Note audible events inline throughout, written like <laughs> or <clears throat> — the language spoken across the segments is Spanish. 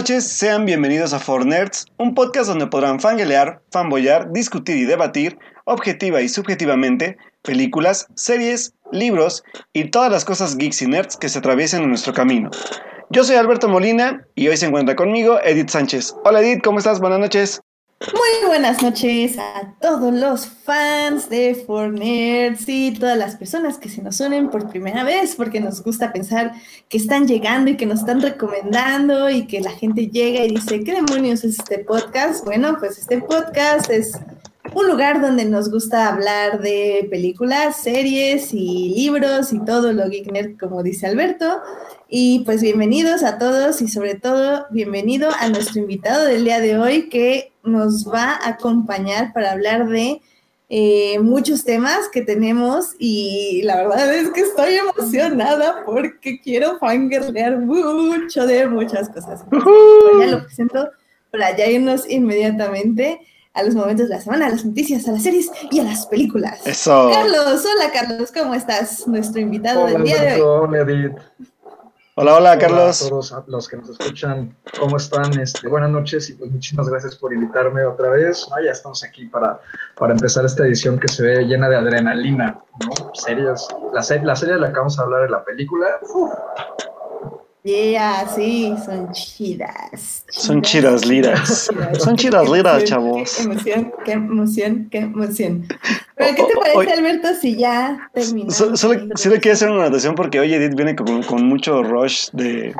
Noches, sean bienvenidos a For Nerds, un podcast donde podrán fangelear, fanboyar, discutir y debatir, objetiva y subjetivamente, películas, series, libros y todas las cosas geeks y nerds que se atraviesen en nuestro camino. Yo soy Alberto Molina y hoy se encuentra conmigo Edith Sánchez. Hola Edith, ¿cómo estás? Buenas noches. Muy buenas noches a todos los fans de For Nerds y todas las personas que se nos unen por primera vez porque nos gusta pensar que están llegando y que nos están recomendando y que la gente llega y dice, ¿qué demonios es este podcast? Bueno, pues este podcast es un lugar donde nos gusta hablar de películas, series y libros y todo lo geek nerd, como dice Alberto. Y pues bienvenidos a todos y sobre todo bienvenido a nuestro invitado del día de hoy que nos va a acompañar para hablar de eh, muchos temas que tenemos y la verdad es que estoy emocionada porque quiero fangirlear mucho de muchas cosas. ya lo presento para ya irnos inmediatamente a los momentos de la semana, a las noticias, a las series y a las películas. Eso. Carlos, hola Carlos, ¿cómo estás? Nuestro invitado del día de hoy. Hola, Edith. Hola, hola, Carlos. Hola a todos los que nos escuchan, ¿cómo están? Este, buenas noches y pues muchísimas gracias por invitarme otra vez. Ah, ya estamos aquí para, para empezar esta edición que se ve llena de adrenalina, ¿no? Series. La, serie, la serie de la que vamos a hablar de la película. uf, Yeah, sí, son chidas. Son chidas liras. Son chidas liras, chavos. Qué emoción, qué emoción, qué emoción. Pero, ¿qué te O- o- parece, Alberto, si ya terminamos? So- Solo, ahí? solo quiero hacer una anotación porque hoy Edith viene con, con mucho rush de,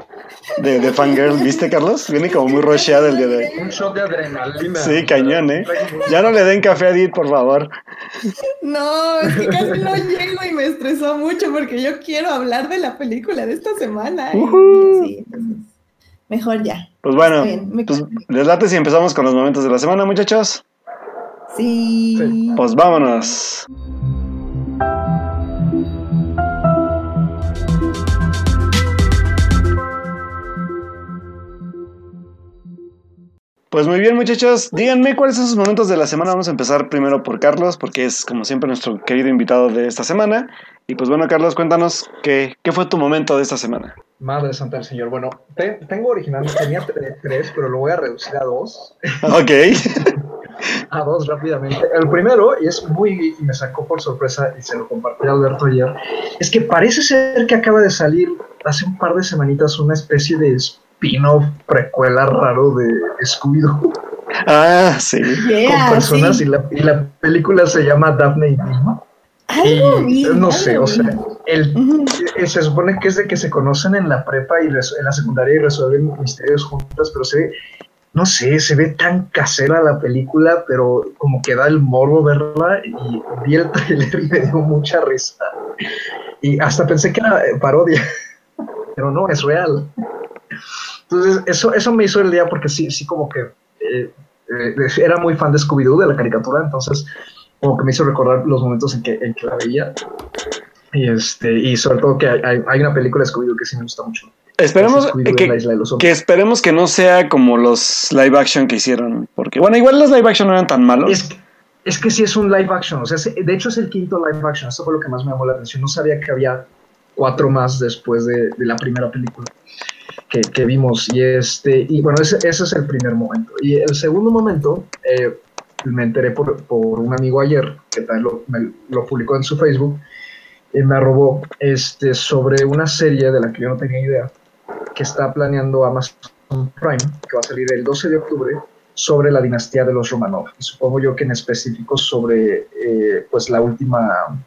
de, de fangirl, ¿viste, Carlos? Viene como muy rusheada el día de hoy. un shot de adrenalina. Sí, cañón, ¿eh? Ya no le den café a Edith, por favor. No, es que casi no llego y me estresó mucho porque yo quiero hablar de la película de esta semana. Y Ujú. así, entonces, mejor ya. Pues bueno, pues, les late si empezamos con los momentos de la semana, muchachos. Sí. Sí. Pues vámonos. Pues muy bien, muchachos. Díganme cuáles son sus momentos de la semana. Vamos a empezar primero por Carlos, porque es como siempre nuestro querido invitado de esta semana. Y pues bueno, Carlos, cuéntanos qué, qué fue tu momento de esta semana. Madre santa del señor. Bueno, te- tengo originalmente, tenía tre- tres, pero lo voy a reducir a dos. <laughs> Ok. <laughs> a dos rápidamente. El primero, y es muy, y me sacó por sorpresa, y se lo compartí a Alberto ayer, es que parece ser que acaba de salir hace un par de semanitas una especie de spin-off precuela raro de Scooby-Doo Ah, sí. Yeah, con personas sí. y, la, y la película se llama Daphne y Vilma. Algo no sé, o sea, el, se supone que es de que se conocen en la prepa y en la secundaria y resuelven misterios juntas, pero se ve, no sé, se ve tan casera la película, pero como que da el morbo verla y vi el trailer y <laughs> me dio mucha risa. Y hasta pensé que era eh, parodia, <laughs> pero no, es real. Entonces, eso, eso me hizo el día porque sí, sí como que eh, eh, era muy fan de Scooby-Doo, de la caricatura, entonces como que me hizo recordar los momentos en que, en que la veía. Y, este, y sobre todo que hay, hay- una película de Scooby-Doo que sí me gusta mucho. Esperemos que, que esperemos que no sea como los live action que hicieron. Porque, bueno, igual los live action no eran tan malos. Es, que- es que sí es un live action, o sea, de hecho es el quinto live action, eso fue lo que más me llamó la atención, no sabía que había cuatro más después de, de la primera película que, que vimos, y este, y bueno, ese, ese es el primer momento, y el segundo momento, eh, me enteré por, por un amigo ayer, que también lo, publicó en su Facebook, y me arrobó este, sobre una serie de la que yo no tenía idea, que está planeando Amazon Prime, que va a salir el 12 de octubre, sobre la dinastía de los Romanov. Y supongo yo que en específico sobre eh, pues la última,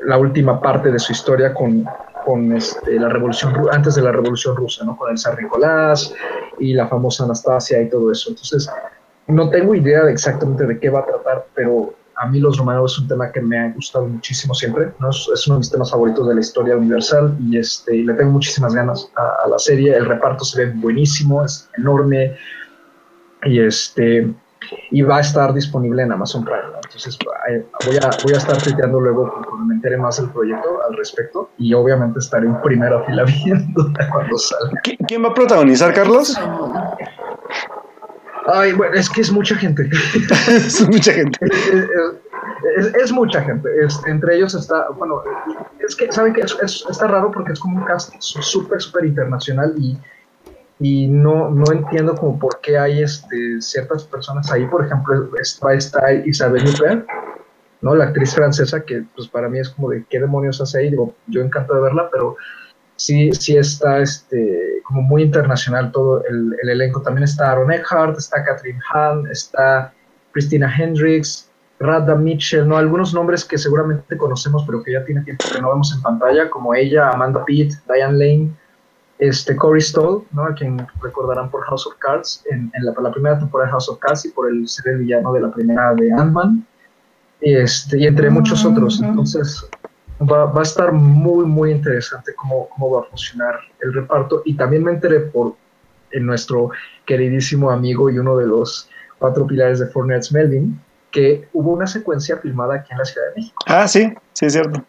la última parte de su historia con, con este, la revolución antes de la revolución rusa, ¿no? Con el zar Nicolás y la famosa Anastasia y todo eso. Entonces, no tengo idea de exactamente de qué va a tratar, pero a mí los Romanov es un tema que me ha gustado muchísimo siempre, ¿no? Es, es uno de mis temas favoritos de la historia universal y este, y le tengo muchísimas ganas a, a la serie. El reparto se ve buenísimo, es enorme y este y va a estar disponible en Amazon Prime. ¿no? Entonces eh, voy a, voy a estar tuiteando luego cuando me entere más del proyecto al respecto y obviamente estaré en primera fila <laughs> viéndola cuando salga. ¿Qui- ¿Quién va a protagonizar, Carlos? Ay, bueno, es que es mucha gente. <laughs> es mucha gente. <laughs> es, es- es mucha gente. Es- entre ellos está, bueno, es que, ¿saben que Está raro porque es como un cast súper, súper internacional y y no, no entiendo como por qué hay este, ciertas personas ahí, por ejemplo, está, está Isabelle Huppert, ¿no? La actriz francesa, que pues para mí es como de qué demonios hace ahí, digo, yo encantado de verla, pero sí, sí está este, como muy internacional todo el, el elenco. También está Aaron Eckhart, está Catherine Hahn, está Christina Hendricks, Radha Mitchell, ¿no? Algunos nombres que seguramente conocemos, pero que ya tiene tiempo que no vemos en pantalla, como ella, Amanda Pitt, Diane Lane, este, Corey Stoll, ¿no? a quien recordarán por House of Cards, en, la, primera temporada de House of Cards y por el ser el villano de la primera de Ant-Man, y, este, y entre muchos otros. Entonces, va, va, a estar muy, muy interesante cómo, cómo va a funcionar el reparto. Y también me enteré por en nuestro queridísimo amigo y uno de los cuatro pilares de Fortnite, Melvin, que hubo una secuencia filmada aquí en la Ciudad de México. Ah, sí, sí, es cierto.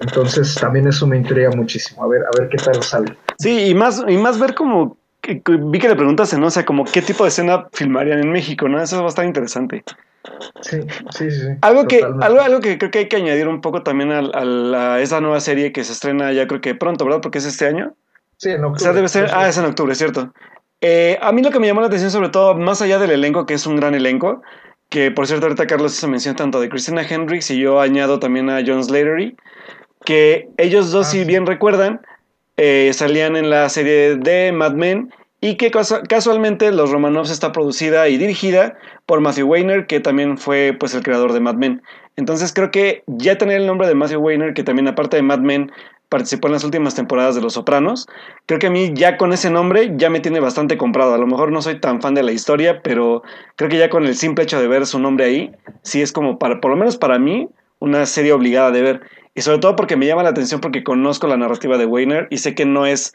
Entonces también eso me intriga muchísimo, a ver, a ver qué tal sale. Sí, y más, y más ver como, vi que le preguntas, ¿no? O sea, como qué tipo de escena filmarían en México, ¿no? Eso va a estar interesante. Sí, sí, sí. Algo que, algo, algo que creo que hay que añadir un poco también a, esa nueva serie que se estrena ya creo que pronto, ¿verdad? Porque es este año. Sí, en octubre. O sea, debe ser, ah, es en octubre, cierto. Eh, a mí lo que me llamó la atención sobre todo, más allá del elenco, que es un gran elenco, que por cierto ahorita Carlos se menciona tanto de Christina Hendricks y yo añado también a John Slatery, que ellos dos, ah, si bien recuerdan, eh, salían en la serie de Mad Men y que casualmente Los Romanovs está producida y dirigida por Matthew Weiner, que también fue pues el creador de Mad Men. Entonces creo que ya tener el nombre de Matthew Weiner, que también aparte de Mad Men participó en las últimas temporadas de Los Sopranos, creo que a mí ya con ese nombre ya me tiene bastante comprado. A lo mejor no soy tan fan de la historia, pero creo que ya con el simple hecho de ver su nombre ahí, sí es como para, por lo menos para mí, una serie obligada de ver. Y sobre todo porque me llama la atención porque conozco la narrativa de Weiner y sé que no es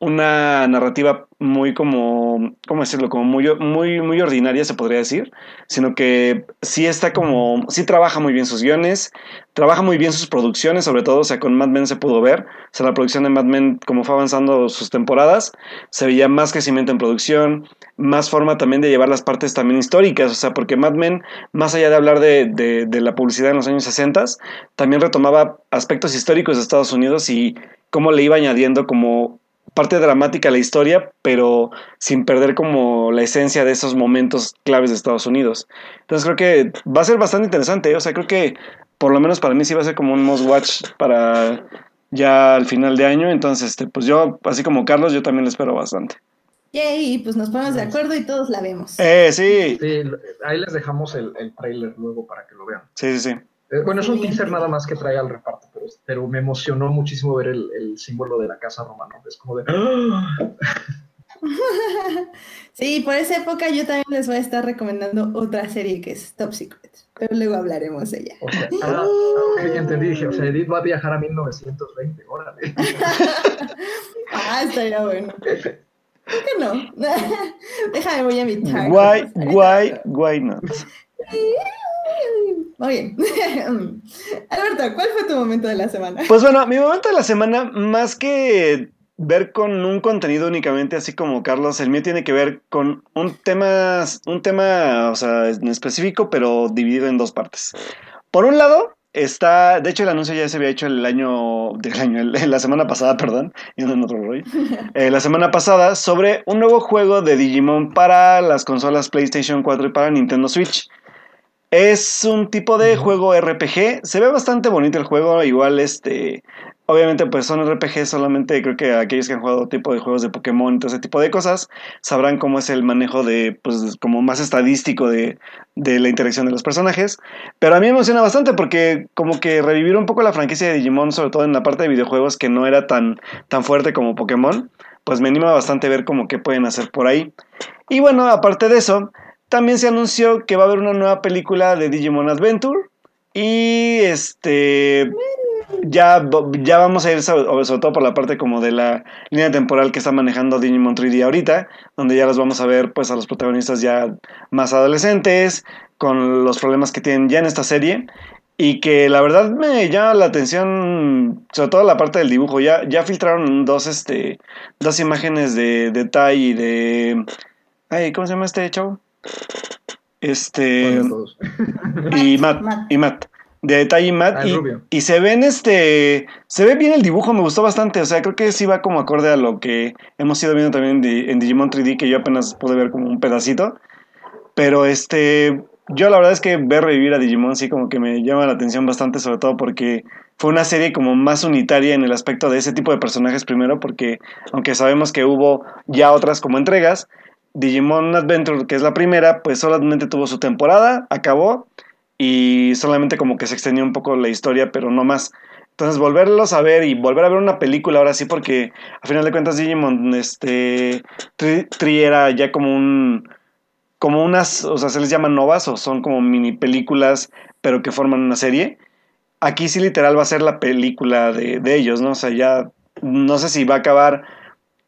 una narrativa muy como, ¿cómo decirlo? Como muy, muy, muy ordinaria, se podría decir, sino que sí está como, sí trabaja muy bien sus guiones, trabaja muy bien sus producciones, sobre todo, o sea, con Mad Men se pudo ver, o sea, la producción de Mad Men, como fue avanzando sus temporadas, se veía más crecimiento en producción, más forma también de llevar las partes también históricas, o sea, porque Mad Men, más allá de hablar de, de, la publicidad en los años 60, también retomaba aspectos históricos de Estados Unidos y cómo le iba añadiendo como parte dramática la historia, pero sin perder como la esencia de esos momentos claves de Estados Unidos. Entonces creo que va a ser bastante interesante, ¿eh? o sea, creo que por lo menos para mí sí va a ser como un must watch para ya al final de año, entonces este, pues yo, así como Carlos, yo también lo espero bastante. Yay, pues nos ponemos de acuerdo y todos la vemos. Eh, sí. sí ahí les dejamos el, el trailer luego para que lo vean. Sí, sí, sí. Eh, bueno, es un teaser nada más que trae al reparto, pero, me emocionó muchísimo ver el, símbolo de la casa romana. Es como de. <laughs> Sí, por esa época yo también les voy a estar recomendando otra serie que es Top Secret, pero luego hablaremos de ella. O sea, ah, entendí, dije, o sea, Edith va a viajar a 1920, órale. <laughs> ah, estaría bueno. ¿Por qué no? <laughs> Déjame, voy a invitar. Why, why, why not? Muy bien. <laughs> Alberto, ¿cuál fue tu momento de la semana? Pues bueno, mi momento de la semana, más que ver con un contenido únicamente, así como Carlos, el mío tiene que ver con un tema, un tema, o sea, en específico, pero dividido en dos partes. Por un lado, está, de hecho el anuncio ya se había hecho el año, del año, <laughs> la semana pasada, perdón, y en otro rollo, <laughs> eh, la semana pasada, sobre un nuevo juego de Digimon para las consolas PlayStation 4 y para Nintendo Switch. Es un tipo de juego RPG. Se ve bastante bonito el juego. Igual, este. Obviamente, pues son RPG solamente. Creo que aquellos que han jugado tipo de juegos de Pokémon y todo ese tipo de cosas sabrán cómo es el manejo de, pues, como más estadístico de, de la interacción de los personajes. Pero a mí me emociona bastante porque, como que revivir un poco la franquicia de Digimon, sobre todo en la parte de videojuegos que no era tan, tan fuerte como Pokémon, pues me anima bastante ver como qué pueden hacer por ahí. Y bueno, aparte de eso. También se anunció que va a haber una nueva película de Digimon Adventure. Y este. Ya, ya vamos a ir sobre, todo por la parte como de la línea temporal que está manejando Digimon 3D ahorita, donde ya los vamos a ver pues a los protagonistas ya más adolescentes, con los problemas que tienen ya en esta serie, y que la verdad me llama la atención, sobre todo la parte del dibujo, ya, ya filtraron dos, este, dos imágenes de, de Tai y de... Ay, ¿cómo se llama este chavo? Este. <laughs> y Matt, Y Matt. de Taiji Matt Ah, y, se ven este se ve bien el dibujo me gustó bastante o sea creo que sí va como acorde a lo que hemos ido viendo también en Digimon 3D que yo apenas pude ver como un pedacito pero este yo la verdad es que ver revivir a Digimon sí como que me llama la atención bastante sobre todo porque fue una serie como más unitaria en el aspecto de ese tipo de personajes primero porque aunque sabemos que hubo ya otras como entregas Digimon Adventure que es la primera pues solamente tuvo su temporada acabó y solamente como que se extendió un poco la historia, pero no más. Entonces volverlos a ver y volver a ver una película ahora sí, porque a final de cuentas Digimon, este, Tri, Tri era ya como un, como unas, o sea, se les llaman novas o son como mini películas, pero que forman una serie. Aquí sí literal va a ser la película de, de ellos, ¿no? O sea, ya no sé si va a acabar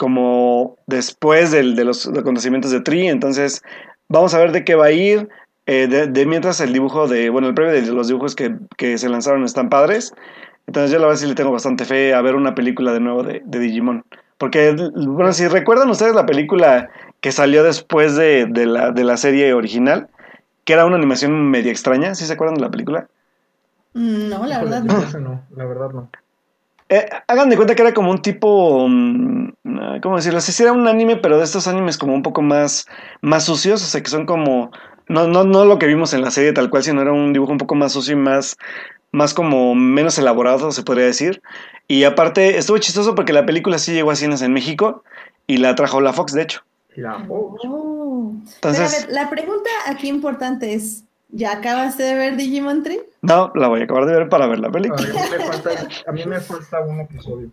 como después del- de los acontecimientos de Tri, entonces vamos a ver de qué va a ir. Eh, de, de mientras el dibujo de, bueno, el previo de los dibujos que, que se lanzaron están padres. Entonces yo la verdad sí le tengo bastante fe a ver una película de nuevo de, de Digimon. Porque, bueno, si recuerdan ustedes la película que salió después de, de la, de la serie original, que era una animación media extraña, ¿sí se acuerdan de la película? Mm, No, la Híjole, verdad no, la verdad no. Eh, hagan de cuenta que era como un tipo, mm, ah, ¿cómo decirlo? Sí era un anime, pero de estos animes como un poco más, más sucios, o sea, que son como, no, no, no lo que vimos en la serie tal cual, sino era un dibujo un poco más sucio y más, más como menos elaborado, se podría decir. Y aparte, estuvo chistoso porque la película sí llegó a cines en México y la trajo la Fox, de hecho. La Fox. Oh. Entonces- Pero a ver, la pregunta aquí importante es, ¿ya acabaste de ver Digimon Tree? No, la voy a acabar de ver para ver la A película. mí, me falta, a mí me falta un episodio.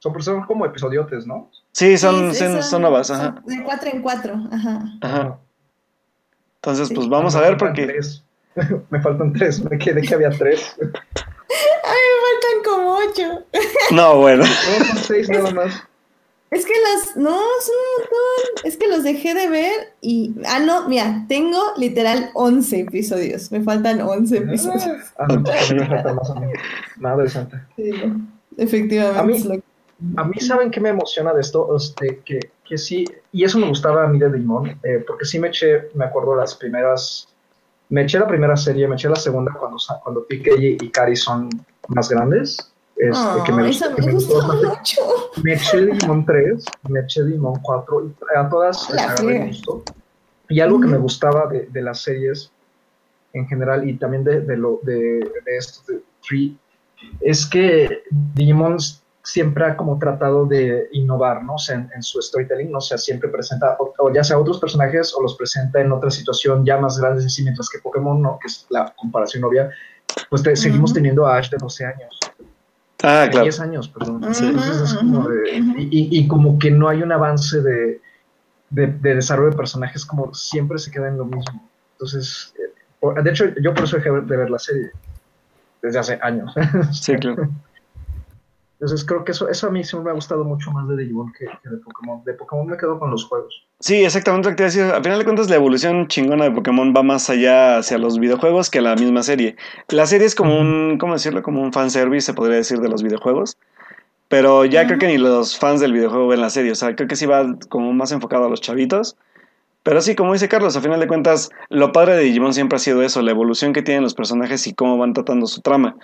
Son, son como episodiotes, ¿no? Sí, son, Sí, son, son novas, ajá. son De cuatro en cuatro, ajá. Ajá. Entonces, Sí. pues vamos a ver porque... tres. <laughs> me faltan tres. Me quedé que había tres. <laughs> Me faltan como ocho. No, bueno. No, son seis nada más. Es que las, no, son un montón. Es que los dejé de ver y, ah, no, mira, tengo literal 11 episodios. Me faltan 11 episodios. Ah, <laughs> no, a mí me falta más o menos. Nada decente. Sí, efectivamente. A mí- lo- A mí, ¿saben qué me emociona de esto? Este, que, que sí, y eso me gustaba a mí de Digimon, eh, porque sí me eché, me acuerdo las primeras, me eché la primera serie, me eché la segunda cuando, cuando Pike y, Kari son más grandes. Este, que me, gustó- esa que me me gustó mucho. Me eché Digimon 3, me eché Digimon 4, y a todas les agarré gusto. Y algo que me gustaba de, de las series en general y también de, de, lo, de, de estos de Free es que Digimon siempre ha como tratado de innovar, ¿no? O sea, en, en su storytelling, ¿no? O sea, siempre presenta, o, o ya sea otros personajes o los presenta en otra situación ya más grandes en sí, mientras que Pokémon, ¿no? Que es la comparación obvia, pues te- seguimos Ujú. teniendo a Ash de 12 años. Ah, claro. 10 años, perdón. Sí. Entonces es como Ujú, de- ujú. y, como que no hay un avance de, de, de desarrollo de personajes, como siempre se queda en lo mismo. Entonces, eh, de hecho, yo por eso dejé de ver la serie desde hace años. Sí, claro. <laughs> Entonces creo que eso, eso a mí siempre me ha gustado mucho más de Digimon que, que de Pokémon. De Pokémon me quedo con los juegos. Sí, exactamente lo que te decía. A final de cuentas, la evolución chingona de Pokémon va más allá hacia los videojuegos que la misma serie. La serie es como un, ¿cómo decirlo? Como un fanservice, se podría decir, de los videojuegos. Pero ya creo que ni los fans del videojuego ven la serie. O sea, creo que sí va como más enfocado a los chavitos. Pero sí, como dice Carlos, a final de cuentas, lo padre de Digimon siempre ha sido eso, la evolución que tienen los personajes y cómo van tratando su trama.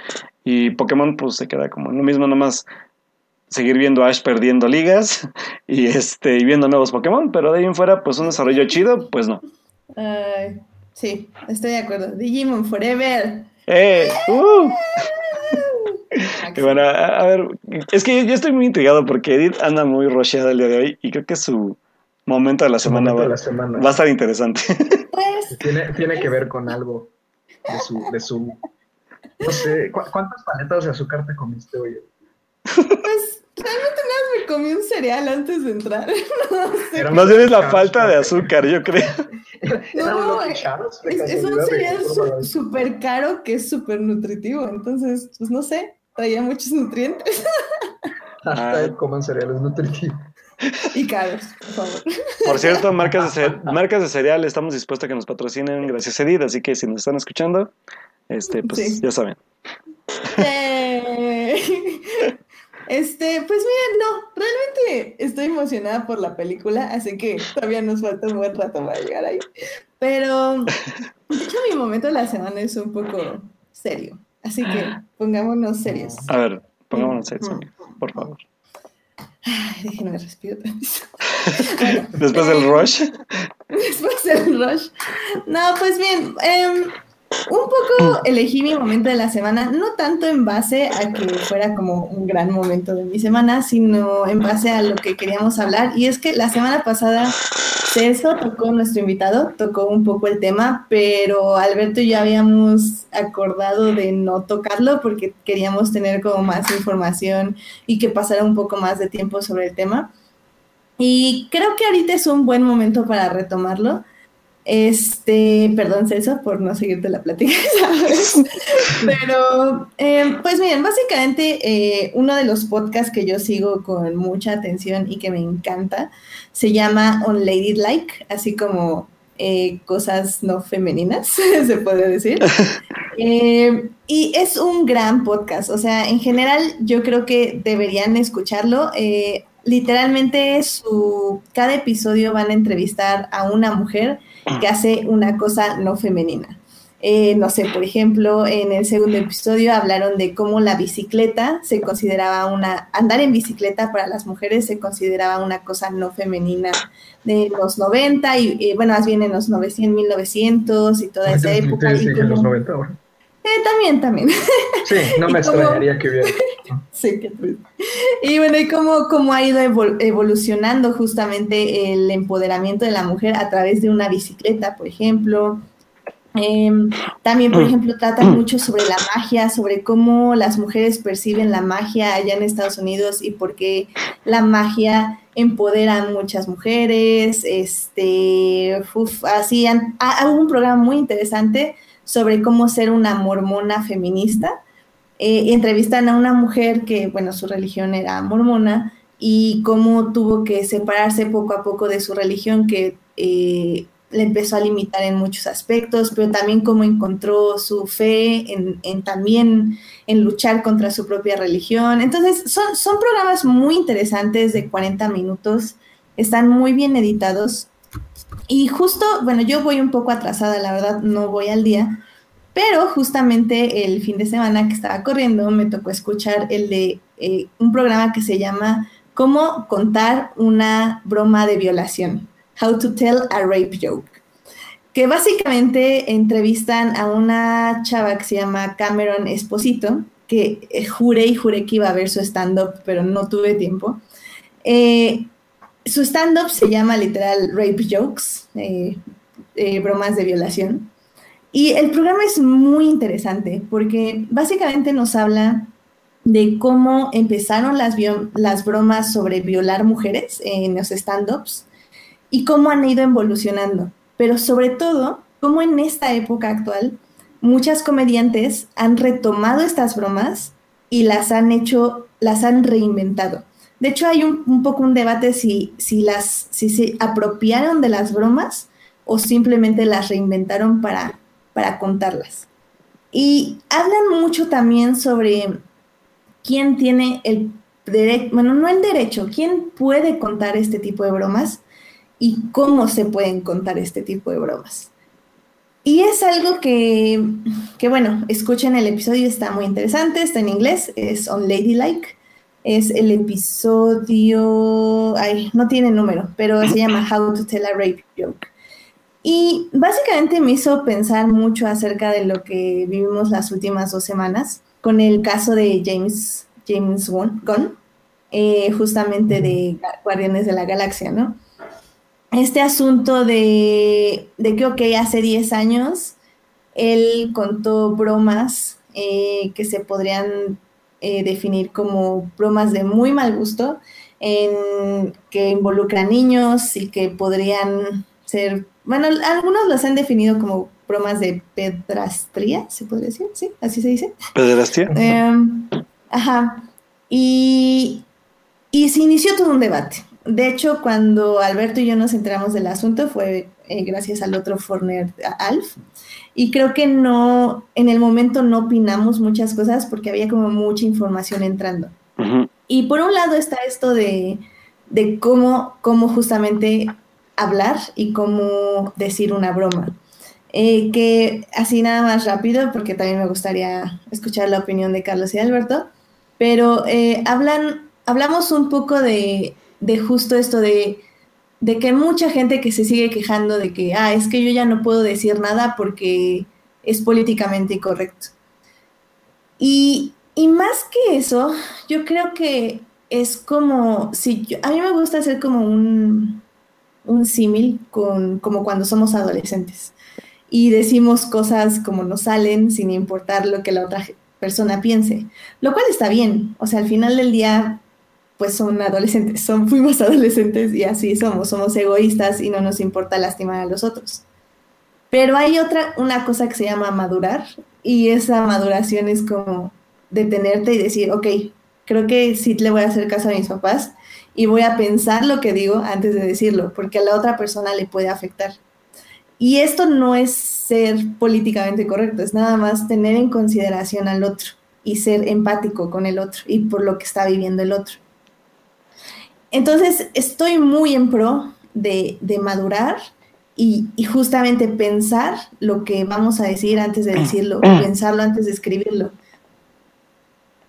Y Pokémon, pues se queda como en lo mismo, nomás seguir viendo a Ash perdiendo ligas <laughs> y este y viendo nuevos Pokémon, pero de ahí en fuera, pues un desarrollo chido, pues no. Sí, estoy de acuerdo. Digimon Forever. ¡Eh! ¡Uh! <laughs> Y bueno, a, a ver, es que yo estoy muy intrigado porque Edith anda muy rusheada el día de hoy y creo que su momento de la semana momento va, de la semana. va a estar interesante. <laughs> Pues, Tiene, tiene que ver con algo de su... De su no sé, ¿cu- ¿cuántas paletas de azúcar te comiste hoy? pues, realmente nada más me comí un cereal antes de entrar. <laughs> No sé. Más bien es la falta de azúcar, yo creo. No, Lucky es, Charms, de es un cereal súper caro que es súper nutritivo. Entonces, pues no sé, traía muchos nutrientes <laughs> Hashtag coman cereales nutritivos. <laughs> y caros, por favor. Por cierto, marcas de, <laughs> marcas de cereal, estamos dispuestos a que nos patrocinen gracias a Edith, así que si nos están escuchando, este, pues Sí. ya saben. Este, pues miren, no, realmente estoy emocionada por la película, así que todavía nos falta un buen rato para llegar ahí. Pero, de hecho, mi momento de la semana es un poco serio. Así que pongámonos serios. A ver, pongámonos serios, por favor. Ay, déjenme respirar. <laughs> Después del rush. <laughs> Después del rush. No, pues bien, eh, un poco elegí mi momento de la semana, no tanto en base a que fuera como un gran momento de mi semana, sino en base a lo que queríamos hablar. Y es que la semana pasada Celso tocó, nuestro invitado, tocó un poco el tema, pero Alberto y yo habíamos acordado de no tocarlo porque queríamos tener como más información y que pasara un poco más de tiempo sobre el tema. Y creo que ahorita es un buen momento para retomarlo. Este, perdón Celso por no seguirte la plática, <laughs> ¿sabes? Pero, eh, pues miren, básicamente eh, uno de los podcasts que yo sigo con mucha atención y que me encanta se llama On Lady Like, así como eh, cosas no femeninas, <laughs> se puede decir. <laughs> y es un gran podcast, o sea, en general yo creo que deberían escucharlo literalmente su cada episodio van a entrevistar a una mujer que hace una cosa no femenina. Eh, no sé, por ejemplo, en el segundo episodio hablaron de cómo la bicicleta se consideraba una, andar en bicicleta para las mujeres se consideraba una cosa no femenina de los 90 y, bueno, más bien en los 900, 1900 y toda esa época. Y los 90 eh, también, también. Sí, no <laughs> me extrañaría que hubiera. <laughs> sí, qué triste. Y bueno, y cómo, cómo ha ido evolucionando justamente el empoderamiento de la mujer a través de una bicicleta, por ejemplo. Em, también, por ejemplo, tratan mucho sobre la magia, sobre cómo las mujeres perciben la magia allá en Estados Unidos y por qué la magia empodera a muchas mujeres. Este, uf, así, han, un programa muy interesante sobre cómo ser una mormona feminista. Eh, entrevistan a una mujer que, bueno, su religión era mormona y cómo tuvo que separarse poco a poco de su religión que eh, le empezó a limitar en muchos aspectos, pero también cómo encontró su fe en, también en luchar contra su propia religión. Entonces, son, son programas muy interesantes de 40 minutos, están muy bien editados y justo, bueno, yo voy un poco atrasada, la verdad, no voy al día, pero justamente el fin de semana que estaba corriendo me tocó escuchar el de eh, un programa que se llama Cómo contar una broma de violación, How to Tell a Rape Joke, que básicamente entrevistan a una chava que se llama Cameron Esposito, que eh, juré y juré que iba a ver su stand-up, pero no tuve tiempo. Eh, su stand-up se llama literal Rape Jokes, eh, eh, bromas de violación. Y el programa es muy interesante porque básicamente nos habla de cómo empezaron las, las bromas sobre violar mujeres en los stand-ups y cómo han ido evolucionando. Pero sobre todo, cómo en esta época actual muchas comediantes han retomado estas bromas y las han hecho, las han reinventado. De hecho, hay un, poco un debate si, si, las, si se apropiaron de las bromas o simplemente las reinventaron para, para contarlas. Y hablan mucho también sobre quién tiene el derecho, bueno, no el derecho, quién puede contar este tipo de bromas y cómo se pueden contar este tipo de bromas. Y es algo que, que, bueno, escuchen el episodio, está muy interesante, está en inglés, es On Ladylike es el episodio, ay, no tiene número, pero se llama <clears throat> How to Tell a Rape Joke. Y básicamente me hizo pensar mucho acerca de lo que vivimos las últimas dos semanas con el caso de James, James Gunn, eh, justamente de Guardianes de la Galaxia, ¿no? Este asunto de, de que, ok, hace 10 años él contó bromas eh, que se podrían eh, definir como bromas de muy mal gusto, en, que involucran niños y que podrían ser, bueno, algunos los han definido como bromas de pedrastría, se podría decir, ¿sí? Así se dice. Pedrastría. Em, ajá. Y, y se inició todo un debate. De hecho, cuando Alberto y yo nos enteramos del asunto fue eh, gracias al otro Forner, Alf, y creo que no, en el momento no opinamos muchas cosas porque había como mucha información entrando. Y por un lado está esto de, de cómo, cómo justamente hablar y cómo decir una broma. eh, que así nada más rápido, porque también me gustaría escuchar la opinión de Carlos y Alberto, pero eh, hablan, hablamos un poco de, de justo esto de, de, que mucha gente que se sigue quejando de que, ah, es que yo ya no puedo decir nada porque es políticamente incorrecto. Y, y más que eso, yo creo que es como, si a mí me gusta hacer como un, un símil con como cuando somos adolescentes y decimos cosas como nos salen sin importar lo que la otra persona piense, lo cual está bien, o sea, al final del día pues son adolescentes, son, fuimos adolescentes y así somos, somos egoístas y no nos importa lastimar a los otros. Pero hay otra, una cosa que se llama madurar y esa maduración es como detenerte y decir, ok, creo que sí le voy a hacer caso a mis papás y voy a pensar lo que digo antes de decirlo, porque a la otra persona le puede afectar. Y esto no es ser políticamente correcto, es nada más tener en consideración al otro y ser empático con el otro y por lo que está viviendo el otro. Entonces, estoy muy en pro de, madurar y, y, justamente pensar lo que vamos a decir antes de decirlo, pensarlo antes de escribirlo.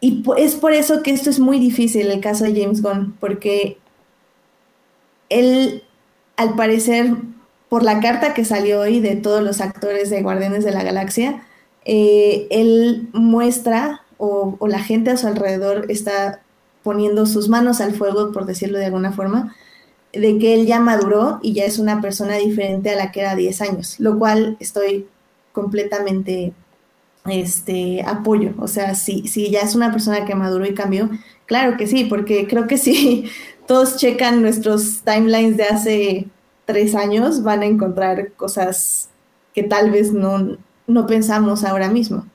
Y es por eso que esto es muy difícil, el caso de James Gunn, porque él, al parecer, por la carta que salió hoy de todos los actores de Guardianes de la Galaxia, eh, él muestra o, la gente a su alrededor está poniendo sus manos al fuego, por decirlo de alguna forma, de que él ya maduró y ya es una persona diferente a la que era 10 años, lo cual estoy completamente este apoyo. O sea, si, si ya es una persona que maduró y cambió, claro que sí, porque creo que si <laughs> todos checan nuestros timelines de hace tres años, van a encontrar cosas que tal vez no, no pensamos ahora mismo.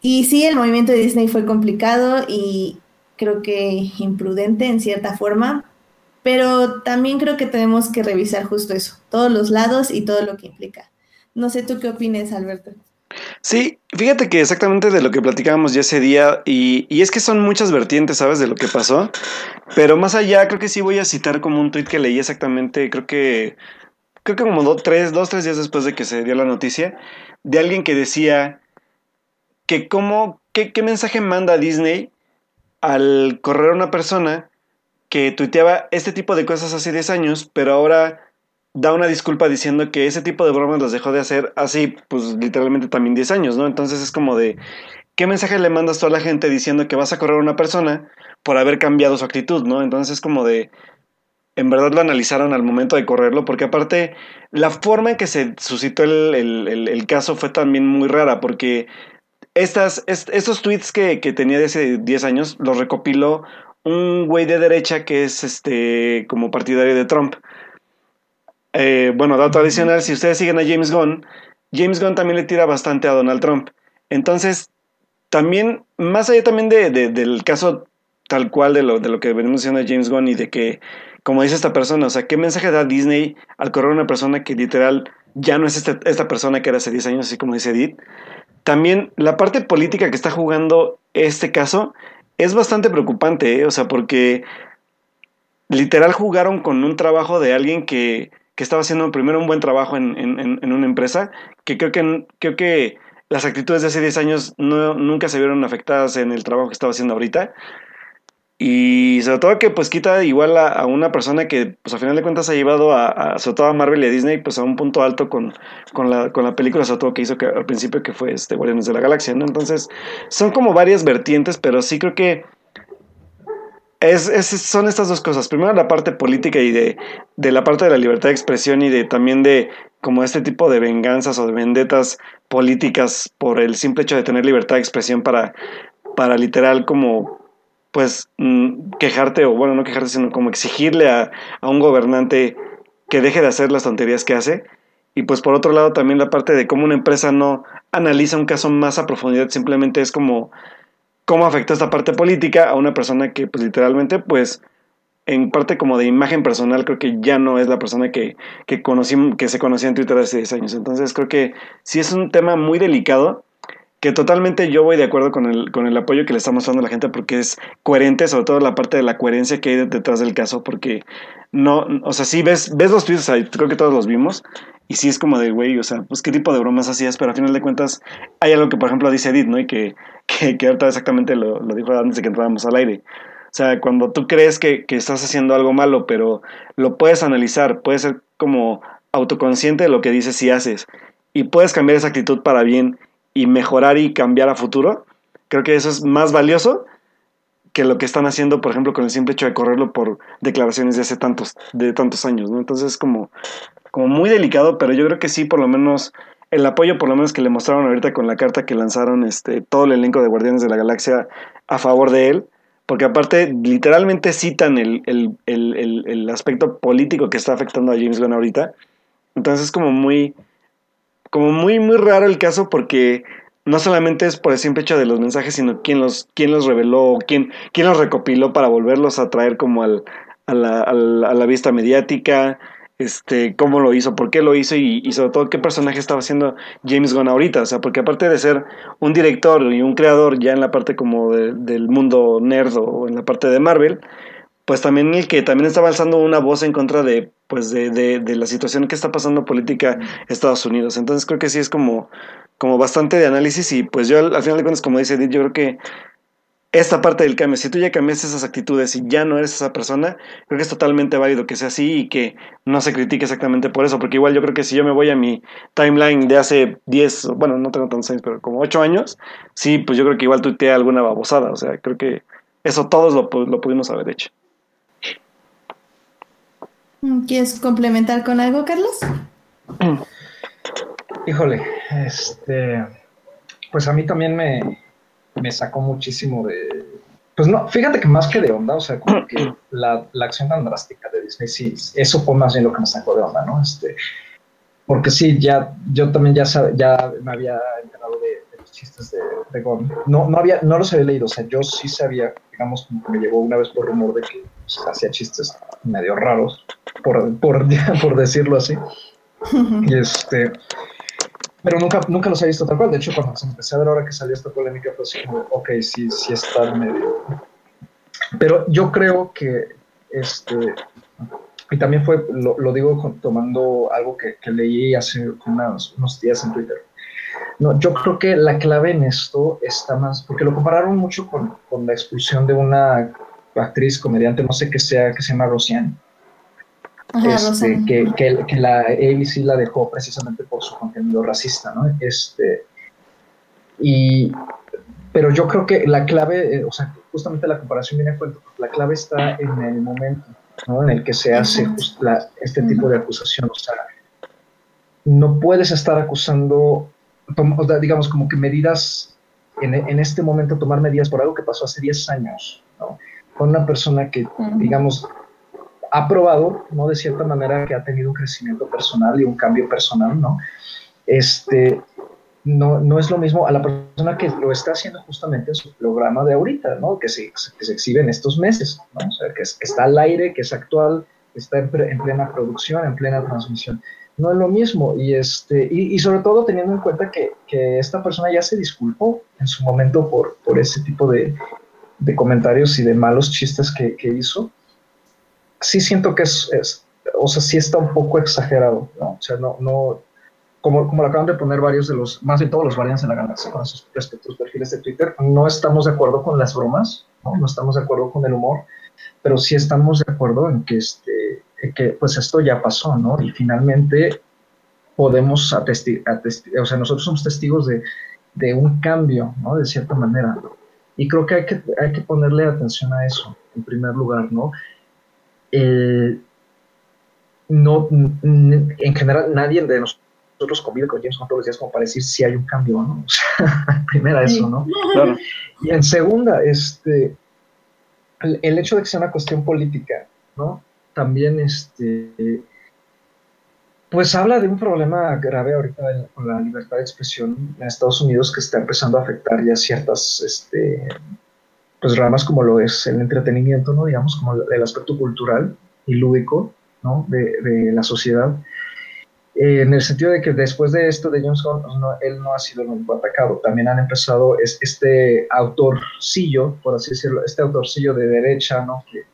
Y sí, el movimiento de Disney fue complicado y creo que imprudente en cierta forma, pero también creo que tenemos que revisar justo eso, todos los lados y todo lo que implica. No sé tú qué opines, Alberto. Sí, fíjate que exactamente de lo que platicábamos ya ese día, y, y, es que son muchas vertientes, ¿sabes? De lo que pasó, pero más allá, creo que sí voy a citar como un tuit que leí exactamente, creo que, creo que como dos, tres, dos, tres días después de que se dio la noticia, de alguien que decía que cómo, qué, qué mensaje manda Disney al correr una persona que tuiteaba este tipo de cosas hace 10 años, pero ahora da una disculpa diciendo que ese tipo de bromas las dejó de hacer así, pues literalmente también 10 años, ¿no? Entonces es como de, ¿qué mensaje le mandas tú a la gente diciendo que vas a correr a una persona por haber cambiado su actitud, ¿no? Entonces es como de, en verdad lo analizaron al momento de correrlo, porque aparte la forma en que se suscitó el, caso fue también muy rara, porque estas, estos tweets que, que tenía de hace 10 años los recopiló un güey de derecha que es este como partidario de Trump. Eh, bueno, dato adicional, si ustedes siguen a James Gunn, James Gunn también le tira bastante a Donald Trump. Entonces, también, más allá también de, del caso tal cual de lo, de lo que venimos diciendo de James Gunn y de que, como dice esta persona, o sea, ¿qué mensaje da Disney al correr a una persona que literal ya no es esta, esta persona que era hace 10 años, así como dice Edith? También la parte política que está jugando este caso es bastante preocupante, ¿eh? o sea, porque literal jugaron con un trabajo de alguien que que estaba haciendo primero un buen trabajo en, una empresa, que creo que, creo que las actitudes de hace 10 años no, nunca se vieron afectadas en el trabajo que estaba haciendo ahorita. Y sobre todo que pues quita igual a, una persona que pues a final de cuentas ha llevado a, sobre todo a Marvel y a Disney pues a un punto alto con, con, la, con la película sobre todo que hizo que, al principio que fue este Guardianes de la Galaxia, ¿no? Entonces son como varias vertientes, pero sí creo que es, son estas dos cosas. Primero la parte política y de, de, la parte de la libertad de expresión y de también de como este tipo de venganzas o de vendetas políticas por el simple hecho de tener libertad de expresión para, para literal como pues mm, quejarte o bueno no quejarte sino como exigirle a, a un gobernante que deje de hacer las tonterías que hace. Y pues por otro lado también la parte de cómo una empresa no analiza un caso más a profundidad, simplemente es como cómo afecta esta parte política a una persona que pues literalmente pues en parte como de imagen personal creo que ya no es la persona que, que, conocí, que se conocía en Twitter hace 10 años. Entonces creo que sí es un tema muy delicado que totalmente yo voy de acuerdo con el, con el apoyo que le está mostrando a la gente porque es coherente, sobre todo la parte de la coherencia que hay detrás del caso, porque no, o sea, sí ves, ves los tweets, creo que todos los vimos, y sí es como de, güey, o sea, pues qué tipo de bromas hacías, pero a final de cuentas hay algo que, por ejemplo, dice Edith, ¿no? Y que, <laughs> que, que ahorita exactamente lo, lo dijo antes de que entráramos al aire. O sea, cuando tú crees que, que estás haciendo algo malo, pero lo puedes analizar, puedes ser como autoconsciente de lo que dices y haces, y puedes cambiar esa actitud para bien y mejorar y cambiar a futuro, creo que eso es más valioso que lo que están haciendo, por ejemplo, con el simple hecho de correrlo por declaraciones de hace tantos, de tantos años, ¿no? Entonces es como, como muy delicado, pero yo creo que sí, por lo menos, el apoyo por lo menos que le mostraron ahorita con la carta que lanzaron este, todo el elenco de Guardianes de la Galaxia a favor de él, porque aparte literalmente citan el, el, el, el aspecto político que está afectando a James Gunn ahorita. Entonces es como muy, como muy, muy raro el caso porque no solamente es por el simple hecho de los mensajes, sino quién los, quién los reveló, quién, quién los recopiló para volverlos a traer como al, a, la, a, la, vista mediática, este, cómo lo hizo, por qué lo hizo y, y, sobre todo qué personaje estaba haciendo James Gunn ahorita. O sea, porque aparte de ser un director y un creador ya en la parte como de, del mundo nerd o en la parte de Marvel, pues también el que también estaba alzando una voz en contra de pues de, de, de, la situación que está pasando política Estados Unidos. Entonces creo que sí es como, como bastante de análisis y pues yo al, al final de cuentas, como dice Edith, yo creo que esta parte del cambio, si tú ya cambiaste esas actitudes y ya no eres esa persona, creo que es totalmente válido que sea así y que no se critique exactamente por eso, porque igual yo creo que si yo me voy a mi timeline de hace 10, bueno, no tengo tantos años, pero como 8 años, sí, pues yo creo que igual tuiteé alguna babosada, o sea, creo que eso todos lo, lo pudimos haber hecho. ¿Quieres complementar con algo, Carlos? <clears throat> Híjole, este, pues a mí también me, me sacó muchísimo de, pues no, fíjate que más que de onda, o sea, como que <clears throat> la, la, acción tan drástica de Disney, sí, eso fue más bien lo que me sacó de onda, ¿no? Este, porque sí, ya, yo también ya, ya me había enterado de, de los chistes de, de Gon. No, no, había, no los había leído, o sea, yo sí sabía, digamos, como que me llegó una vez por rumor de que pues, hacía chistes medio raros, por, por, <laughs> por decirlo así. Y <laughs> este, pero nunca, nunca los he visto tal cual. De hecho, cuando empecé a ver ahora que salió esta polémica, pues como, ok, sí, sí está medio. Pero yo creo que, este, y también fue, lo, lo digo tomando algo que, que leí hace unos, unos días en Twitter. No, yo creo que la clave en esto está más, porque lo compararon mucho con, con la expulsión de una actriz, comediante, no sé qué sea, que se llama Rosiane Ajá, este, que, que, que, la ABC la dejó precisamente por su contenido racista, ¿no? Este, y, pero yo creo que la clave, eh, o sea, justamente la comparación viene a cuento, la clave está en el momento ¿no? en el que se hace la, este tipo de acusación, o sea, no puedes estar acusando, digamos, como que medidas, en, en este momento tomar medidas por algo que pasó hace 10 años, ¿no? Con una persona que, digamos, ha probado, ¿no? De cierta manera que ha tenido un crecimiento personal y un cambio personal, ¿no? Este, no, no es lo mismo a la persona que lo está haciendo justamente en su programa de ahorita, ¿no? Que se, que se exhibe en estos meses, ¿no? O sea, que, es, que está al aire, que es actual, que está en, en, plena producción, en plena transmisión. No es lo mismo. Y, este, y, y sobre todo teniendo en cuenta que, que, esta persona ya se disculpó en su momento por, por ese tipo de, de comentarios y de malos chistes que, que hizo sí siento que es, es, o sea, sí está un poco exagerado, ¿no? O sea, no, no, como, como lo acaban de poner varios de los, más de todos los variantes en la galaxia con sus respectivos perfiles de Twitter, no estamos de acuerdo con las bromas, ¿no? No estamos de acuerdo con el humor, pero sí estamos de acuerdo en que, este, que pues esto ya pasó, ¿no? Y finalmente podemos atestigar, atesti o sea, nosotros somos testigos de, de un cambio, ¿no? De cierta manera. Y creo que hay, que hay que ponerle atención a eso, en primer lugar, ¿no? Eh, no, en general nadie de nosotros convive con James Bond todos los días como para decir si hay un cambio, ¿no? <laughs> O sea, primera eso, ¿no? Claro. Y en segunda, este, el, el, hecho de que sea una cuestión política, ¿no? También, este, pues habla de un problema grave ahorita con la libertad de expresión en Estados Unidos que está empezando a afectar ya ciertas, este, pues ramas como lo es el entretenimiento, ¿no? Digamos, como el aspecto cultural y lúdico, ¿no? De, de la sociedad. eh, en el sentido de que después de esto de James Gunn, pues, él no ha sido el único atacado. También han empezado es, este autorcillo, por así decirlo, este autorcillo de derecha, ¿no? Que,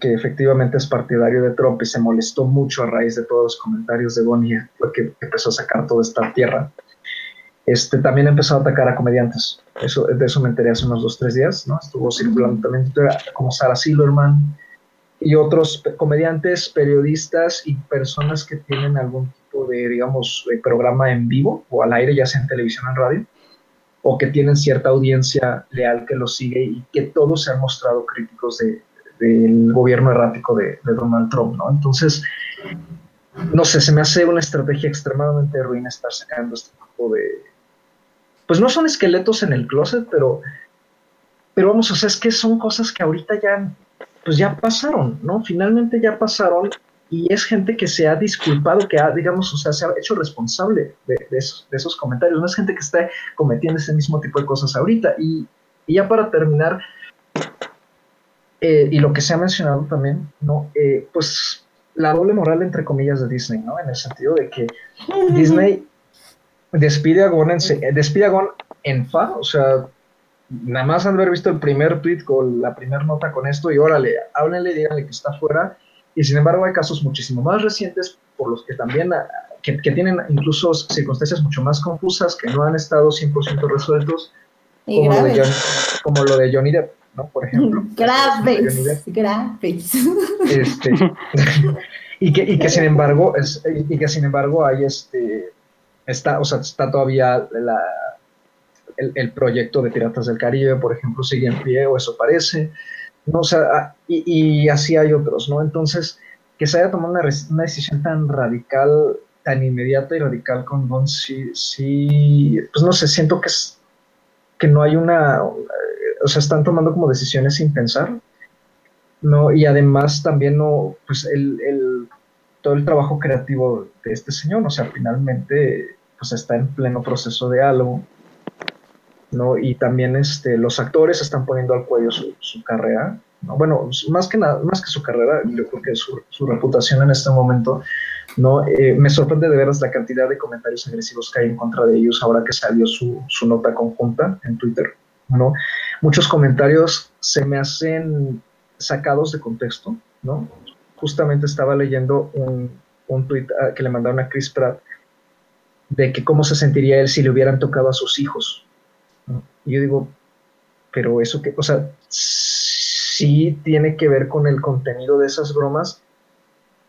que, efectivamente es partidario de Trump y se molestó mucho a raíz de todos los comentarios de Bonnie, porque empezó a sacar toda esta tierra. Este, también empezó a atacar a comediantes. Eso, de eso me enteré hace unos dos, tres días, ¿no? Estuvo circulando también como Sarah Silverman, y otros comediantes, periodistas y personas que tienen algún tipo de, digamos, programa en vivo o al aire, ya sea en televisión o en radio, o que tienen cierta audiencia leal que los sigue y que todos se han mostrado críticos del gobierno errático de, Donald Trump, ¿no? Entonces, no sé, se me hace una estrategia extremadamente ruin estar sacando este tipo de... Pues no son esqueletos en el closet, pero, pero vamos, o sea, es que son cosas que ahorita ya pues ya pasaron, ¿no? Finalmente ya pasaron y es gente que se ha disculpado, que ha, digamos, o sea, se ha hecho responsable de, esos, comentarios. No es gente que está cometiendo ese mismo tipo de cosas ahorita. Y, ya para terminar, eh, y lo que se ha mencionado también, ¿no? Eh, pues la doble moral, entre comillas, de Disney, ¿no? En el sentido de que Disney despide a Gon en, despide a Gon en fa, o sea, nada más han haber visto el primer tweet con la primera nota con esto y órale, háblenle, díganle que está fuera. Y sin embargo hay casos muchísimo más recientes por los que también, ah, que, tienen incluso circunstancias mucho más confusas, que no han estado 100% resueltos, como lo, de Johnny, como lo, de Johnny, Depp, ¿no? Por ejemplo. <laughs> Graves, graves. Este, <laughs> y, que, y que sin embargo, es, y que sin embargo hay este, está, o sea, está todavía la el, proyecto de Piratas del Caribe, por ejemplo, sigue en pie, o eso parece, ¿no? O sea, ah, y, así hay otros, ¿no? Entonces, que se haya tomado una, una decisión tan radical, tan inmediata y radical con Don, sí, sí, pues no sé, siento que, es, que no hay una, o sea, están tomando como decisiones sin pensar, ¿no? Y además también no, pues el, el, todo el trabajo creativo de este señor, o sea, finalmente, pues está en pleno proceso de algo, ¿no? Y también este, los actores están poniendo al cuello su, carrera, ¿no? Bueno, más que nada, más que su carrera, yo creo que su, su reputación en este momento, ¿no? Eh, me sorprende de veras la cantidad de comentarios agresivos que hay en contra de ellos ahora que salió su, su nota conjunta en Twitter, ¿no? Muchos comentarios se me hacen sacados de contexto, ¿no? Justamente estaba leyendo un, un tweet ah, que le mandaron a Chris Pratt de que cómo se sentiría él si le hubieran tocado a sus hijos, y yo digo, pero eso que, o sea, sí tiene que ver con el contenido de esas bromas,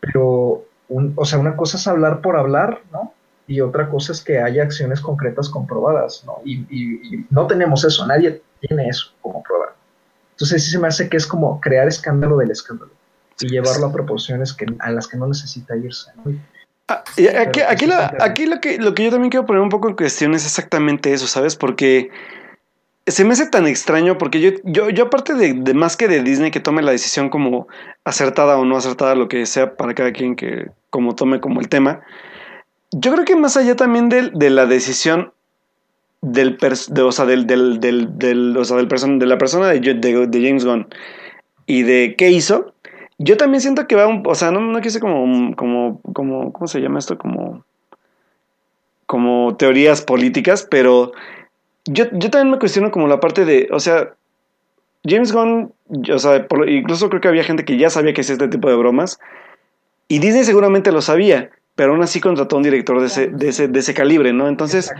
pero, o sea, una cosa es hablar por hablar, ¿no? Y otra cosa es que haya acciones concretas comprobadas, ¿no? Y, no tenemos eso, nadie tiene eso como prueba. Entonces sí se me hace que es como crear escándalo del escándalo y llevarlo a proporciones que, a las que no necesita irse. Ah, aquí, aquí, aquí lo, que, lo que yo también quiero poner un poco en cuestión es exactamente eso, ¿sabes? Porque se me hace tan extraño porque yo, yo, yo aparte de, más que de Disney que tome la decisión como acertada o no acertada, lo que sea para cada quien que como tome como el tema, yo creo que más allá también de, de la decisión del, de, o sea, del, del, o sea, person, de la persona de, de, James Gunn y de qué hizo, yo también siento que va un, o sea, no, no quise como, como, como, ¿cómo se llama esto? Como, como teorías políticas, pero yo, yo también me cuestiono como la parte de, o sea, James Gunn, o sea, incluso creo que había gente que ya sabía que hacía este tipo de bromas, y Disney seguramente lo sabía, pero aún así contrató a un director de ese, de ese, de ese calibre, ¿no? Entonces,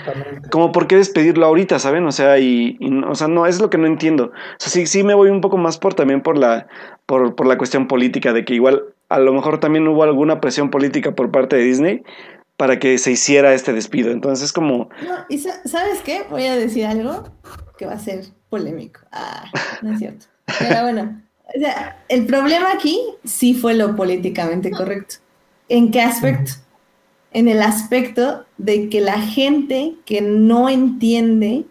como por qué despedirlo ahorita, ¿saben? O sea, y, o sea, no, es lo que no entiendo. O sea, sí, sí me voy un poco más por también por la, por, por la cuestión política, de que igual a lo mejor también hubo alguna presión política por parte de Disney para que se hiciera este despido. Entonces, como... No, y ¿sabes qué? Voy a decir algo que va a ser polémico. Ah, no es cierto. Pero bueno, o sea, el problema aquí sí fue lo políticamente correcto. ¿En qué aspecto? En el aspecto de que la gente que no entiende,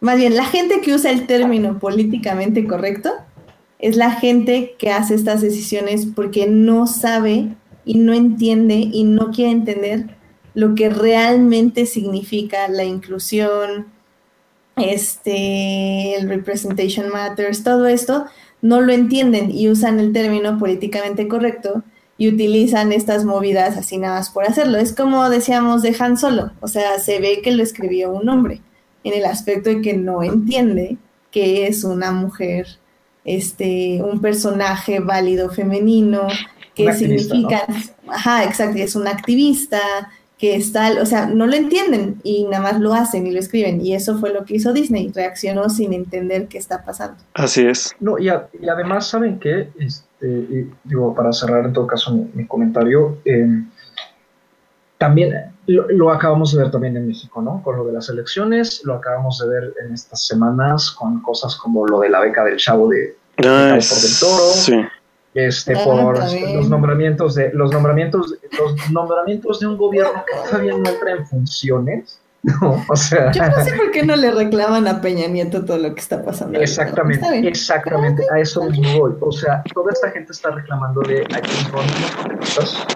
más bien la gente que usa el término políticamente correcto, es la gente que hace estas decisiones porque no sabe y no entiende y no quiere entender lo que realmente significa la inclusión, este, el representation matters, todo esto, no lo entienden y usan el término políticamente correcto y utilizan estas movidas así nada más por hacerlo. Es como decíamos de Han Solo, o sea, se ve que lo escribió un hombre, en el aspecto de que no entiende que es una mujer, este, un personaje válido femenino, que significa, ajá, exacto, es un activista, que está, o sea, no lo entienden y nada más lo hacen y lo escriben. Y eso fue lo que hizo Disney, reaccionó sin entender qué está pasando. Así es. No, y, además, ¿saben qué? Este, digo, para cerrar en todo caso mi, comentario, em, también lo, acabamos de ver también en México, ¿no? Con lo de las elecciones, lo acabamos de ver en estas semanas con cosas como lo de la beca del chavo de, ah, por del Toro. Sí este, ah, por los nombramientos de los nombramientos los nombramientos de un gobierno que todavía no entra en funciones <laughs> no, o sea, yo no sé por qué no le reclaman a Peña Nieto todo lo que está pasando. Exactamente, exactamente, a eso mismo voy. O sea, toda esta gente está reclamándole a James Bond cosas,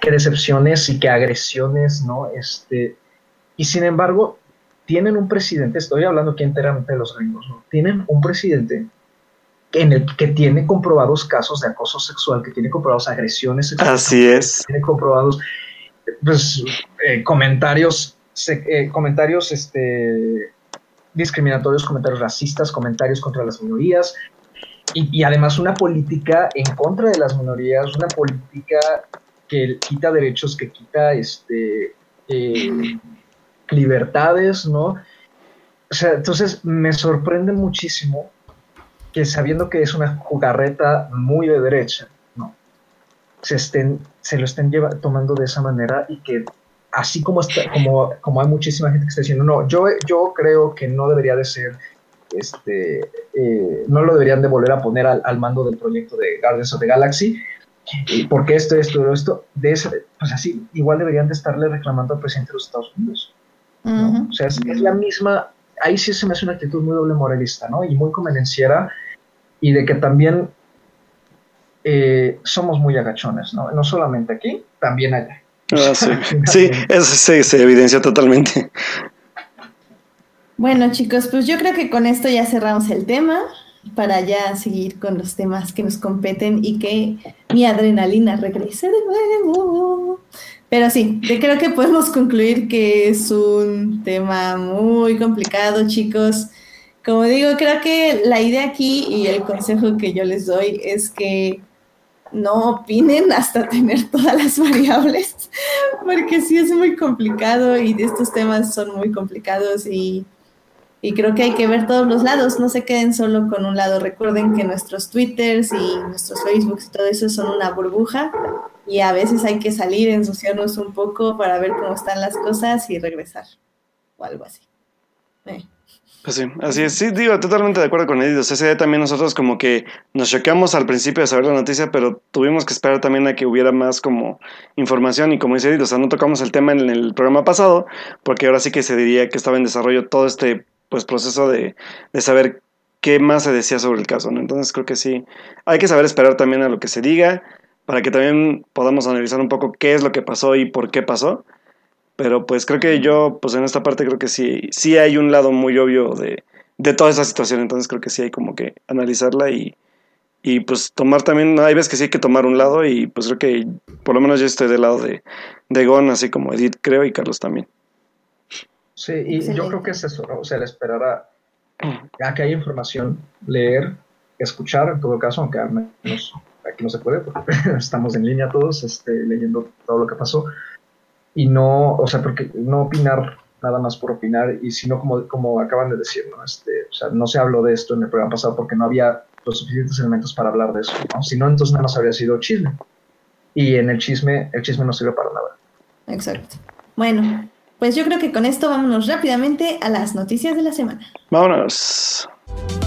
qué decepciones y qué agresiones, ¿no? Este, y sin embargo, tienen un presidente, estoy hablando aquí enteramente de los gringos, ¿no? Tienen un presidente en el que tiene comprobados casos de acoso sexual, que tiene comprobados agresiones sexuales. Así es. Tiene comprobados pues, eh, comentarios, eh, comentarios este, discriminatorios, comentarios racistas, comentarios contra las minorías. Y, además una política en contra de las minorías, una política que quita derechos, que quita este, eh, libertades, ¿no? O sea, entonces me sorprende muchísimo que sabiendo que es una jugarreta muy de derecha. Se, estén, se lo estén lleva, tomando de esa manera y que así como, está, como, como hay muchísima gente que está diciendo, no, yo, yo creo que no debería de ser, este, eh, no lo deberían de volver a poner al, al, mando del proyecto de Guardians of the Galaxy, porque esto, esto, esto, de ese, pues así, igual deberían de estarle reclamando al presidente de los Estados Unidos. ¿no? O sea, es, es, la misma, ahí sí se me hace una actitud muy doble moralista, ¿no? Y muy convenenciera y de que también eh, somos muy agachones, ¿no? No solamente aquí, también allá. Ah, sí, <laughs> sí eso se, evidencia totalmente. Bueno, chicos, pues yo creo que con esto ya cerramos el tema para ya seguir con los temas que nos competen y que mi adrenalina regrese de nuevo. Pero sí, yo creo que podemos concluir que es un tema muy complicado, chicos. Como digo, creo que la idea aquí y el consejo que yo les doy es que no opinen hasta tener todas las variables, porque sí es muy complicado y estos temas son muy complicados y, y, creo que hay que ver todos los lados, no se queden solo con un lado. Recuerden que nuestros Twitters y nuestros Facebooks y todo eso son una burbuja y a veces hay que salir, ensuciarnos un poco para ver cómo están las cosas y regresar o algo así. Eh. Pues sí, así es. Sí, digo, totalmente de acuerdo con Edith. O sea, también nosotros como que nos choqueamos al principio de saber la noticia, pero tuvimos que esperar también a que hubiera más como información y como dice Edith, o sea, no tocamos el tema en el programa pasado, porque ahora sí que se diría que estaba en desarrollo todo este pues proceso de, de saber qué más se decía sobre el caso, ¿no? Entonces creo que sí, hay que saber esperar también a lo que se diga, para que también podamos analizar un poco qué es lo que pasó y por qué pasó pero pues creo que yo, pues en esta parte creo que sí, sí hay un lado muy obvio de, de toda esa situación, entonces creo que sí hay como que analizarla y, y pues tomar también, hay veces que sí hay que tomar un lado y pues creo que por lo menos yo estoy del lado de, de Gon, así como Edith creo y Carlos también. Sí, y yo creo que es eso, ¿no? O sea, el esperar a, a que haya información, leer, escuchar en todo caso, aunque al menos aquí no se puede porque <laughs> estamos en línea todos este, leyendo todo lo que pasó y no, o sea, porque no opinar nada más por opinar, y sino como, como acaban de decir, ¿no? Este, o sea, no se habló de esto en el programa pasado porque no había los suficientes elementos para hablar de eso, ¿no? Si no, entonces nada más habría sido chisme. Y en el chisme, el chisme no sirve para nada. Exacto. Bueno, pues yo creo que con esto vámonos rápidamente a las noticias de la semana. Vámonos.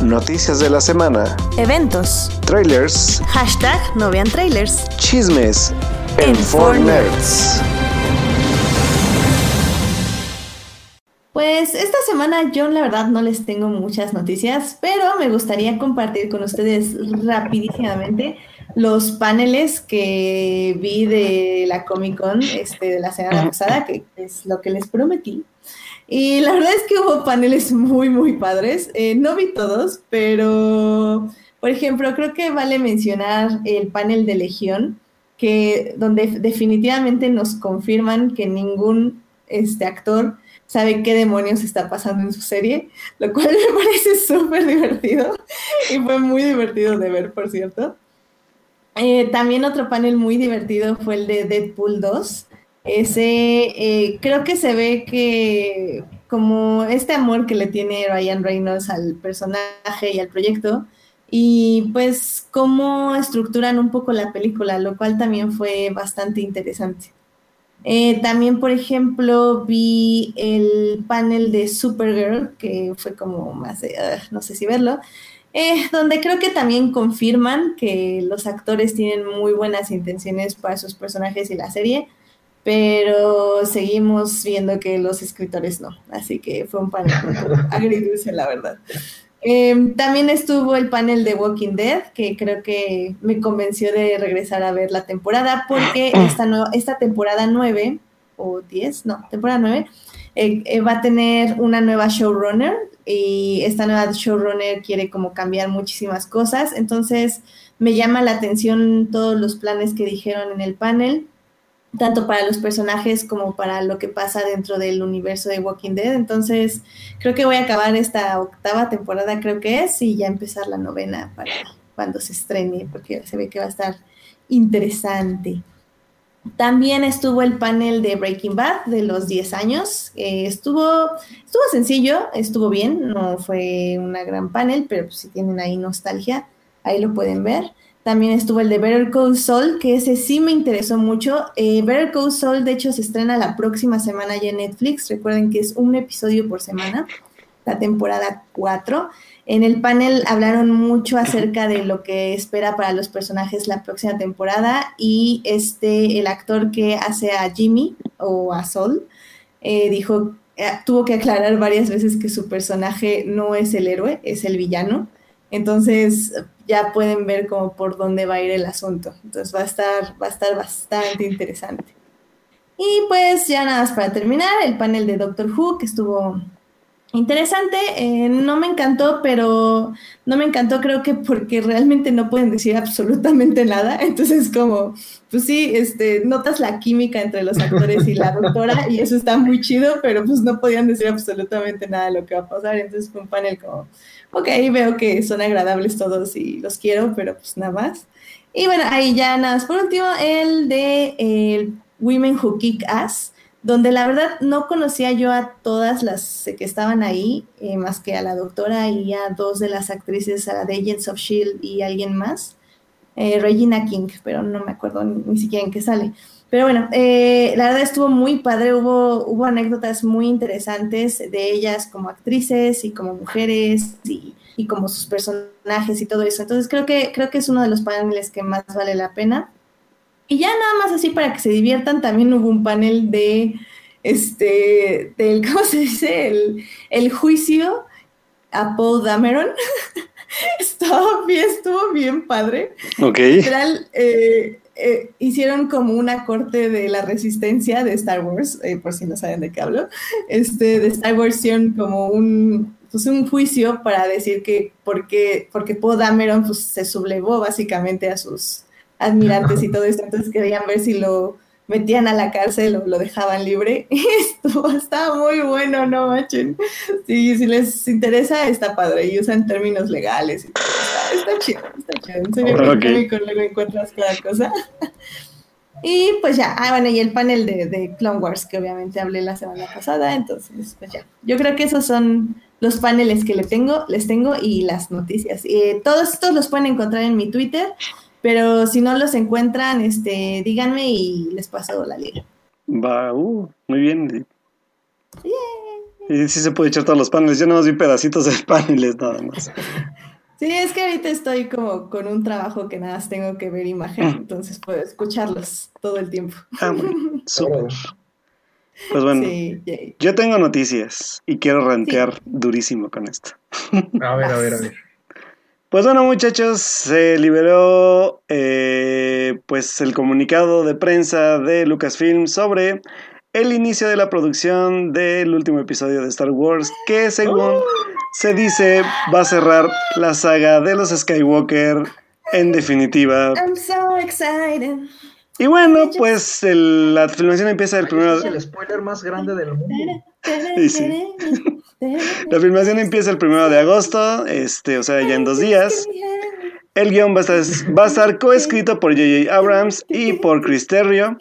Noticias de la semana. Eventos. Trailers. Hashtag no vean trailers. Chismes. En 4Nerds. Pues esta semana yo la verdad no les tengo muchas noticias, pero me gustaría compartir con ustedes rapidísimamente los paneles que vi de la Comic Con este, de la semana pasada, que es lo que les prometí. Y la verdad es que hubo paneles muy, muy padres. Eh, no vi todos, pero Por ejemplo, creo que vale mencionar el panel de Legión, que donde definitivamente nos confirman que ningún este actor sabe qué demonios está pasando en su serie, lo cual <laughs> me parece súper divertido y fue muy divertido de ver, por cierto. Eh, también otro panel muy divertido fue el de Deadpool 2. Ese eh, creo que se ve que como este amor que le tiene Ryan Reynolds al personaje y al proyecto, y pues cómo estructuran un poco la película, lo cual también fue bastante interesante. Eh, también, por ejemplo, vi el panel de Supergirl, que fue como más ah, no sé si verlo, eh, donde creo que también confirman que los actores tienen muy buenas intenciones para sus personajes y la serie, pero seguimos viendo que los escritores no. Así que fue un panel <laughs> agridulce, la verdad. Em, también estuvo el panel de Walking Dead, que creo que me convenció de regresar a ver la temporada, porque <clears throat> esta, no, esta temporada 9, o 10, no, temporada 9, eh, eh, va a tener una nueva showrunner y esta nueva showrunner quiere como cambiar muchísimas cosas, entonces me llama la atención todos los planes que dijeron en el panel tanto para los personajes como para lo que pasa dentro del universo de Walking Dead. Entonces, creo que voy a acabar esta octava temporada, creo que es, y ya empezar la novena para cuando se estrene, porque se ve que va a estar interesante. También estuvo el panel de Breaking Bad de los 10 años. estuvo, estuvo sencillo, estuvo bien, no fue una gran panel, pero pues, si tienen ahí nostalgia, ahí lo pueden ver. También estuvo el de Better Call Saul, que ese sí me interesó mucho. Eh, Better Call Saul, de hecho, se estrena la próxima semana ya en Netflix. Recuerden que es un episodio por semana, la temporada 4. En el panel hablaron mucho acerca de lo que espera para los personajes la próxima temporada y este, el actor que hace a Jimmy o a Saul, eh, dijo, eh, tuvo que aclarar varias veces que su personaje no es el héroe, es el villano. Entonces, ya pueden ver como por dónde va a ir el asunto. Entonces va a estar, va a estar bastante interesante. Y pues ya nada más para terminar, el panel de Doctor Who, que estuvo interesante. Eh, no me encantó, pero no me encantó creo que porque realmente no pueden decir absolutamente nada. <laughs> Entonces como, pues sí, este, notas la química entre los actores y la doctora y eso está muy chido, pero pues no podían decir absolutamente nada de lo que va a pasar. Entonces fue un panel como ok, veo que son agradables todos y los quiero, pero pues nada más. Y bueno, ahí ya nada más. Por último, el de Women Who Kick Ass, donde la verdad no conocía yo a todas las que estaban ahí, eh, más que a la doctora y a dos de las actrices, a de Agents of Shield y alguien más, eh, Regina King, pero no me acuerdo ni siquiera en qué sale. Pero bueno, eh, la verdad estuvo muy padre, hubo, hubo anécdotas muy interesantes de ellas como actrices y como mujeres y, como sus personajes y todo eso. Entonces creo que, creo que es uno de los paneles que más vale la pena. Y ya nada más así para que se diviertan, también hubo un panel de, este, del, <laughs> ¿cómo se dice? El, el juicio a Paul Dameron. <laughs> Estaba bien, estuvo bien padre. Ok. Literal, eh, eh, hicieron como una corte de la resistencia de Star Wars, eh, por si no saben de qué hablo, este, de Star Wars hicieron como un, pues un juicio para decir que porque, porque Poe Dameron pues, se sublevó básicamente a sus admirantes y todo esto, entonces querían ver si lo metían a la cárcel o lo dejaban libre. <laughs> Esto está muy bueno, no machen. Sí, si les interesa, está padre y usan términos legales. Y Está, chido, está chido. En serio, okay. luego encuentras cada cosa. Y pues ya, ah, bueno, y el panel de, de, Clone Wars, que obviamente hablé la semana pasada, entonces, pues ya. Yo creo que esos son los paneles que le tengo, les tengo y las noticias. Eh, todos estos los pueden encontrar en mi Twitter. Pero si no los encuentran, este, díganme y les paso la liga. Va, uh, muy bien. Y sí se puede echar todos los paneles. Yo no vi pedacitos de paneles nada más. <laughs> Sí, es que ahorita estoy como con un trabajo que nada más tengo que ver imagen, mm. entonces puedo escucharlos todo el tiempo. Ah, <laughs> súper. Pues bueno, yo tengo noticias y quiero rantear durísimo con esto. A ver, a ver, a <laughs> ver. Pues bueno, muchachos, se liberó eh, pues el comunicado de prensa de Lucasfilm sobre el inicio de la producción del último episodio de Star Wars, que según se dice va a cerrar la saga de los Skywalker en definitiva. I'm so excited. Y bueno, pues el- la filmación empieza el primero. Es el spoiler más grande del mundo. <laughs> Y sí. <laughs> <laughs> La filmación empieza el primero de agosto, este, o sea, ya en dos días. El guion va a estar, va a estar coescrito por J.J. Abrams y por Chris Terrio.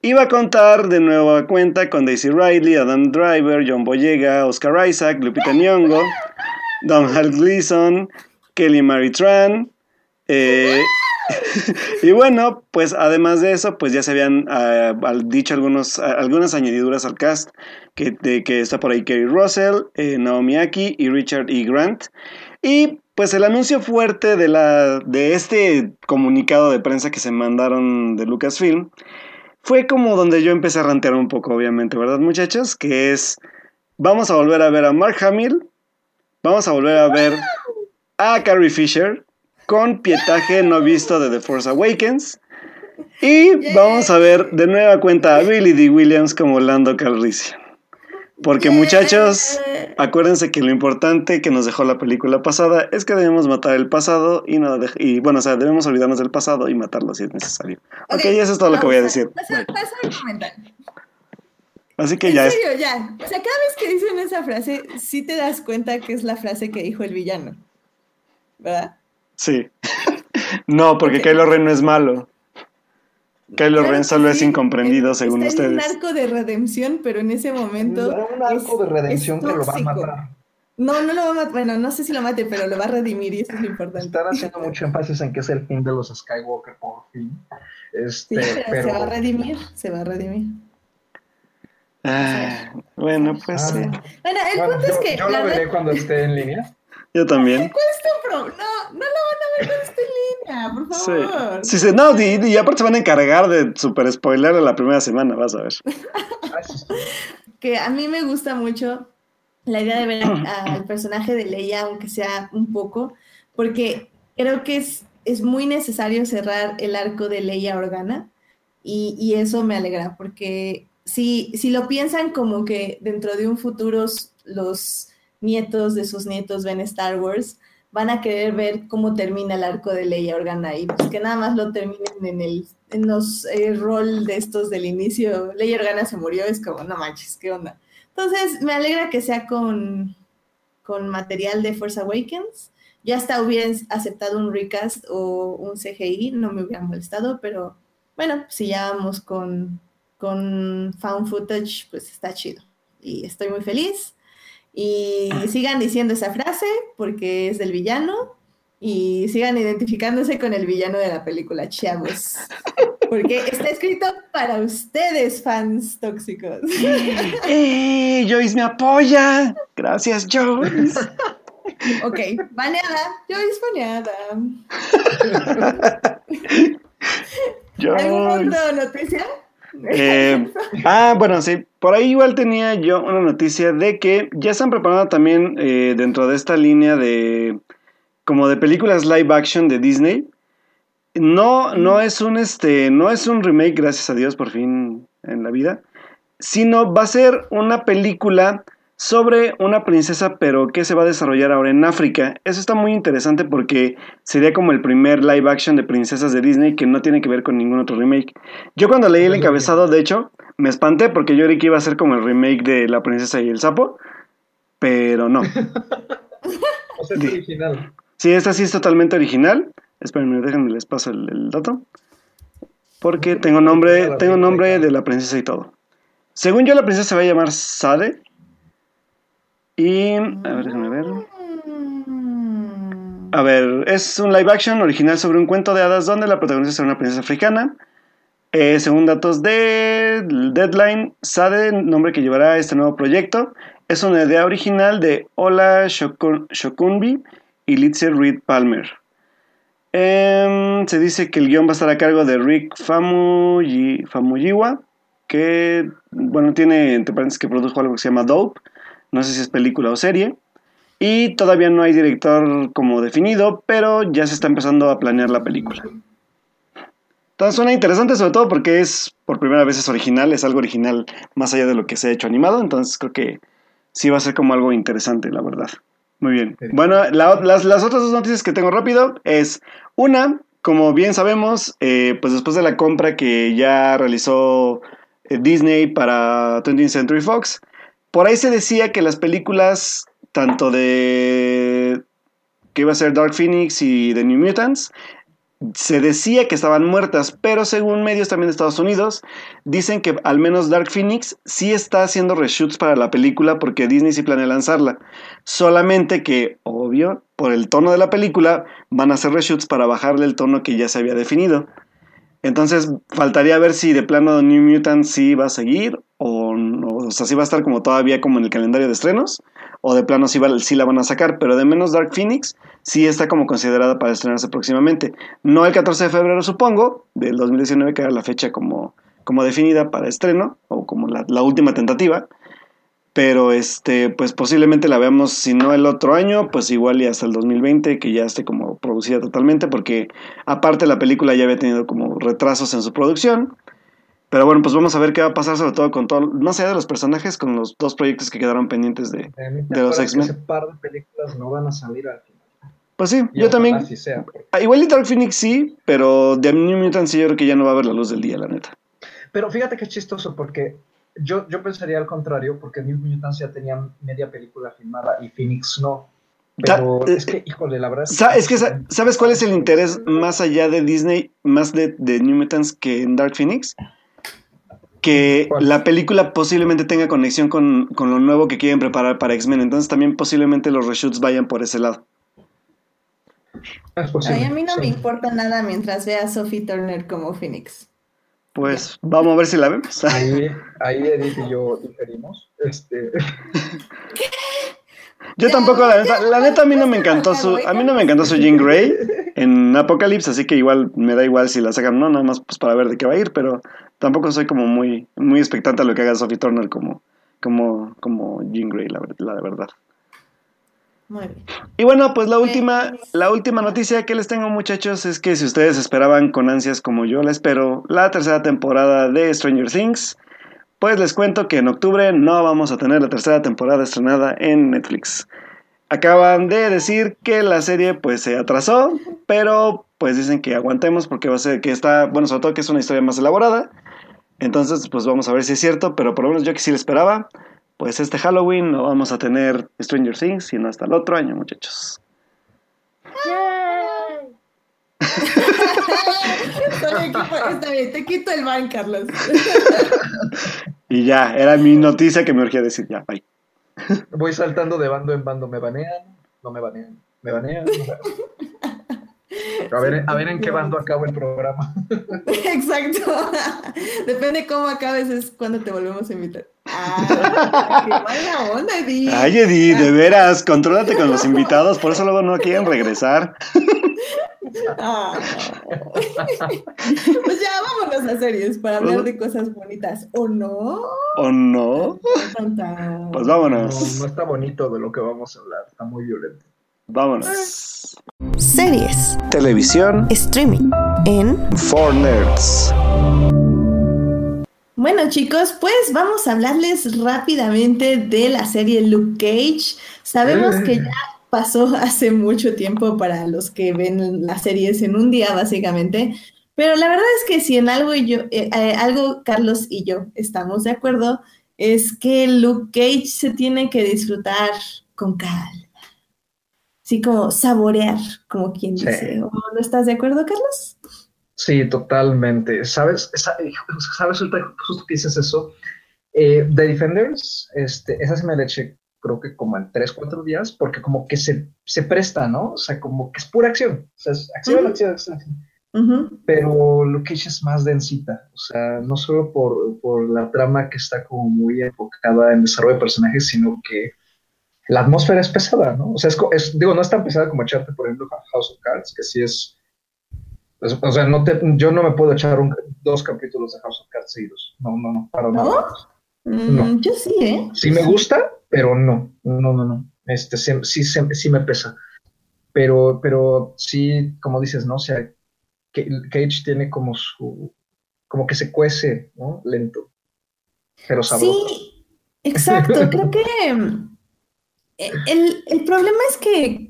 Y va a contar de nueva cuenta con Daisy Ridley, Adam Driver, John Boyega, Oscar Isaac, Lupita Nyong'o, <laughs> Don Hal Gleason, Kelly Marie Tran. Eh, <laughs> y bueno, pues además de eso, pues ya se habían ah, dicho algunos, ah, algunas añadiduras al cast, que, que está por ahí Kerry Russell, eh, Naomi Aki y Richard E. Grant. Y pues el anuncio fuerte de, la, de este comunicado de prensa que se mandaron de Lucasfilm fue como donde yo empecé a rantear un poco, obviamente, ¿verdad, muchachos? Que es, vamos a volver a ver a Mark Hamill, vamos a volver a ver a Carrie Fisher con pietaje no visto de The Force Awakens. Y vamos a ver de nueva cuenta a Billy D. Williams como Lando Calrissian. Porque muchachos, acuérdense que lo importante que nos dejó la película pasada es que debemos matar el pasado y no y bueno, o sea, debemos olvidarnos del pasado y matarlo si es necesario. Ok, eso es todo lo que voy a decir. Pasa, pasa. Así que En ya es. serio, ya. O sea, cada vez que dicen esa frase, sí te das cuenta que es la frase que dijo el villano. ¿Verdad? Sí. no, porque. Kylo Ren no es malo. Kylo Ren solo es incomprendido según está en un ustedes. arco de redención, pero en ese momento. Era un arco es- de redención es que lo va a matar. No, no lo va a matar. Bueno, no sé si lo mate, pero lo va a redimir y eso es lo importante. Están haciendo mucho énfasis en que es el fin de los Skywalker por fin. Sí, Este, pero, se va a redimir. Se va a redimir. Ah, bueno, pues Ah, sí. Bueno, el bueno, punto es que. yo la lo veré cuando esté en línea. Yo también. ¿Cuál es tu pro? No, no lo van a ver esté en línea, por favor. Sí, sí, no, y, y aparte se van a encargar de super spoiler la primera semana, vas a ver. <laughs> Que a mí me gusta mucho la idea de ver a- al personaje de Leia, aunque sea un poco, porque creo que es, es muy necesario cerrar el arco de Leia Organa y, y eso me alegra, porque si, si lo piensan como que dentro de un futuro los nietos de sus nietos ven Star Wars, van a querer ver cómo termina el arco de Leia Organa y pues que nada más lo terminen en el en los eh, rol de estos del inicio. Leia Organa se murió, es como, no manches, ¿qué onda? Entonces, me alegra que sea con, con material de Force Awakens. Ya hasta hubiera aceptado un recast o un CGI, no me hubiera molestado, pero bueno, si ya vamos con, con found footage, pues está chido. Y estoy muy feliz. Y sigan diciendo esa frase porque es del villano. Y sigan identificándose con el villano de la película, chavos. <laughs> Porque está escrito para ustedes, fans tóxicos. <laughs> ¡Eh! Joyce me apoya. Gracias, Joyce. <laughs> Ok, baneada. Joyce baneada. ¿Alguna Joyce. otra noticia? Eh, ah, bueno, sí. Por ahí igual tenía yo una noticia de que ya están preparando también eh, dentro de esta línea de como de películas live action de Disney. No, no es un este, no es un remake, gracias a Dios, por fin en la vida, sino va a ser una película sobre una princesa, pero que se va a desarrollar ahora en África. Eso está muy interesante porque sería como el primer live action de princesas de Disney que no tiene que ver con ningún otro remake. Yo cuando leí el encabezado, de hecho, me espanté porque yo creí que iba a ser como el remake de La princesa y el sapo, pero no. <laughs> O sea, es original. Sí, esta sí es totalmente original. Espérenme, déjenme les paso el, el dato. Porque tengo nombre, tengo nombre de la princesa y todo. Según yo, la princesa se va a llamar Sade. Y. A ver, déjenme ver. A ver, es un live action original sobre un cuento de hadas donde la protagonista será una princesa africana. Eh, según datos de Deadline, Sade, nombre que llevará este nuevo proyecto, es una idea original de Ola Shokun- Shokunbi y Litzy Reed Palmer. Em, se dice que el guion va a estar a cargo de Rick Famuyi- Famuyiwa, que, bueno, tiene, entre paréntesis, que produjo algo que se llama Dope. No sé si es película o serie. Y todavía no hay director como definido, pero ya se está empezando a planear la película. Entonces suena interesante, sobre todo porque es por primera vez es original, es algo original más allá de lo que se ha hecho animado. Entonces creo que sí va a ser como algo interesante, la verdad. Muy bien. Bueno, las, las, otras dos noticias que tengo rápido es una, como bien sabemos, eh, pues después de la compra que ya realizó eh, Disney para 20th Century Fox, por ahí se decía que las películas tanto de que iba a ser Dark Phoenix y The New Mutants se decía que estaban muertas, pero según medios también de Estados Unidos, dicen que al menos Dark Phoenix sí está haciendo reshoots para la película porque Disney sí planea lanzarla. Solamente que, obvio, por el tono de la película, van a hacer reshoots para bajarle el tono que ya se había definido. Entonces, faltaría ver si de plano New Mutants sí va a seguir o, o sea, si va a estar como todavía como en el calendario de estrenos o de plano sí, la van a sacar, pero de menos Dark Phoenix sí está como considerada para estrenarse próximamente. No el 14 de febrero, supongo, del 2019, que era la fecha como, como definida para estreno, o como la, la última tentativa, pero este, pues posiblemente la veamos, si no el otro año, pues igual y hasta el 2020, que ya esté como producida totalmente, porque aparte la película ya había tenido como retrasos en su producción, pero bueno, pues vamos a ver qué va a pasar, sobre todo con todo, no sé, de los personajes, con los dos proyectos que quedaron pendientes de, de los X-Men. Ese par de películas no van a salir al final. Pues sí, yo también. Ah, igual y Dark Phoenix sí, pero The New Mutants sí yo creo que ya no va a ver la luz del día, la neta. Pero fíjate que es chistoso, porque yo, yo pensaría al contrario, porque New Mutants ya tenían media película filmada y Phoenix no. Pero es que, híjole, la verdad es, es que, ¿sabes cuál es el interés más allá de Disney, más de, de New Mutants que en Dark Phoenix? Que la película posiblemente tenga conexión con, lo nuevo que quieren preparar para X-Men. Entonces también posiblemente los reshoots vayan por ese lado. a mí no me importa nada mientras vea a Sophie Turner como Phoenix. Pues vamos a ver si la vemos. Ahí, <laughs> ahí Edith y yo diferimos. Este... <laughs> Yo tampoco, la neta, la neta a mí no me encantó su, a mí no me encantó su Jean Grey <laughs> en Apocalypse, así que igual me da igual si la sacan no, nada más pues para ver de qué va a ir, pero tampoco soy como muy, muy expectante a lo que haga Sophie Turner como, como, como Jean Grey, la, la de verdad. Muy bien. Y bueno, pues la última, la última noticia que les tengo, muchachos, es que si ustedes esperaban con ansias como yo la espero, la tercera temporada de Stranger Things, pues les cuento que en octubre no vamos a tener la tercera temporada estrenada en Netflix. Acaban de decir que la serie pues se atrasó, pero pues dicen que aguantemos porque va a ser que está, bueno, sobre todo que es una historia más elaborada. Entonces, pues vamos a ver si es cierto, pero por lo menos yo que sí lo esperaba, pues este Halloween no vamos a tener Stranger Things, sino hasta el otro año, muchachos. <laughs> <laughs> <laughs> Está bien, te quito el ban, Carlos. <laughs> y ya, era mi noticia que me urgía decir ya, bye. Voy saltando de bando en bando, me banean, no me banean, me banean. A ver, a ver en qué bando acabo el programa. Exacto. Depende cómo acabes, es cuando te volvemos a invitar. Ah, qué buena onda, Edith. Ay, Edith, de veras, contrólate con los invitados, por eso luego no quieren regresar. Ah. pues ya vámonos a series para hablar de cosas bonitas, ¿o no? ¿O no? Pues vámonos. No, está bonito de lo que vamos a hablar, está muy violento. Vámonos. Series. Televisión. Streaming. En. For Nerds. Bueno chicos, pues vamos a hablarles rápidamente de la serie Luke Cage. Sabemos que ya pasó <laughs> hace mucho tiempo para los que ven las series en un día, básicamente. Pero la verdad es que si en algo, yo, eh, eh, algo Carlos y yo estamos de acuerdo, es que Luke Cage se tiene que disfrutar con calma. Así como saborear, como quien dice. ¿No estás de acuerdo, Carlos? Sí, totalmente. ¿Sabes? ¿Sabes justo que dices eso? Eh, The Defenders, este, esa se me la eché creo que como en tres, cuatro días, porque como que se, se presta, ¿no? O sea, como que es pura acción. O sea, es acción, acción, acción. Pero lo que es más densita, o sea, no solo por, por, la trama que está como muy enfocada en desarrollo de personajes, sino que la atmósfera es pesada, ¿no? O sea, es, digo, no es tan pesada como echarte, por ejemplo, House of Cards, que sí es, o sea, no te, yo no me puedo echar dos capítulos de House of Cards seguidos, no, no, no, para nada. Mm, yo sí, ¿eh? Sí me gusta, pero no, no, no, no. Este, sí, sí, sí me pesa. Pero, pero sí, como dices, ¿no? O sea, Cage tiene como su, como que se cuece, ¿no? Lento, pero sabroso. Sí, exacto. <laughs> Creo que eh, el, el problema es que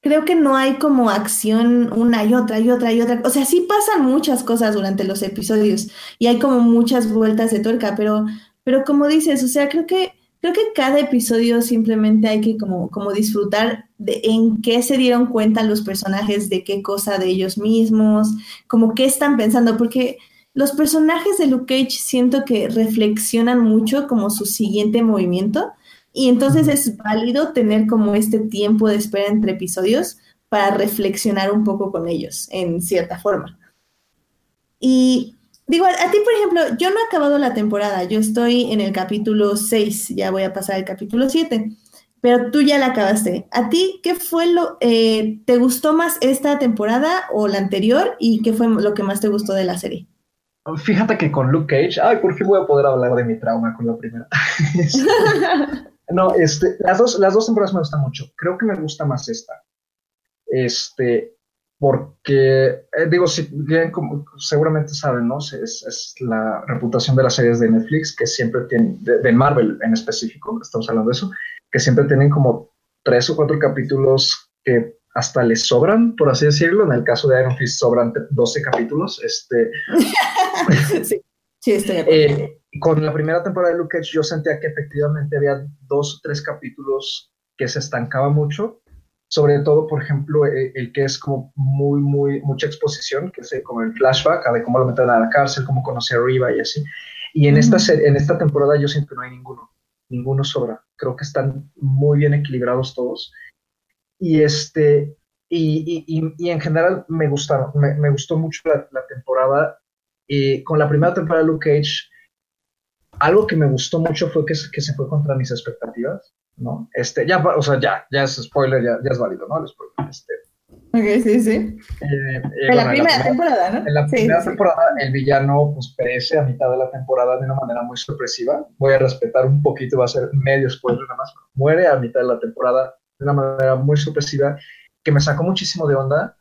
creo que no hay como acción una y otra y otra y otra. O sea, sí pasan muchas cosas durante los episodios y hay como muchas vueltas de tuerca, pero, pero como dices, o sea, creo que, creo que cada episodio simplemente hay que como, como disfrutar de en qué se dieron cuenta los personajes, de qué cosa de ellos mismos, como qué están pensando, porque los personajes de Luke Cage siento que reflexionan mucho como su siguiente movimiento y entonces es válido tener como este tiempo de espera entre episodios para reflexionar un poco con ellos, en cierta forma. Y digo, a, ti, por ejemplo, yo no he acabado la temporada, yo estoy en el capítulo 6, ya voy a pasar al capítulo 7, pero tú ya la acabaste. ¿A ti qué fue lo, eh, te gustó más esta temporada o la anterior y qué fue lo que más te gustó de la serie? Fíjate que con Luke Cage, ay, por fin voy a poder hablar de mi trauma con la primera. <laughs> <laughs> No, este, las dos, las dos temporadas me gustan mucho. Creo que me gusta más esta. Este, porque, eh, digo, si bien como seguramente saben, ¿no? Es, es, la reputación de las series de Netflix que siempre tienen, de, Marvel en específico, estamos hablando de eso, que siempre tienen como tres o cuatro capítulos que hasta les sobran, por así decirlo. En el caso de Iron Fist sobran 12 capítulos. Este, <laughs> sí, sí, estoy de acuerdo. Eh, con la primera temporada de Luke Cage yo sentía que efectivamente había dos o tres capítulos que se estancaba mucho, sobre todo, por ejemplo, e, el, que es como muy, muy, mucha exposición, que es como el flashback, de cómo lo meten a la cárcel, cómo conoce a Riva y así. Y en, esta, en esta temporada yo siento que no hay ninguno, ninguno sobra. Creo que están muy bien equilibrados todos. Y, este, y, y, y en general me gustaron, me, me gustó mucho la, la temporada. Y con la primera temporada de Luke Cage, algo que me gustó mucho fue que, que se fue contra mis expectativas, ¿no? Este, ya, o sea, ya, ya es spoiler, ya, ya es válido, ¿no? El spoiler, este, Ok, sí, sí. Eh, en la primera temporada, ¿no? En la primera temporada, el villano pues perece a mitad de la temporada de una manera muy sorpresiva. Voy a respetar un poquito, va a ser medio spoiler nada más. Muere a mitad de la temporada de una manera muy sorpresiva que me sacó muchísimo de onda.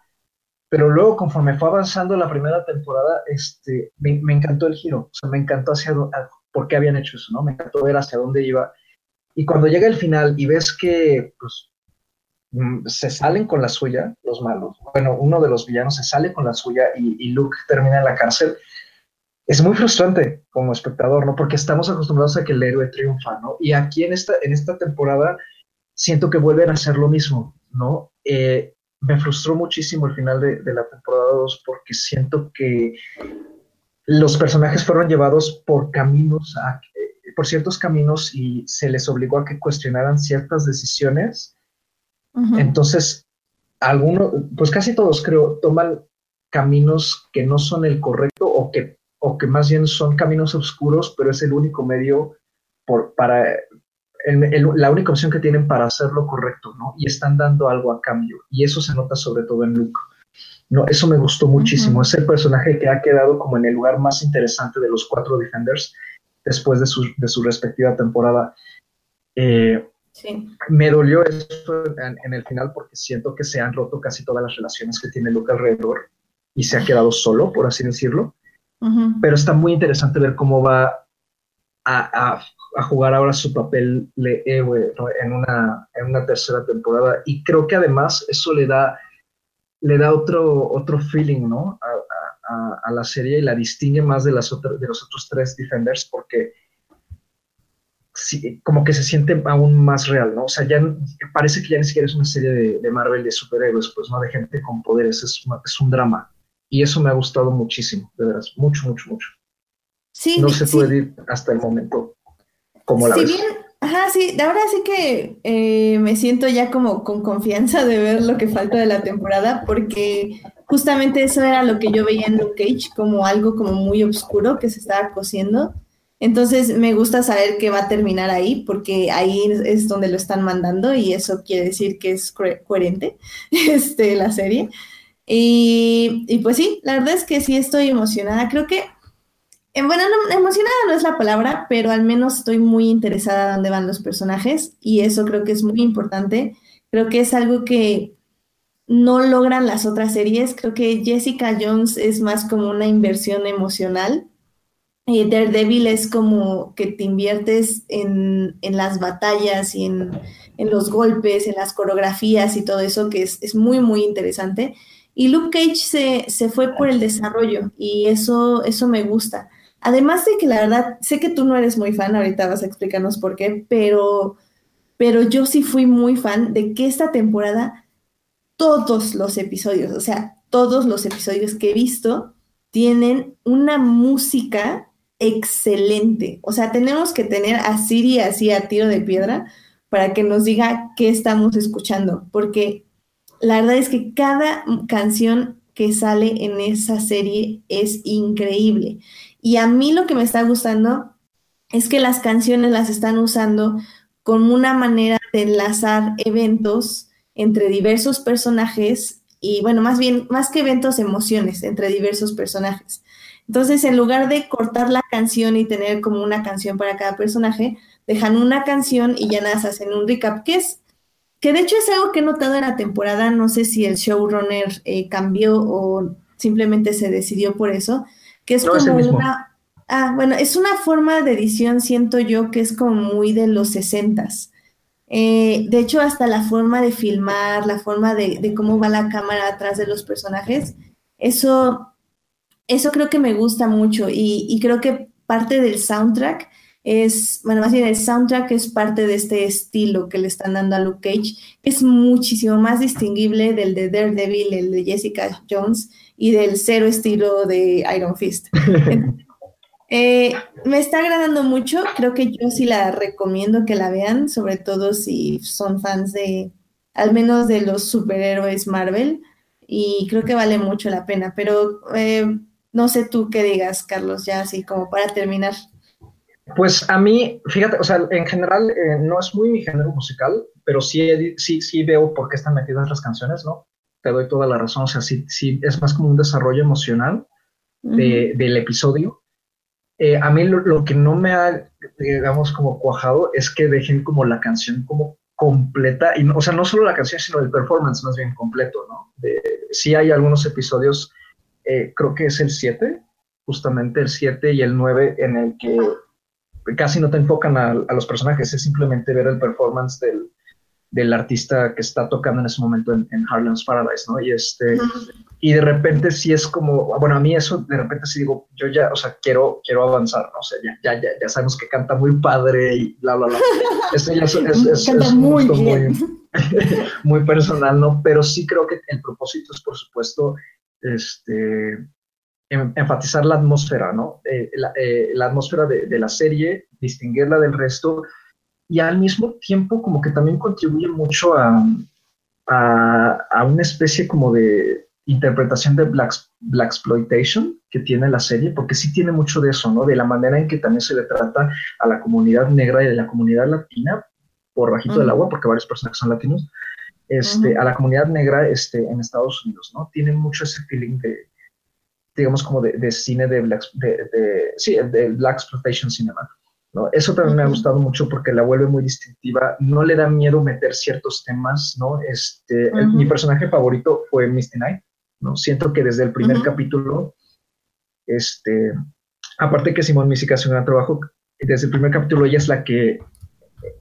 Pero luego, conforme fue avanzando la primera temporada, este, me, me encantó el giro. O sea, me encantó hacia, por qué habían hecho eso, ¿no? Me encantó ver hacia dónde iba. Y cuando llega el final y ves que pues, mm, se salen con la suya, los malos, bueno, uno de los villanos se sale con la suya y, Luke termina en la cárcel, es muy frustrante como espectador, ¿no? Porque estamos acostumbrados a que el héroe triunfa, ¿no? Y aquí en esta, en esta temporada siento que vuelven a hacer lo mismo, ¿no? Eh, me frustró muchísimo el final de, la temporada 2 porque siento que los personajes fueron llevados por caminos, por ciertos caminos y se les obligó a que cuestionaran ciertas decisiones. Entonces, algunos, pues casi todos creo, toman caminos que no son el correcto o que, o que más bien son caminos oscuros, pero es el único medio por, para, la única opción que tienen para hacer lo correcto, ¿no? Y están dando algo a cambio. Y eso se nota sobre todo en Luke. No, eso me gustó muchísimo. Es el personaje que ha quedado como en el lugar más interesante de los cuatro Defenders después de su, de su respectiva temporada. Eh, me dolió esto en, el final porque siento que se han roto casi todas las relaciones que tiene Luke alrededor y se ha quedado solo, por así decirlo. Pero está muy interesante ver cómo va a, a, jugar ahora su papel de héroe en, una, en una tercera temporada. Y creo que además eso le da le da otro, otro feeling, ¿no? A, la serie y la distingue más de, las de los otros tres Defenders porque como que se siente aún más real, ¿no? O sea, ya parece que ya ni siquiera es una serie de, Marvel de superhéroes, pues, ¿no? De gente con poderes, es, es un drama. Y eso me ha gustado muchísimo, de veras, mucho, mucho, mucho. Sí, no sé tú, Edith, hasta el momento, cómo la ves. Ajá, sí, ahora sí que eh, me siento ya como con confianza de ver lo que falta de la temporada, porque justamente eso era lo que yo veía en Luke Cage, como algo como muy oscuro que se estaba cociendo. Entonces me gusta saber que va a terminar ahí, porque ahí es donde lo están mandando y eso quiere decir que es coherente <laughs> este, la serie. Y, y pues sí, la verdad es que sí estoy emocionada. Creo que eh, bueno, emocionada no es la palabra, pero al menos estoy muy interesada en dónde van los personajes y eso creo que es muy importante. Creo que es algo que no logran las otras series. Creo que Jessica Jones es más como una inversión emocional. y Daredevil es como que te inviertes en, las batallas y en, en los golpes, en las coreografías y todo eso, que es, es muy, muy interesante. Y Luke Cage se, se, fue por el desarrollo y eso, eso me gusta. Además de que la verdad, sé que tú no eres muy fan, ahorita vas a explicarnos por qué, pero, pero yo sí fui muy fan de que esta temporada, todos los episodios, o sea, todos los episodios que he visto, tienen una música excelente. O sea, tenemos que tener a Siri así a tiro de piedra para que nos diga qué estamos escuchando, porque la verdad es que cada canción que sale en esa serie es increíble. Y a mí lo que me está gustando es que las canciones las están usando como una manera de enlazar eventos entre diversos personajes y bueno, más bien, más que eventos, emociones entre diversos personajes. Entonces, en lugar de cortar la canción y tener como una canción para cada personaje, dejan una canción y ya nada, hacen un recap, que es, que de hecho es algo que he notado en la temporada, no sé si el showrunner eh, cambió o simplemente se decidió por eso, que es como una... Ah, bueno, es una forma de edición, siento yo, que es como muy de los sesentas. Eh, de hecho, hasta la forma de filmar, la forma de, cómo va la cámara atrás de los personajes, eso, eso creo que me gusta mucho y, creo que parte del soundtrack es, bueno, más bien el soundtrack es parte de este estilo que le están dando a Luke Cage, que es muchísimo más distinguible del de Daredevil, el de Jessica Jones y del cero estilo de Iron Fist. <laughs> Eh, me está agradando mucho, creo que yo sí la recomiendo que la vean, sobre todo si son fans de, al menos de los superhéroes Marvel, y creo que vale mucho la pena, pero eh, no sé tú qué digas, Carlos, ya así como para terminar. Pues a mí, fíjate, o sea, en general eh, no es muy mi género musical, pero sí, sí, sí veo por qué están metidas las canciones, ¿no? te doy toda la razón, o sea, sí, sí es más como un desarrollo emocional del episodio. Eh, a mí lo, que no me ha, digamos, como cuajado es que dejen como la canción como completa, y o sea, no solo la canción, sino el performance más bien completo, ¿no? sí hay algunos episodios, eh, creo que es el 7, justamente el 7 y el 9, en el que casi no te enfocan a, a los personajes, es simplemente ver el performance del, del artista que está tocando en ese momento en, Harlem's Paradise, ¿no? Y este, y de repente sí es como, bueno, a mí eso de repente sí digo, yo ya, o sea, quiero, quiero avanzar, ¿no? O sea, ya, ya, ya, sabemos que canta muy padre y bla, bla, bla. <laughs> Eso ya es, es, muy, <laughs> muy, personal, ¿no? Pero sí creo que el propósito es, por supuesto, este, em, enfatizar la atmósfera, ¿no? Eh, eh, la, atmósfera de, de la serie, distinguirla del resto y al mismo tiempo como que también contribuye mucho a, a, una especie como de interpretación de Black, Black Exploitation que tiene la serie, porque sí tiene mucho de eso, ¿no? De la manera en que también se le trata a la comunidad negra y de la comunidad latina por bajito del agua, porque varios personajes son latinos, este, a la comunidad negra este, en Estados Unidos, ¿no? Tiene mucho ese feeling de, digamos, como de, de cine de Black, de, de, sí, de Black Exploitation Cinema. ¿no? Eso también me ha gustado mucho porque la vuelve muy distintiva, no le da miedo meter ciertos temas, ¿no? Este, mi personaje favorito fue Misty Knight, ¿no? Siento que desde el primer capítulo, este, aparte que Simón Mísica hace un gran trabajo, desde el primer capítulo ella es la que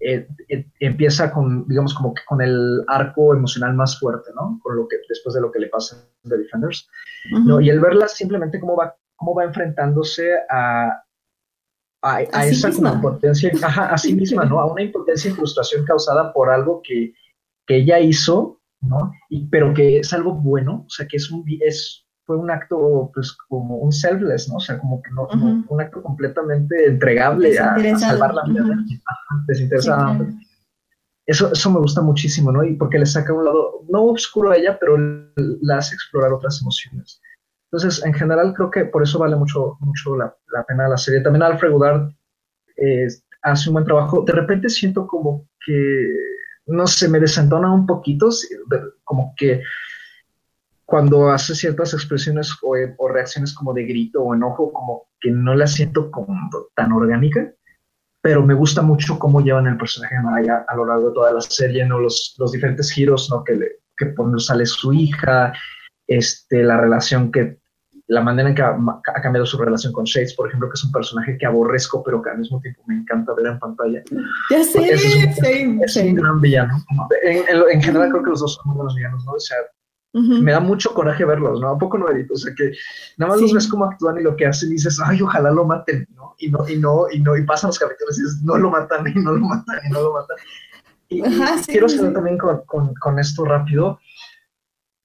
eh, eh, empieza con, digamos, como que con el arco emocional más fuerte, ¿no? Con lo que, después de lo que le pasa en The Defenders, ¿no? Y el verla simplemente cómo va, cómo va enfrentándose a, a, esa impotencia, a sí misma, ¿no? A una impotencia y frustración causada por algo que, ella hizo, ¿no? Y, pero que es algo bueno, o sea, que es un, es, fue un acto, pues, como un selfless, ¿no? O sea, como que no, un acto completamente entregable a, salvar la vida desinteresada. Eso, eso me gusta muchísimo, ¿no? Y porque le saca un lado, no oscuro a ella, pero la hace explorar otras emociones. Entonces, en general, creo que por eso vale mucho, mucho la, pena la serie. También Alfred Goddard eh, hace un buen trabajo. De repente siento como que, no sé, me desentona un poquito, como que cuando hace ciertas expresiones o, reacciones como de grito o enojo, como que no la siento como tan orgánica, pero me gusta mucho cómo llevan el personaje de Maya a lo largo de toda la serie, ¿no? los, los diferentes giros ¿no? que, le, que sale su hija, este, la relación que la manera en que ha, ha, cambiado su relación con Shades, por ejemplo, que es un personaje que aborrezco, pero que al mismo tiempo me encanta ver en pantalla. Ya sé, es, un, sí, es un gran villano. En, en, en, general creo que los dos son muy buenos villanos, ¿no? O sea, uh -huh. me da mucho coraje verlos, ¿no? ¿A poco no, Edith? O sea, que nada más sí. los ves cómo actúan y lo que hacen y dices, ay, ojalá lo maten, ¿no? Y no, y no, y no, y pasan los capítulos y dices, no lo matan, y no lo matan, y no lo matan. Y, Ajá, y quiero cerrar también con, con, con esto rápido.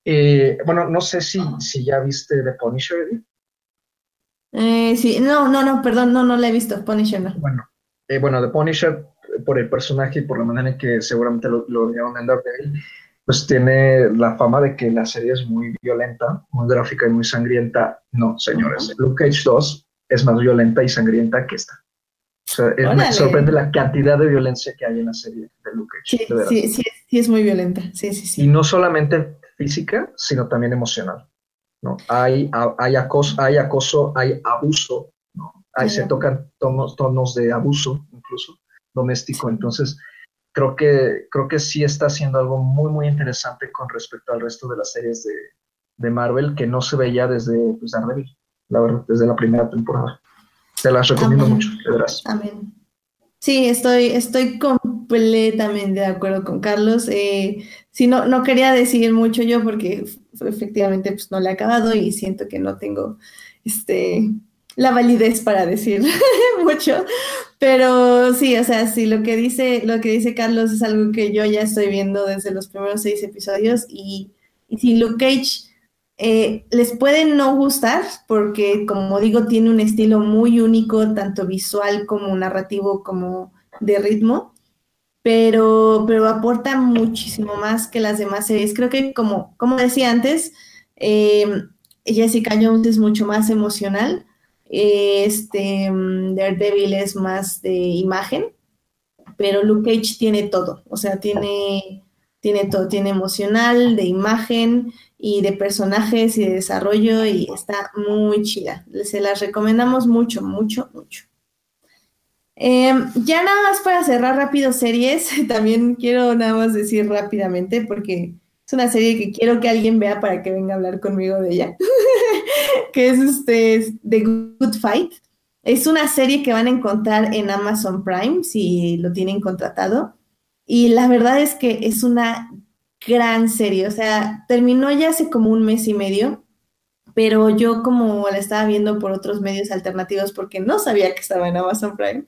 Eh, bueno, no sé si, si ya viste The Punisher, Edith. Eh, sí, no, no, no, perdón, no, no la he visto, Punisher no. Bueno, eh, bueno, The Punisher, por el personaje y por la manera en que seguramente lo, lo llaman en Daredevil, pues tiene la fama de que la serie es muy violenta, muy gráfica y muy sangrienta. No, señores, uh -huh. Luke Cage 2 es más violenta y sangrienta que esta. O sea, es, me sorprende la cantidad de violencia que hay en la serie de Luke Cage. Sí, sí, sí, sí, es muy violenta, sí, sí, sí. Y no solamente física, sino también emocional. ¿no? Hay, hay, acoso, hay acoso, hay abuso, ¿no? Ahí sí. se tocan tonos, tonos de abuso incluso doméstico, entonces creo que, creo que sí está haciendo algo muy, muy interesante con respecto al resto de las series de, de Marvel que no se veía desde pues, Daredevil, la verdad, desde la primera temporada. Te las recomiendo Amén. mucho, de. Amén. Sí, estoy, estoy completamente de acuerdo con Carlos. Eh, sí, no, no quería decir mucho yo porque efectivamente pues, no le he acabado y siento que no tengo este, la validez para decir <laughs> mucho. Pero sí, o sea, sí, lo que, dice, lo que dice Carlos es algo que yo ya estoy viendo desde los primeros seis episodios y, sí, Luke Cage eh, les puede no gustar porque, como digo, tiene un estilo muy único, tanto visual como narrativo como de ritmo, pero, pero aporta muchísimo más que las demás series. Creo que, como, como decía antes, eh, Jessica Jones es mucho más emocional, este Daredevil es más de imagen, pero Luke Cage tiene todo, o sea, tiene, tiene todo, tiene emocional, de imagen, y de personajes y de desarrollo y está muy chida. Se las recomendamos mucho, mucho, mucho. Eh, ya nada más para cerrar rápido series, <laughs> también quiero nada más decir rápidamente porque es una serie que quiero que alguien vea para que venga a hablar conmigo de ella, <laughs> que es este The Good Fight. Es una serie que van a encontrar en Amazon Prime si lo tienen contratado. Y la verdad es que es una gran serie, o sea, terminó ya hace como un mes y medio, pero yo como la estaba viendo por otros medios alternativos porque no sabía que estaba en Amazon Prime,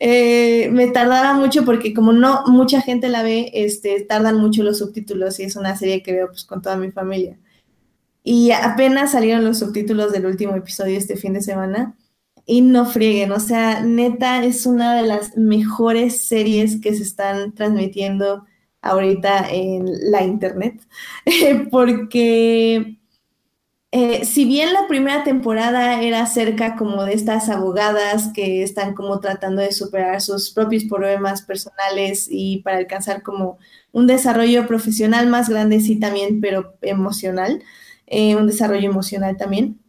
eh, me tardaba mucho porque como no mucha gente la ve, este, tardan mucho los subtítulos y es una serie que veo pues con toda mi familia. Y apenas salieron los subtítulos del último episodio este fin de semana y no frieguen, o sea, neta es una de las mejores series que se están transmitiendo ahorita en la internet, <laughs> porque eh, si bien la primera temporada era acerca como de estas abogadas que están como tratando de superar sus propios problemas personales y para alcanzar como un desarrollo profesional más grande, sí también, pero emocional, eh, un desarrollo emocional también.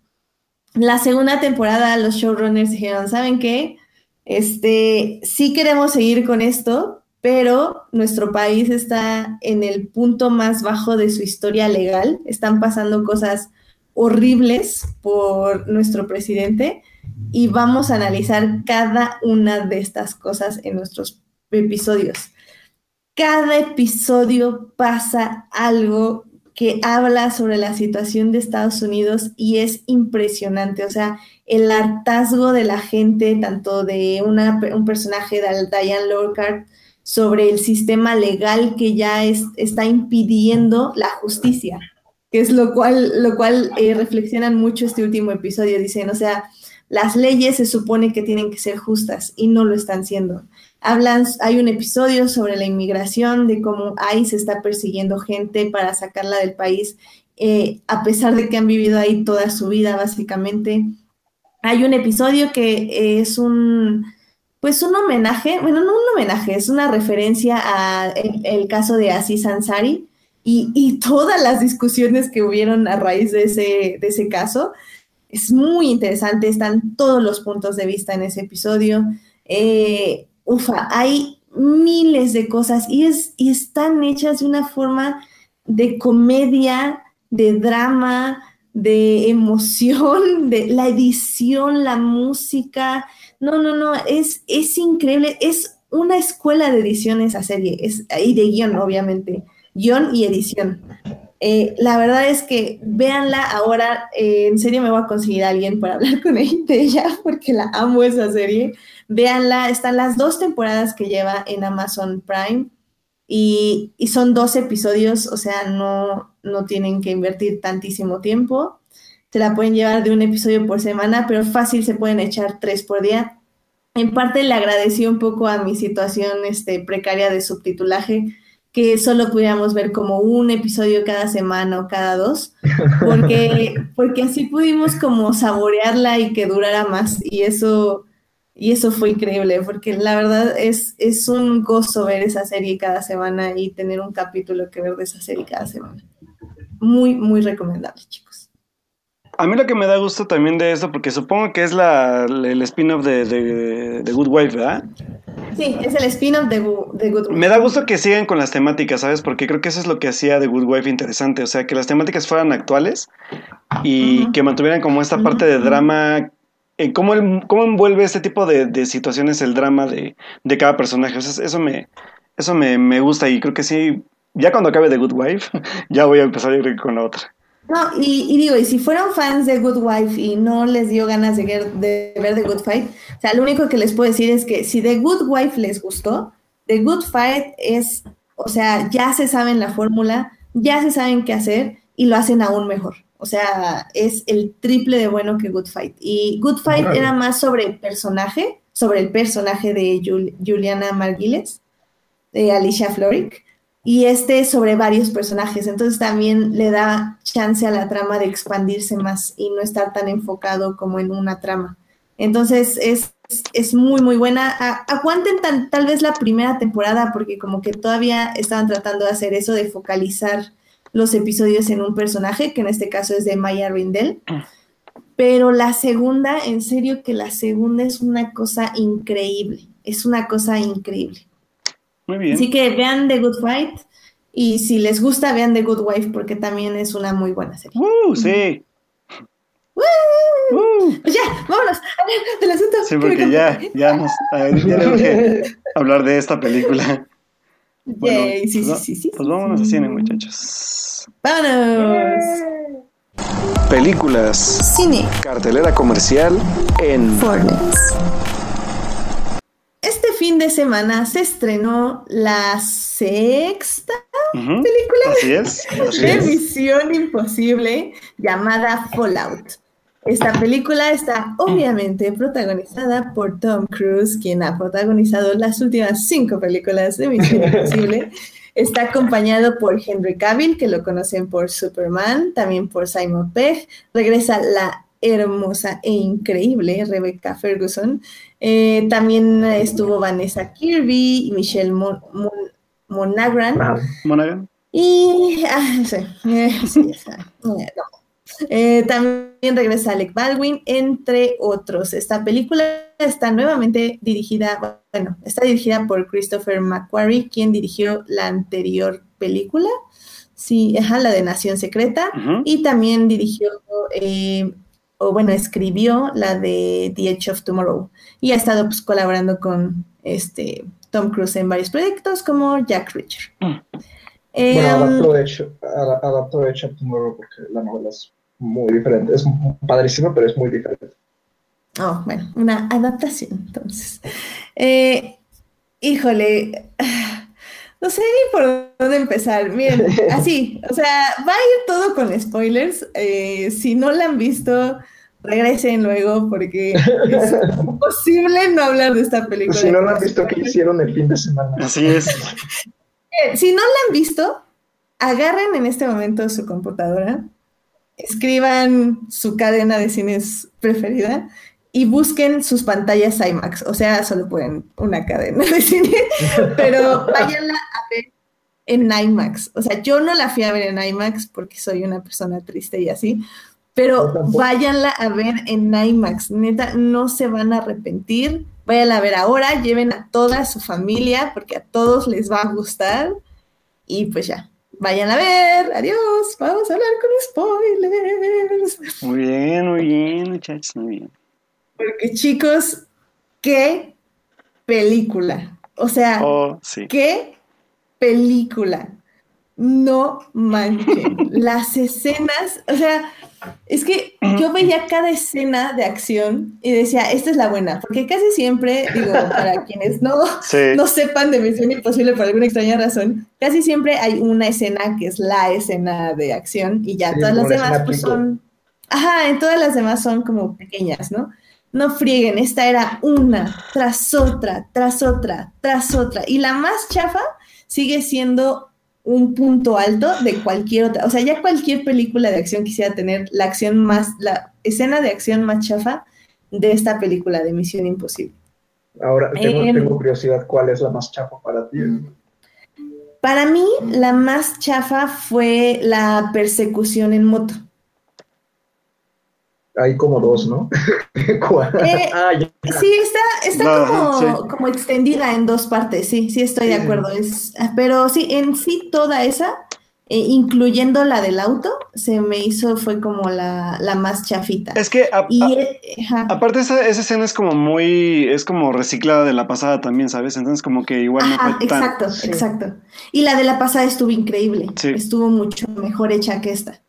La segunda temporada los showrunners dijeron, ¿saben qué? Este, sí queremos seguir con esto, pero nuestro país está en el punto más bajo de su historia legal. Están pasando cosas horribles por nuestro presidente y vamos a analizar cada una de estas cosas en nuestros episodios. Cada episodio pasa algo que habla sobre la situación de Estados Unidos y es impresionante. O sea, el hartazgo de la gente, tanto de un personaje de Diane Lorcart, sobre el sistema legal que ya es, está impidiendo la justicia, que es lo cual, lo cual eh, reflexionan mucho este último episodio. Dicen, o sea, las leyes se supone que tienen que ser justas y no lo están siendo. Hablan, hay un episodio sobre la inmigración, de cómo ICE está persiguiendo gente para sacarla del país, eh, a pesar de que han vivido ahí toda su vida, básicamente. Hay un episodio que es un pues un homenaje, bueno, no un homenaje, es una referencia al el caso de Aziz Ansari y, todas las discusiones que hubieron a raíz de ese, de ese caso. Es muy interesante, están todos los puntos de vista en ese episodio. Eh, ufa, hay miles de cosas y, es, y están hechas de una forma de comedia, de drama, de emoción, <laughs> de la edición, la música. No, no, no, es, es increíble. Es una escuela de edición esa serie, es, y de guion, obviamente. Guión y edición. Eh, la verdad es que véanla ahora, eh, en serio me voy a conseguir a alguien para <laughs> hablar con ella, porque la amo esa serie. Véanla, están las dos temporadas que lleva en Amazon Prime y, y son dos episodios, o sea, no, no tienen que invertir tantísimo tiempo. Se la pueden llevar de un episodio por semana, pero fácil se pueden echar tres por día. En parte le agradecí un poco a mi situación este, precaria de subtitulaje, que solo pudiéramos ver como un episodio cada semana o cada dos, porque, <laughs> porque así pudimos como saborearla y que durara más. Y eso, y eso fue increíble, porque la verdad es, es un gozo ver esa serie cada semana y tener un capítulo que ver de esa serie cada semana. Muy, muy recomendable, chicos. A mí lo que me da gusto también de esto, porque supongo que es la, el spin-off de, de, de Good Wife, ¿verdad? Sí, es el spin-off de, de, Good Wife. Me da gusto que sigan con las temáticas, ¿sabes? Porque creo que eso es lo que hacía de Good Wife interesante. O sea, que las temáticas fueran actuales y uh -huh. que mantuvieran como esta parte de drama. Eh, ¿cómo, el, ¿Cómo envuelve este tipo de, de situaciones el drama de, de, cada personaje? O sea, eso me, eso me, me gusta y creo que sí. Ya cuando acabe The Good Wife, <laughs> ya voy a empezar a ir con la otra. No, y, y, digo, y si fueron fans de Good Wife y no les dio ganas de, de, ver The Good Fight, o sea, lo único que les puedo decir es que si The Good Wife les gustó, The Good Fight es, o sea, ya se saben la fórmula, ya se saben qué hacer y lo hacen aún mejor. O sea, es el triple de bueno que Good Fight. Y Good Fight era más sobre el personaje, sobre el personaje de Jul Juliana Marguiles, de Alicia Florrick y este sobre varios personajes. Entonces también le da chance a la trama de expandirse más y no estar tan enfocado como en una trama. Entonces es, es muy, muy buena. Aguanten tal vez la primera temporada porque como que todavía estaban tratando de hacer eso, de focalizar los episodios en un personaje, que en este caso es de Maya Rindel. Pero la segunda, en serio que la segunda es una cosa increíble. Es una cosa increíble. Muy bien. Así que vean The Good Fight y si les gusta, vean The Good Wife porque también es una muy buena serie. ¡Uh, sí! ¡Uh! Uh. Pues ya, vámonos a del asunto. Sí, porque ya, ya nos ver, ya tenemos que <laughs> hablar de esta película. Bueno, Yay, sí, pues, sí, sí, sí, Pues vámonos a cine, muchachos. ¡Vámonos! Películas. Cine. Cartelera comercial en Fortnite. Fin de semana se estrenó la sexta uh -huh. película Así es. <laughs> Así de es. Misión Imposible llamada Fallout. Esta película está obviamente protagonizada por Tom Cruise, quien ha protagonizado las últimas cinco películas de Misión Imposible. <laughs> Está acompañado por Henry Cavill, que lo conocen por Superman, también por Simon Pegg. Regresa la hermosa e increíble Rebecca Ferguson. Eh, también estuvo Vanessa Kirby y Michelle Mon Mon Monaghan. Monaghan. Y ah, sí, eh, sí, no. eh, también regresa Alec Baldwin, entre otros. Esta película está nuevamente dirigida, bueno, está dirigida por Christopher McQuarrie, quien dirigió la anterior película, sí, ajá, la de Nación Secreta, uh -huh. y también dirigió eh, o bueno, escribió la de The Edge of Tomorrow y ha estado pues, colaborando con este Tom Cruise en varios proyectos como Jack Reacher. Mm. Eh, bueno, adaptó hecho, adaptó de Edge of Tomorrow porque la novela es muy diferente, es padrísima, pero es muy diferente. Oh, bueno, una adaptación, entonces. Eh, híjole, no sé ni por dónde empezar. Miren, <laughs> así, o sea, va a ir todo con spoilers. Eh, si no la han visto, regresen luego porque es <laughs> imposible no hablar de esta película. Si no la han visto, ¿qué hicieron el fin de semana? Así es. Si no la han visto, agarren en este momento su computadora, escriban su cadena de cines preferida y busquen sus pantallas IMAX. O sea, solo pueden una cadena de cine, <laughs> pero váyanla a ver en IMAX. O sea, yo no la fui a ver en IMAX porque soy una persona triste y así, pero váyanla a ver en IMAX. Neta, no se van a arrepentir. Váyanla a ver ahora, lleven a toda su familia porque a todos les va a gustar y pues ya. Vayan a ver, adiós, vamos a hablar con spoilers. Muy bien, muy bien, muchachos, muy bien. Porque chicos, qué película. O sea, Oh, sí. qué película. No manchen. <laughs> Las escenas, o sea, es que yo veía cada escena de acción y decía, esta es la buena, porque casi siempre, digo, para <laughs> quienes no, Sí. no sepan de Misión Imposible por alguna extraña razón, casi siempre hay una escena que es la escena de acción y ya Sí, todas las demás pues son, ajá, en todas las demás son como pequeñas, ¿no? No frieguen, esta era una tras otra, tras otra, tras otra. Y la más chafa sigue siendo un punto alto de cualquier otra. O sea, ya cualquier película de acción quisiera tener la acción más, la escena de acción más chafa de esta película de Misión Imposible. Ahora tengo, Em. tengo curiosidad, ¿cuál es la más chafa para ti? Para mí, la más chafa fue la persecución en moto. Hay como dos, ¿no? <laughs> Eh, ah, ya. Sí, está, está No, como, sí. como extendida en dos partes, sí, sí estoy de acuerdo. Es, pero sí, en sí toda esa, eh, incluyendo la del auto, se me hizo, fue como la, la más chafita. Es que a- Y, a- eh, aparte esa, esa escena es como muy, es como reciclada de la pasada también, ¿sabes? Entonces como que igual no fue tan... exacto, Sí. exacto. Y la de la pasada estuvo increíble, Sí. estuvo mucho mejor hecha que esta.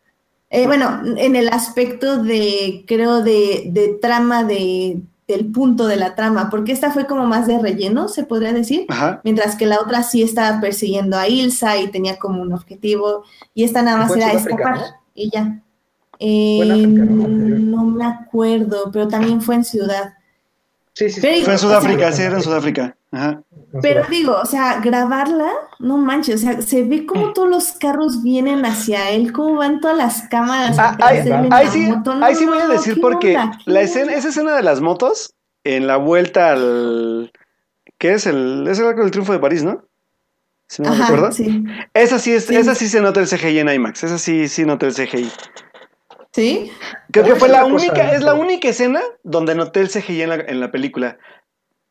Eh, bueno, en el aspecto de, creo, de, de trama, de, del punto de la trama, porque esta fue como más de relleno, se podría decir. Ajá. Mientras que la otra sí estaba persiguiendo a Ilsa y tenía como un objetivo, y esta nada más era escapar ¿no? y ya. Eh, África, ¿no? Me acuerdo, pero también fue en Ciudad. Sí, sí, sí. Pero- Fue en Sudáfrica, sí, era en Sudáfrica. Ajá. Pero digo, o sea, grabarla, no manches, o sea, se ve como todos los carros vienen hacia él, cómo van todas las cámaras Ah, ahí, sí. No, ahí sí voy a no, decir ¿qué porque la escena, esa escena de las motos en la vuelta al... ¿Qué es el... Es el arco del triunfo de París, ¿no? Si no me recuerdo. sí. Esa sí, es, Sí. esa sí se nota el CGI en IMAX. Esa sí, sí nota el CGI. ¿Sí? Creo que fue la única, es la única escena donde noté el CGI en la, en la película.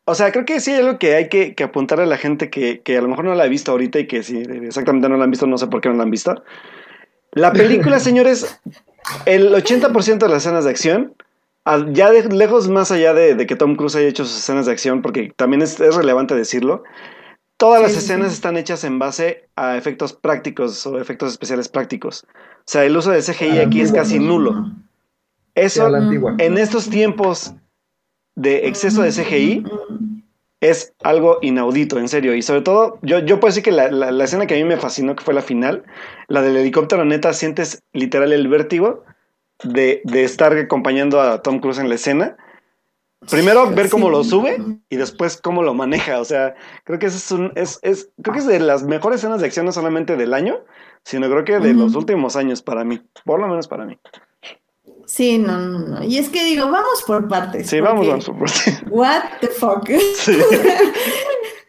O sea, creo que sí hay algo que hay que, que apuntar a la gente que, que a lo mejor no la ha visto ahorita y que si exactamente no la han visto, no sé por qué no la han visto. La <laughs> película, señores, el 80% de las escenas de acción, ya de lejos más allá de, de que Tom Cruise haya hecho sus escenas de acción, porque también es, es relevante decirlo, todas Sí, las escenas sí. están hechas en base a efectos prácticos o efectos especiales prácticos. O sea, el uso de CGI aquí es casi nulo. Eso en estos tiempos de exceso de CGI es algo inaudito, en serio. Y sobre todo, yo, yo puedo decir que la, la- la escena que a mí me fascinó, que fue la final, la del helicóptero, neta, sientes literal el vértigo de, de estar acompañando a Tom Cruise en la escena. Primero ver cómo lo sube y después cómo lo maneja. O sea, creo que es un, es, es, creo que es de las mejores escenas de acción, no solamente del año, sino creo que de los últimos años para mí. Por lo menos para mí. Sí, no, no, no. Y es que digo, vamos por partes. Sí, vamos, vamos por parte. <laughs> What the fuck. Sí. <laughs>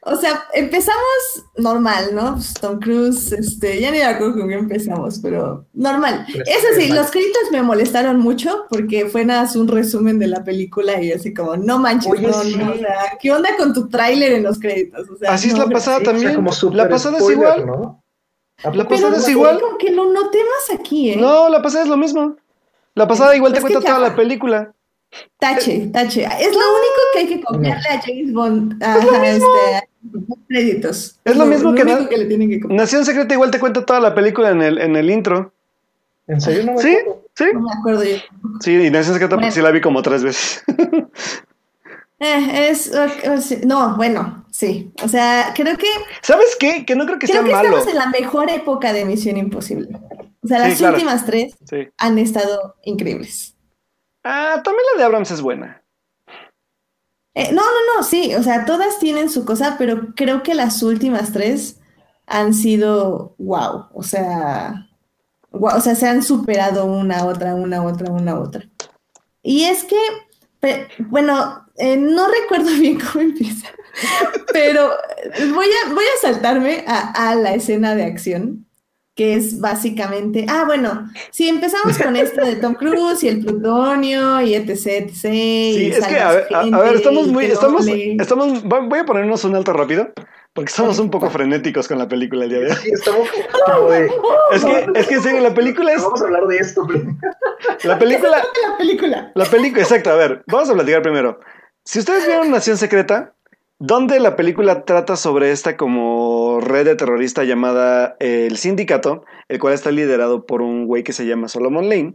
O sea, empezamos normal, ¿no? Pues, Tom Cruise, este, ya ni me acuerdo con qué empezamos, pero normal. Pues, Eso sí, normal. los créditos me molestaron mucho porque fue nada más un resumen de la película y así como, no manches, Oye, no, sí. no, o sea, ¿qué onda con tu tráiler en los créditos? O sea, Así es no, la pasada o sea, también. como la pasada es igual. ¿no? ¿A La Pero pasada no es igual. como que lo noté más aquí, ¿eh? No, la pasada es lo mismo. La pasada igual te Es cuenta toda la película. Tache, tache. Es lo único que hay que copiarle a James Bond. Ajá, este, a los créditos. Es lo mismo que único que le tienen que copiar. Nación Secreta igual te cuenta toda la película en el, en el intro. ¿En serio no me Sí, acuerdo? sí. No me acuerdo yo. Sí, y Nación Secreta porque sí la vi como tres veces. <laughs> Eh, es, no, bueno, sí. O sea, creo que ¿Sabes qué? Que no creo que creo sea que malo. estamos en la mejor época de Misión Imposible. O sea, Sí, las claro. últimas tres Sí. han estado increíbles. Ah, también la de Abrams es buena. Eh, no, no, no, sí. O sea, todas tienen su cosa, pero creo que las últimas tres han sido wow. O sea, guau, o sea, se han superado una, otra, una, otra, una, otra. Y es que, bueno, eh, no <laughs> recuerdo bien cómo empieza, pero voy a, voy a saltarme a, a la escena de acción, que es básicamente, ah, bueno, si empezamos con esto de Tom Cruise y el plutonio y etc, etc. Sí, y es que, a ver, a estamos muy, estamos, estamos, voy a ponernos un alto rápido. Porque estamos un poco frenéticos con la película el día de hoy. Sí, estamos como de... Es que, es que en serio, la película es. Vamos a hablar de esto. pero- La película. <laughs> La película. La película, exacto, a ver, vamos a platicar primero. Si ustedes vieron Nación Secreta, donde la película trata sobre esta como red de terrorista llamada eh, El Sindicato, el cual está liderado por un güey que se llama Solomon Lane,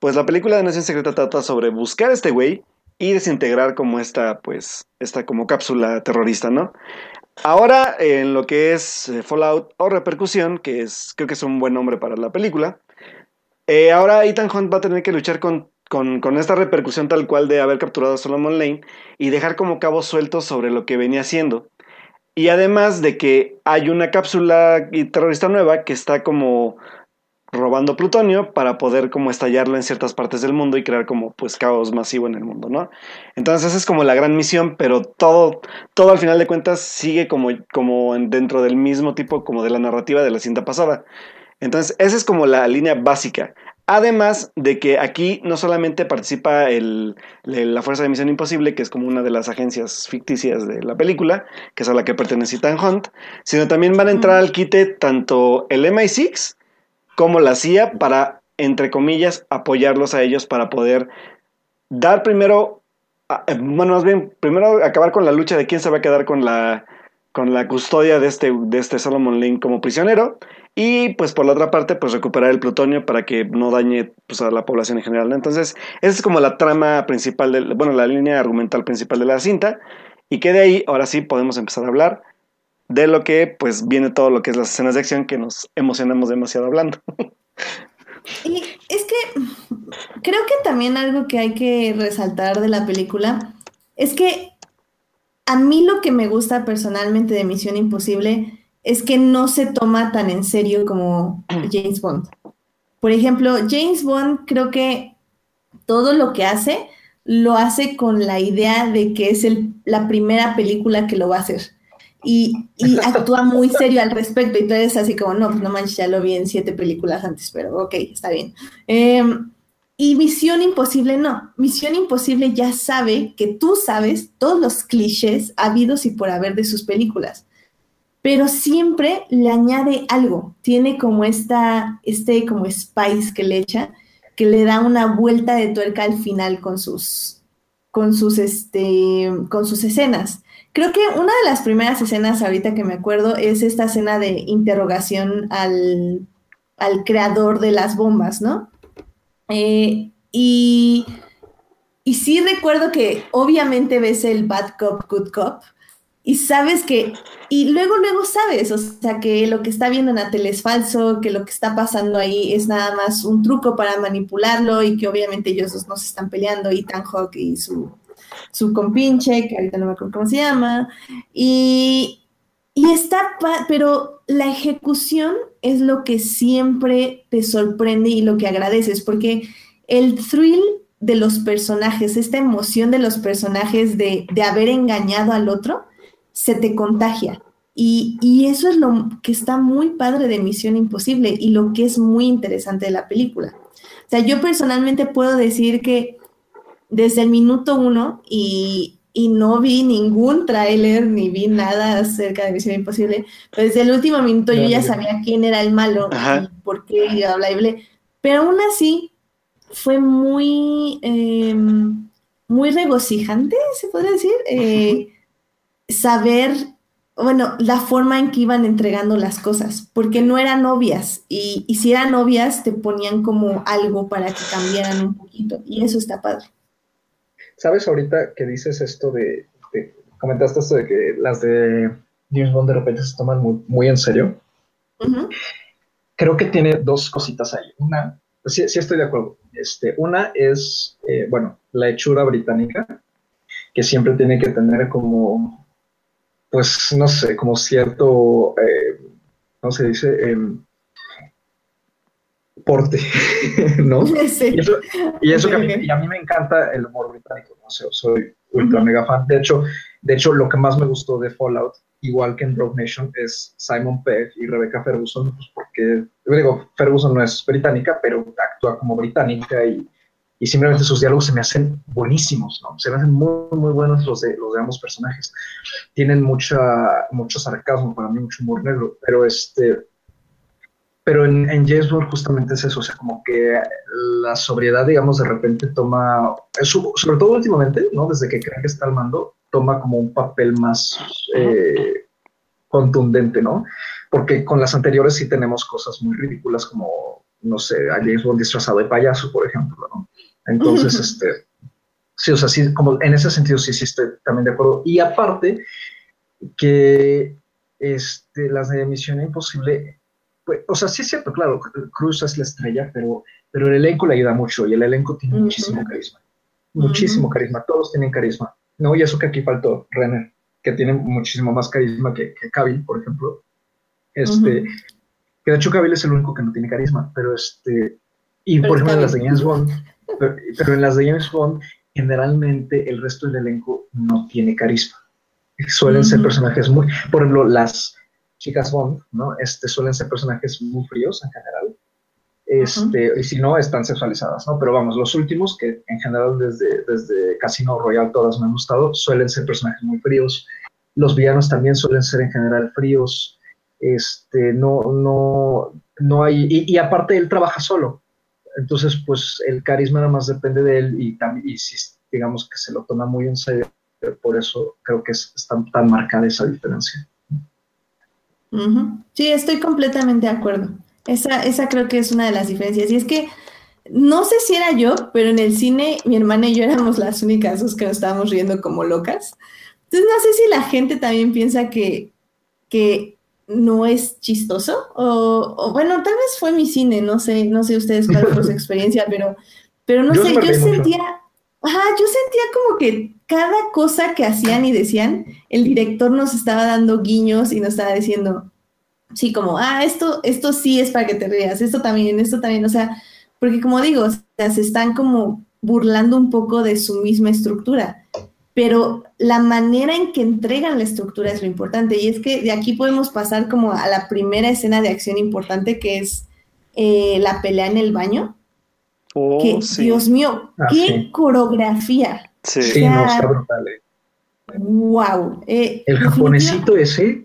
pues la película de Nación Secreta trata sobre buscar a este güey y desintegrar como esta, pues, esta como cápsula terrorista, ¿no? Ahora, en lo que es eh, Fallout o Repercusión, que es, creo que es un buen nombre para la película, eh, ahora Ethan Hunt va a tener que luchar con, con, con esta repercusión tal cual de haber capturado a Solomon Lane y dejar como cabos sueltos sobre lo que venía haciendo. Y además de que hay una cápsula terrorista nueva que está como robando plutonio para poder como estallarlo en ciertas partes del mundo y crear como pues caos masivo en el mundo, ¿no? Entonces esa es como la gran misión, pero todo, todo al final de cuentas sigue como, como en- dentro del mismo tipo como de la narrativa de la cinta pasada. Entonces esa es como la línea básica. Además de que aquí no solamente participa el, la Fuerza de Misión Imposible, que es como una de las agencias ficticias de la película, que es a la que pertenece Ethan Hunt, sino también van a entrar al quite tanto el MI6 como la CIA para, entre comillas, apoyarlos a ellos para poder dar primero, eh, bueno, más bien, primero acabar con la lucha de quién se va a quedar con la, con la custodia de este, de este Solomon Lane como prisionero y pues por la otra parte pues recuperar el plutonio para que no dañe pues, a la población en general. ¿no? Entonces esa es como la trama principal, del, bueno, la línea argumental principal de la cinta y que de ahí ahora sí podemos empezar a hablar de lo que pues viene todo lo que es las escenas de acción que nos emocionamos demasiado hablando. Y es que creo que también algo que hay que resaltar de la película es que a mí lo que me gusta personalmente de Misión Imposible es que no se toma tan en serio como James Bond. Por ejemplo, James Bond creo que todo lo que hace lo hace con la idea de que es el- la primera película que lo va a hacer. Y, y <laughs> actúa muy serio al respecto. Y tú eres así como, no, pues no manches, ya lo vi en siete películas antes, pero ok, está bien. Eh, y Misión Imposible no. Misión Imposible ya sabe que tú sabes todos los clichés habidos y por haber de sus películas. Pero siempre le añade algo. Tiene como esta, este como spice que le echa, que le da una vuelta de tuerca al final con sus, con sus, este, con sus escenas. Creo que una de las primeras escenas ahorita que me acuerdo es esta escena de interrogación al, al creador de las bombas, ¿no? Eh, y, y sí recuerdo que obviamente ves el bad cop, good cop, y sabes que, y luego, luego sabes, o sea, que lo que está viendo en la tele es falso, que lo que está pasando ahí es nada más un truco para manipularlo y que obviamente ellos dos no se están peleando, Ethan Hawke y su, su compinche, que ahorita no me acuerdo cómo se llama, y, y está, pero la ejecución es lo que siempre te sorprende y lo que agradeces, porque el thrill de los personajes, esta emoción de los personajes de, de haber engañado al otro, se te contagia. Y, y eso es lo que está muy padre de Misión Imposible y lo que es muy interesante de la película. O sea, yo personalmente puedo decir que desde el minuto uno y, y no vi ningún tráiler ni vi nada acerca de Misión Imposible, pero desde el último minuto yo ya sabía quién era el malo Ajá. y por qué y bla, bla, bla. Pero aún así fue muy, eh, muy regocijante, se podría decir, eh, saber, bueno, la forma en que iban entregando las cosas, porque no eran obvias, y, y si eran obvias, te ponían como algo para que cambiaran un poquito, y eso está padre. ¿Sabes ahorita que dices esto de, de- comentaste esto de que las de James Bond de repente se toman muy, muy en serio? Creo que tiene dos cositas ahí. Una, sí, sí estoy de acuerdo. Este, una es, eh, bueno, la hechura británica, que siempre tiene que tener como, pues, no sé, como cierto, eh, ¿cómo se dice? Em, porte, <laughs> ¿no? <laughs> Sí. Y eso, y eso que a mí, a me encanta el humor británico, no sé, soy ultra Ujú. mega fan. De hecho, de hecho, lo que más me gustó de Fallout, igual que en Rogue Nation, es Simon Pegg y Rebecca Ferguson, pues porque, digo, Ferguson no es británica, pero actúa como británica y y simplemente sus diálogos se me hacen buenísimos, ¿no? Se me hacen muy, muy buenos los de, los de ambos personajes. Tienen mucha, mucho sarcasmo, para mí mucho humor negro, pero este... Pero en, en James Bond justamente es eso, o sea, como que la sobriedad, digamos, de repente toma, sobre todo últimamente, ¿no? Desde que creen que está al mando, toma como un papel más eh, contundente, ¿no? Porque con las anteriores sí tenemos cosas muy ridículas como, no sé, a James Bond disfrazado de payaso, por ejemplo, ¿no? Entonces, este, sí, o sea, sí, como en ese sentido sí, sí estoy también de acuerdo. Y aparte, que este, las de Misión Imposible, pues, o sea, sí es cierto, claro, Cruz es la estrella, pero, pero el elenco le ayuda mucho y el elenco tiene muchísimo carisma. Muchísimo carisma, todos tienen carisma. No, y eso que aquí faltó, Renner, que tiene muchísimo más carisma que, que por ejemplo. Este, que de hecho Cavill es el único que no tiene carisma, pero este, y por ejemplo en las de James Bond, pero, en las de James Bond, generalmente el resto del elenco no tiene carisma. Suelen ser personajes muy, por ejemplo, las chicas Bond, ¿no? Este, suelen ser personajes muy fríos en general. Este, Y si no, están sexualizadas, ¿no? Pero vamos, los últimos, que en general desde, desde Casino Royale todas me han gustado, suelen ser personajes muy fríos. Los villanos también suelen ser en general fríos. Este, no, no, no hay, y, aparte él trabaja solo, entonces, pues el carisma nada más depende de él y, también, y digamos que se lo toma muy en serio, por eso creo que es, tan, marcada esa diferencia. Sí, estoy completamente de acuerdo. Esa, esa creo que es una de las diferencias. Y es que no sé si era yo, pero en el cine mi hermana y yo éramos las únicas dos que nos estábamos riendo como locas. Entonces no sé si la gente también piensa que, que no es chistoso. O, bueno, tal vez fue mi cine, no sé, no sé ustedes cuál fue su <laughs> experiencia, pero, pero no sé, yo sentía, ajá, yo sentía como que cada cosa que hacían y decían, el director nos estaba dando guiños y nos estaba diciendo, sí, como, ah, esto, esto sí es para que te rías, esto también, esto también, o sea, porque como digo, o sea, se están como burlando un poco de su misma estructura pero la manera en que entregan la estructura es lo importante. Y es que de aquí podemos pasar como a la primera escena de acción importante, que es eh, la pelea en el baño. Oh, que, Dios mío, ah, qué coreografía. Sí, no, está brutal. Wow. Eh. Eh, el japonesito ese.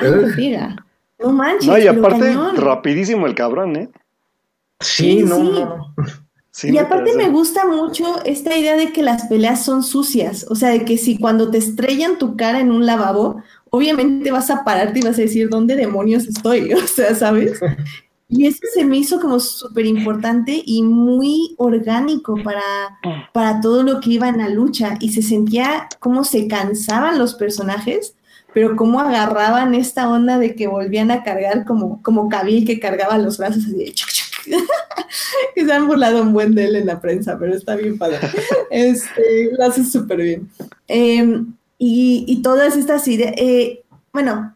no manches. No, y aparte, rapidísimo el cabrón, ¿eh? Sí, no, no y aparte me gusta mucho esta idea de que las peleas son sucias, o sea, de que si cuando te estrellan tu cara en un lavabo, obviamente vas a pararte y vas a decir, ¿dónde demonios estoy? <laughs> O sea, ¿sabes? <laughs> Y eso se me hizo como súper importante y muy orgánico para, para todo lo que iba en la lucha. Y se sentía como se cansaban los personajes, pero cómo agarraban esta onda de que volvían a cargar como, como Cabil que cargaba los brazos así de <laughs> que se han burlado un buen de él en la prensa, pero está bien padre. <laughs> Este, lo hace súper bien. Em, y, todas estas ideas, eh, bueno,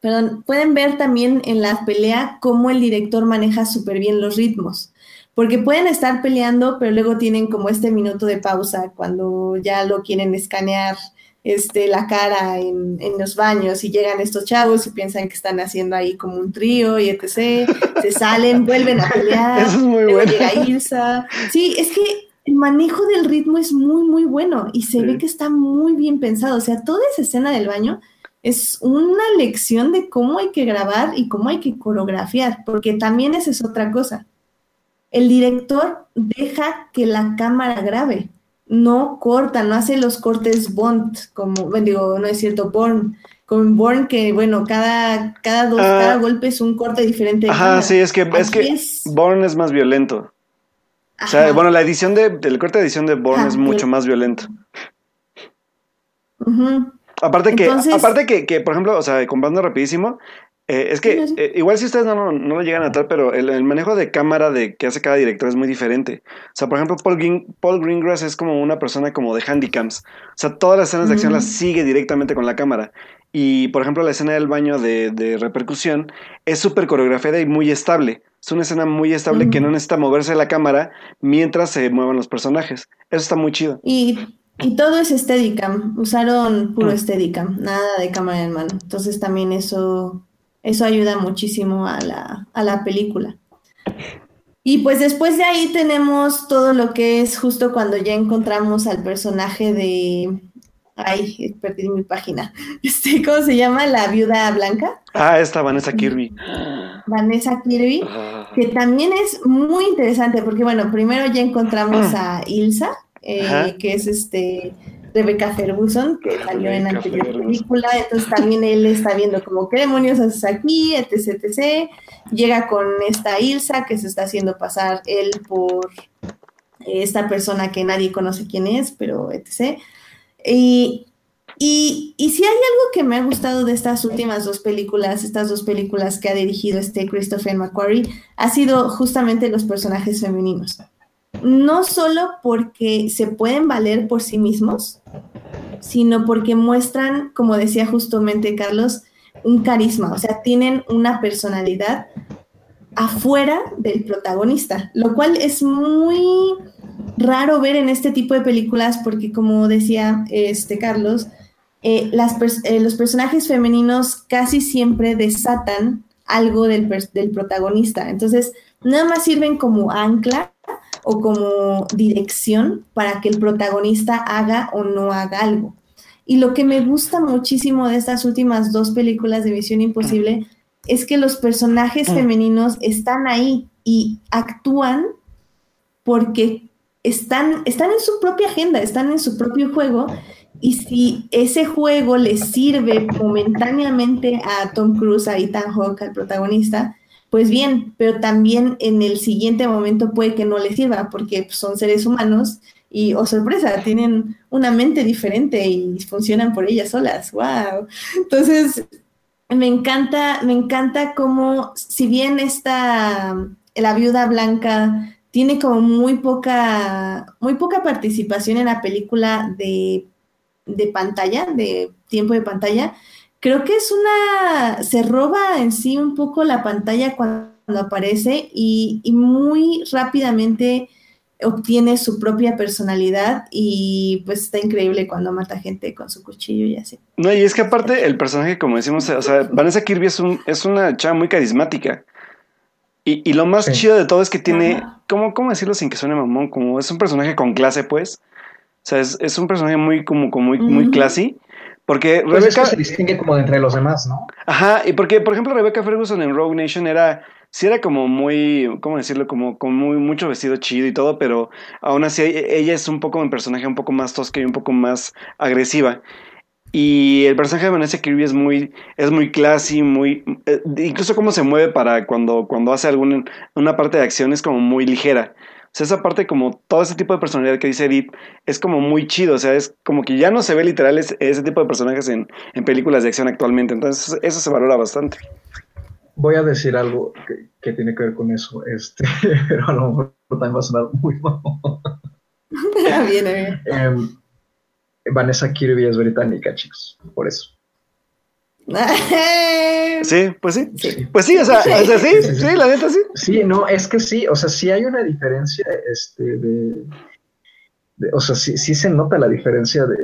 perdón, pueden ver también en la pelea cómo el director maneja súper bien los ritmos. Porque pueden estar peleando, pero luego tienen como este minuto de pausa cuando ya lo quieren escanear este, la cara en, los baños y llegan estos chavos y piensan que están haciendo ahí como un trío y etc. Se salen, <laughs> vuelven a pelear. Eso es muy bueno. Llega Sí, es que el manejo del ritmo es muy, muy bueno y se ve que está muy bien pensado. O sea, toda esa escena del baño es una lección de cómo hay que grabar y cómo hay que coreografiar, porque también esa es otra cosa. El director deja que la cámara grabe no corta, no hace los cortes Bond, como, digo, no es cierto, Born, con Born que, bueno, cada, cada dos, ah. cada golpe es un corte diferente. ajá, sí, es que, es que Born es más violento. O sea, bueno, la edición de, el corte de edición de Born es mucho más violento. Aparte que, aparte que, que, por ejemplo, o sea, comprando rapidísimo, eh, es que eh, igual si ustedes no, lo llegan a tal, pero el, manejo de cámara de que hace cada director es muy diferente. O sea, por ejemplo, Paul, Paul Greengrass es como una persona como de handicams. O sea, todas las escenas de acción las sigue directamente con la cámara. Y, por ejemplo, la escena del baño de, repercusión es súper coreografiada y muy estable. Es una escena muy estable que no necesita moverse la cámara mientras se muevan los personajes. Eso está muy chido. Y, y todo es Steadicam. Usaron puro mm. Steadicam, nada de cámara en mano. Entonces también eso eso ayuda muchísimo a la, película. Y pues después de ahí tenemos todo lo que es justo cuando ya encontramos al personaje de. Ay, perdí mi página. <laughs> Este, ¿Cómo se llama? La viuda blanca. Ah, esta Vanessa Kirby. Vanessa Kirby, Ah. que también es muy interesante porque, bueno, primero ya encontramos a Ilsa, eh, que es este Rebecca Ferguson, que salió en anterior Ferguson. película, entonces también él está viendo como qué demonios haces aquí, etc, etc. Llega con esta Ilsa que se está haciendo pasar él por esta persona que nadie conoce quién es, pero etc. Y, y, y si hay algo que me ha gustado de estas últimas dos películas, estas dos películas que ha dirigido este Christopher McQuarrie, ha sido justamente los personajes femeninos. No solo porque se pueden valer por sí mismos, sino porque muestran, como decía justamente Carlos, un carisma, o sea, tienen una personalidad afuera del protagonista, lo cual es muy raro ver en este tipo de películas porque como decía este Carlos, eh, eh, los personajes femeninos casi siempre desatan algo del, del protagonista, entonces nada más sirven como ancla o como dirección para que el protagonista haga o no haga algo. Y lo que me gusta muchísimo de estas últimas dos películas de Misión Imposible es que los personajes Mm. femeninos están ahí y actúan porque están, están en su propia agenda, están en su propio juego. Y si ese juego le sirve momentáneamente a Tom Cruise, a Ethan Hawke, al protagonista, pues bien, pero también en el siguiente momento puede que no le sirva porque pues, son seres humanos y, oh sorpresa, tienen una mente diferente y funcionan por ellas solas. ¡Wow! Entonces, me encanta, me encanta cómo, si bien esta, la viuda blanca tiene como muy poca, muy poca participación en la película de, de pantalla, de tiempo de pantalla, creo que es una, se roba en sí un poco la pantalla cuando aparece y, y muy rápidamente obtiene su propia personalidad y pues está increíble cuando mata gente con su cuchillo y así. No, y es que aparte el personaje, como decimos, o sea, Vanessa Kirby es, un, es una chava muy carismática. Y, y lo más Sí. chido de todo es que tiene, Ajá. ¿cómo, ¿cómo decirlo sin que suene mamón? Como es un personaje con clase, pues. O sea, es, es un personaje muy, como, como muy, muy classy. Porque Pues es Rebecca... que se distingue como de entre los demás, ¿no? Ajá, y porque, por ejemplo, Rebecca Ferguson en Rogue Nation era, sí era como muy, ¿cómo decirlo? Como con muy, mucho vestido chido y todo, pero aún así e- ella es un poco un personaje un poco más tosca y un poco más agresiva. Y el personaje de Vanessa Kirby es muy, es muy classy, muy, eh, incluso cómo se mueve para cuando, cuando hace alguna, una parte de acción es como muy ligera. O sea, esa parte como todo ese tipo de personalidad que dice Edith es como muy chido, o sea, es como que ya no se ve literal ese, ese tipo de personajes en, en películas de acción actualmente, entonces eso se valora bastante. Voy a decir algo que, que tiene que ver con eso, este, <laughs> pero a lo mejor también va a sonar muy mal. <laughs> Viene bien. Em, Vanessa Kirby es británica, chicos, por eso. <laughs> Sí, pues sí. Sí. Pues sí, o sea, o sea, sí, Sí, sí, sí. sí, la neta sí. Sí, no, es que sí, o sea, sí hay una diferencia, este, de, de- o sea, sí, sí se nota la diferencia de,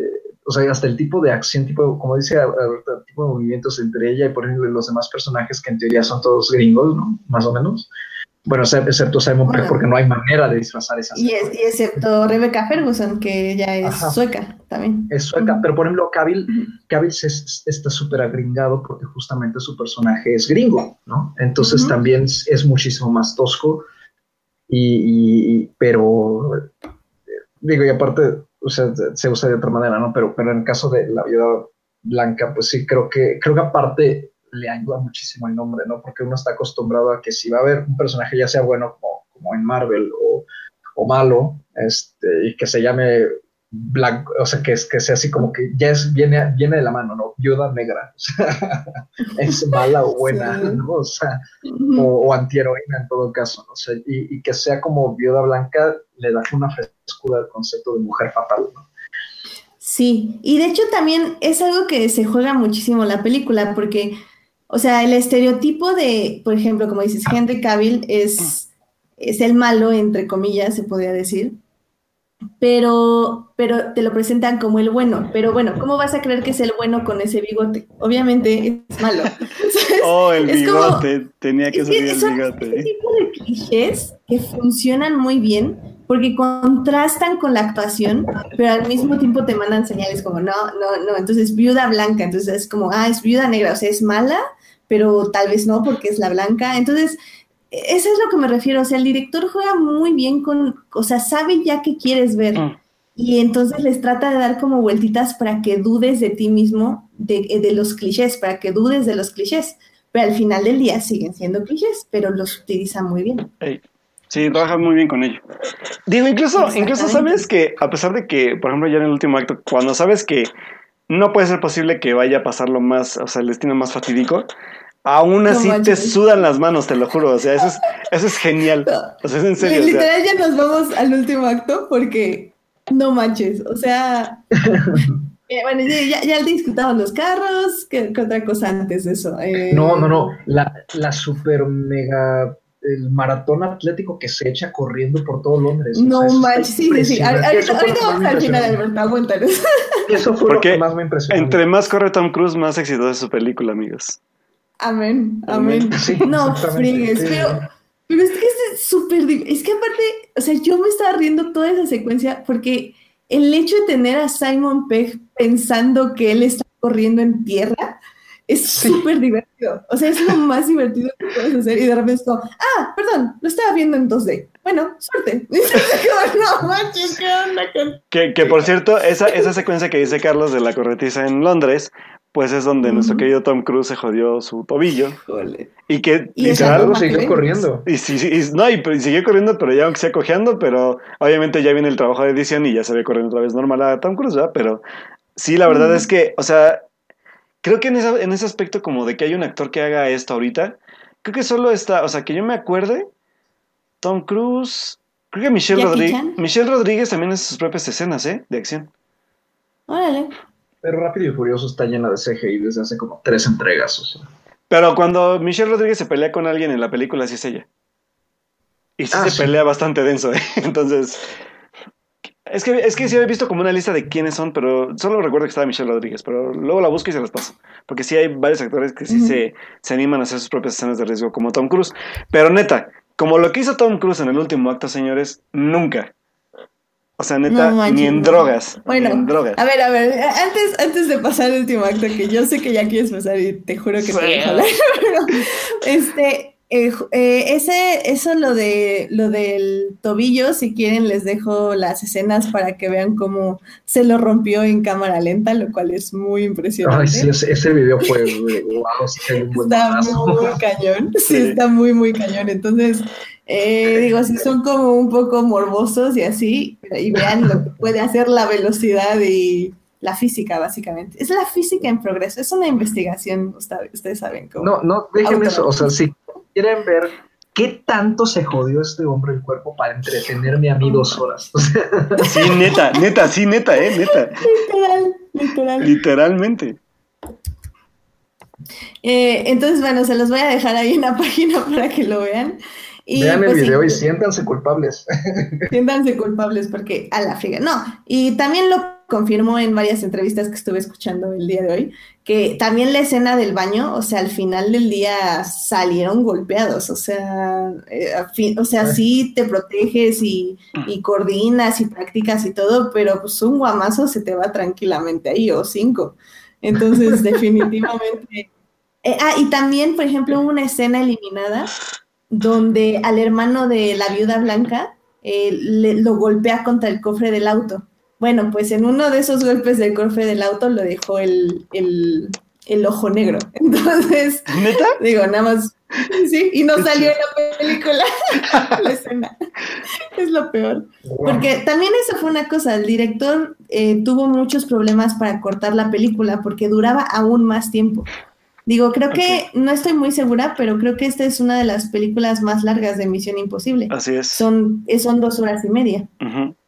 o sea, hasta el tipo de acción, tipo, como dice Alberto, el tipo de movimientos entre ella y, por ejemplo, los demás personajes que en teoría son todos gringos, ¿no? Más o menos. Bueno, exce- excepto Simon Pegg, porque no hay manera de disfrazar esas Y, es- y excepto Rebecca Ferguson, que ella es Ajá. sueca también. es sueca, pero por ejemplo, Cavill, Cavill se- está súper agringado porque justamente su personaje es gringo, ¿no? Entonces también es, es muchísimo más tosco, y, y- pero digo, y aparte, o sea, se usa de otra manera, ¿no? Pero, pero en el caso de la viuda blanca, pues sí, creo que, creo que aparte le ayuda muchísimo el nombre, ¿no? Porque uno está acostumbrado a que si va a haber un personaje, ya sea bueno como, como en Marvel o, o malo, este, y que se llame blanco, o sea, que, es, que sea así como que ya es, viene, viene de la mano, ¿no? Viuda negra, o sea, <laughs> es mala o buena, Sí. ¿no? O sea, o, o antiheroína en todo caso, ¿no? O sea, y, y que sea como viuda blanca le da una frescura al concepto de mujer fatal, ¿no? Sí, y de hecho también es algo que se juega muchísimo en la película, porque, o sea, el estereotipo de, por ejemplo, como dices, Henry Cavill es, es el malo, entre comillas, se podría decir. pero, pero te lo presentan como el bueno. Pero bueno, ¿cómo vas a creer que es el bueno con ese bigote? Obviamente es malo. <laughs> Oh, el bigote, tenía que ser el bigote. Ese tipo de clichés que funcionan muy bien porque contrastan con la actuación, pero al mismo tiempo te mandan señales como, no, no, no, entonces viuda blanca, entonces es como, ah, es viuda negra, o sea, es mala, pero tal vez no porque es la blanca. Entonces, eso es lo que me refiero, o sea, el director juega muy bien con, o sea, sabe ya qué quieres ver. Mm. Y entonces les trata de dar como vueltitas para que dudes de ti mismo, de, de los clichés, para que dudes de los clichés. Pero al final del día siguen siendo clichés, pero los utiliza muy bien. Sí, trabaja muy bien con ello. Digo, incluso, incluso sabes que, a pesar de que, por ejemplo, ya en el último acto, cuando sabes que no puede ser posible que vaya a pasar lo más, o sea, el destino más fatídico, aún así te sudan las manos, te lo juro. O sea, eso es, eso es genial. O sea, es en serio. Literal, ya nos vamos al último acto porque no manches. O sea, <laughs> eh, bueno, ya, ya discutamos los carros. ¿Qué, otra cosa antes de eso? Eh, no, no, no. La, la super mega el maratón atlético que se echa corriendo por todo Londres. No manches, sí, sí, sí. Ahorita vamos al final, Alberto, aguántanos. Eso fue lo que más me impresionó. Entre más corre Tom Cruise, más exitosa es su película, amigos. Amén, amén. no, frigues, pero, pero es que es súper... Es que aparte, o sea, yo me estaba riendo toda esa secuencia porque el hecho de tener a Simon Pegg pensando que él está corriendo en tierra es súper divertido. O sea, es lo <laughs> más divertido que puedes hacer. Y de repente es como, ah, perdón, lo estaba viendo en 2D. Bueno, suerte. <laughs> no manches, ¿qué onda? Que, que por cierto, esa, esa secuencia que dice Carlos de la corretiza en Londres, pues es donde nuestro querido Tom Cruise se jodió su tobillo. Y que y literal siguió corriendo. Y, sí, no, y, siguió corriendo, pero ya aunque sea cojeando, pero obviamente ya viene el trabajo de edición y ya se ve corriendo otra vez normal a Tom Cruise, ¿verdad? Pero sí, la verdad es que, o sea, Creo que en, en ese aspecto como de que hay un actor que haga esto ahorita, creo que solo está, o sea, que yo me acuerde, Tom Cruise, creo que Michelle Rodríguez, Michelle Rodríguez también hace sus propias escenas, ¿eh? De acción. Órale. Pero Rápido y Furioso está llena de CGI desde hace como tres entregas, o sea. Pero cuando Michelle Rodríguez se pelea con alguien en la película, sí es ella. Y sí ah, se pelea bastante denso, ¿eh? <laughs> Entonces, es que, es que sí había visto como una lista de quiénes son, pero solo recuerdo que estaba Michelle Rodríguez, pero luego la busco y se las paso. Porque sí hay varios actores que sí se, se, animan a hacer sus propias escenas de riesgo, como Tom Cruise. Pero neta, como lo que hizo Tom Cruise en el último acto, señores, nunca. O sea, neta, ni en drogas. Bueno, ni en drogas. a ver, a ver, antes, antes de pasar el último acto, que yo sé que ya quieres pasar y te juro que te voy a hablar, <laughs> pero este, eh, eh, ese, eso lo de lo del tobillo, si quieren les dejo las escenas para que vean cómo se lo rompió en cámara lenta, lo cual es muy impresionante. Ay, sí, ese, video fue wow, Está muy cañón, <laughs> sí, está muy, muy cañón. Entonces, eh, digo, si son como un poco morbosos y así, y vean lo que puede hacer la velocidad y la física, básicamente. Es la física en progreso, es una investigación, ustedes saben cómo. No, no, dejen eso, o sea, sí quieren ver qué tanto se jodió este hombre el cuerpo para entretenerme a mí dos horas. <laughs> sí, neta, neta, sí, neta, eh, neta. Literal, literal. Literalmente. Eh, entonces, bueno, se los voy a dejar ahí en la <laughs> página para que lo vean. Y, Vean el pues, video y siéntanse culpables. <laughs> Siéntanse culpables porque a la friga. No, y también lo confirmó en varias entrevistas que estuve escuchando el día de hoy, que también la escena del baño, o sea, al final del día salieron golpeados, o sea, eh, o sea, sí te proteges y, y, coordinas y practicas y todo, pero pues un guamazo se te va tranquilamente ahí, o cinco. Entonces, <laughs> definitivamente. Eh, ah, y también, por ejemplo, hubo una escena eliminada donde al hermano de la viuda blanca eh, le, lo golpea contra el cofre del auto. Bueno, pues en uno de esos golpes del cofre del auto lo dejó el, ojo negro. <laughs> Entonces, ¿Neta? digo, nada más. Sí, y no salió en la película <laughs> la escena. Es lo peor. Porque también eso fue una cosa, el director eh, tuvo muchos problemas para cortar la película porque duraba aún más tiempo. Digo, creo que no estoy muy segura, pero creo que esta es una de las películas más largas de Misión Imposible. Así es. Son, son dos horas y media.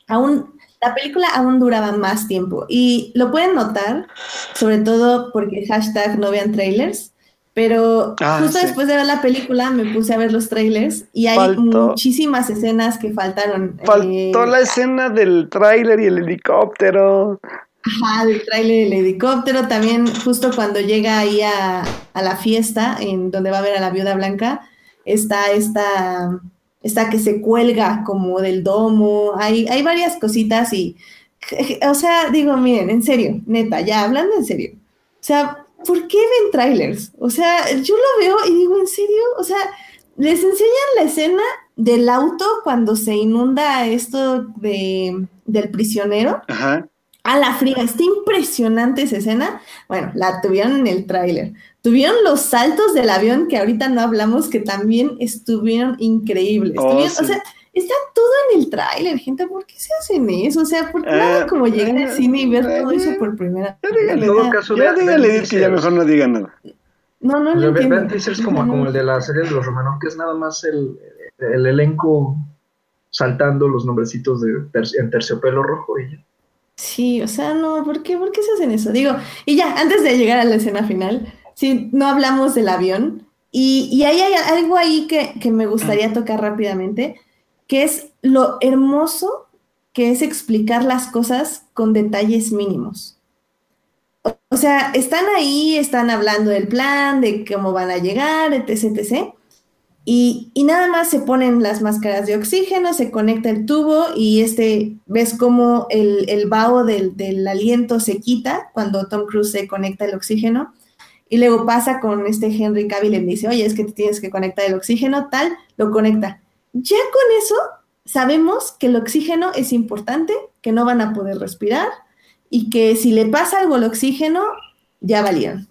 Aún la película aún duraba más tiempo y lo pueden notar, sobre todo porque hashtag no vean trailers, Pero Ah, justo sí. después de ver la película me puse a ver los trailers y hay Faltó- muchísimas escenas que faltaron. Faltó Eh, la escena del tráiler y el helicóptero. Ajá, el tráiler del helicóptero, también justo cuando llega ahí a, a la fiesta, en donde va a ver a la viuda blanca, está esta, esta que se cuelga como del domo, hay, hay varias cositas y, o sea, digo, miren, en serio, neta, ya hablando en serio, o sea, ¿por qué ven trailers? O sea, yo lo veo y digo, ¿en serio? O sea, les enseñan la escena del auto cuando se inunda esto de, del prisionero. Ajá. A la friga, está impresionante esa escena. Bueno, la tuvieron en el tráiler. Tuvieron los saltos del avión que ahorita no hablamos, que también estuvieron increíbles. Oh, Tuvieron- sí. O sea, está todo en el tráiler, gente. ¿Por qué se hacen eso? O sea, ¿por qué Eh, nada como llegar al cine y ver eh, todo eso por primera ya vez? díganle, En todo Neta. caso, Ya díganle que ya mejor no digan nada. No, no O lo sea, ve- entiendo. vean teasers como, como el de la serie de los Romanov, que es nada más el, el elenco saltando los nombrecitos de ter- en terciopelo rojo y ya. Sí, o sea, no, ¿por qué, ¿por qué se hacen eso? Digo, y ya, antes de llegar a la escena final, sí, no hablamos del avión, y, y ahí hay algo ahí que, que me gustaría tocar rápidamente, que es lo hermoso que es explicar las cosas con detalles mínimos. O, sea, están ahí, están hablando del plan, de cómo van a llegar, etc, etc. Y, nada más se ponen las máscaras de oxígeno, se conecta el tubo y este, ves cómo el, el vaho del, del aliento se quita cuando Tom Cruise se conecta el oxígeno. Y luego pasa con este Henry Cavill y le dice, oye, es que te tienes que conectar el oxígeno, tal, lo conecta. Ya con eso sabemos que el oxígeno es importante, que no van a poder respirar y que si le pasa algo al oxígeno, ya valieron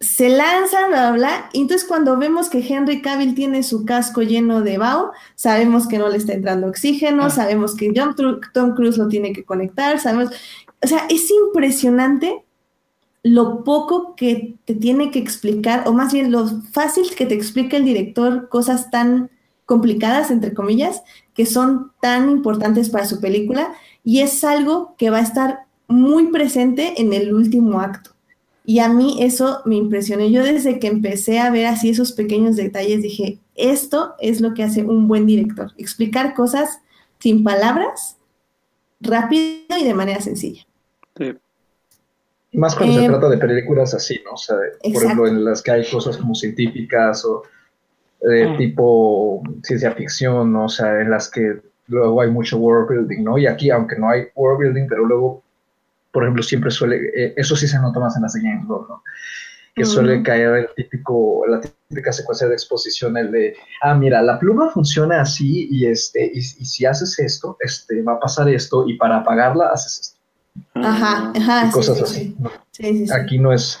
se lanzan, bla, bla, bla. Y entonces cuando vemos que Henry Cavill tiene su casco lleno de vaho, sabemos que no le está entrando oxígeno, Ah. sabemos que John Tom Cruise lo tiene que conectar, sabemos, o sea, es impresionante lo poco que te tiene que explicar, o más bien lo fácil que te explica el director cosas tan complicadas, entre comillas, que son tan importantes para su película, y es algo que va a estar muy presente en el último acto. Y a mí eso me impresionó. Yo desde que empecé a ver así esos pequeños detalles dije, esto es lo que hace un buen director, explicar cosas sin palabras, rápido y de manera sencilla. Sí. Más cuando se Eh, trata de películas así, ¿no? O sea, de- por exacto. ejemplo, en las que hay cosas como científicas o eh, Mm. tipo ciencia ficción, ¿no? O sea, en las que luego hay mucho world building, ¿no? Y aquí, aunque no hay world building, pero luego, por ejemplo, siempre suele, eh, eso sí se nota más en las de James Bond, ¿no? Que suele caer el típico, la típica secuencia de exposición, el de, ah, mira, la pluma funciona así y este, y, y si haces esto, este, va a pasar esto y para apagarla haces esto. Ajá, ajá. y cosas sí, así. sí. ¿no? Sí, sí, sí. Aquí no es,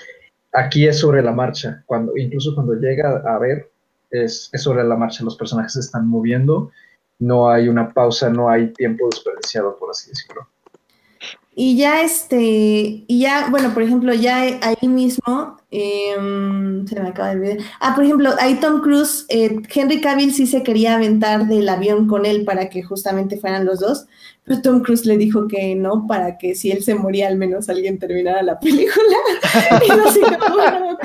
aquí es sobre la marcha. Cuando, incluso cuando llega a ver, es, es sobre la marcha. Los personajes se están moviendo, no hay una pausa, no hay tiempo desperdiciado, por así decirlo. Y ya este, y ya, bueno, por ejemplo, ya ahí mismo, em, se me acaba de olvidar. Ah, por ejemplo, ahí Tom Cruise, eh, Henry Cavill sí se quería aventar del avión con él para que justamente fueran los dos, pero Tom Cruise le dijo que no, para que si él se moría, al menos alguien terminara la <laughs> película. y no sé, como, bueno, ok.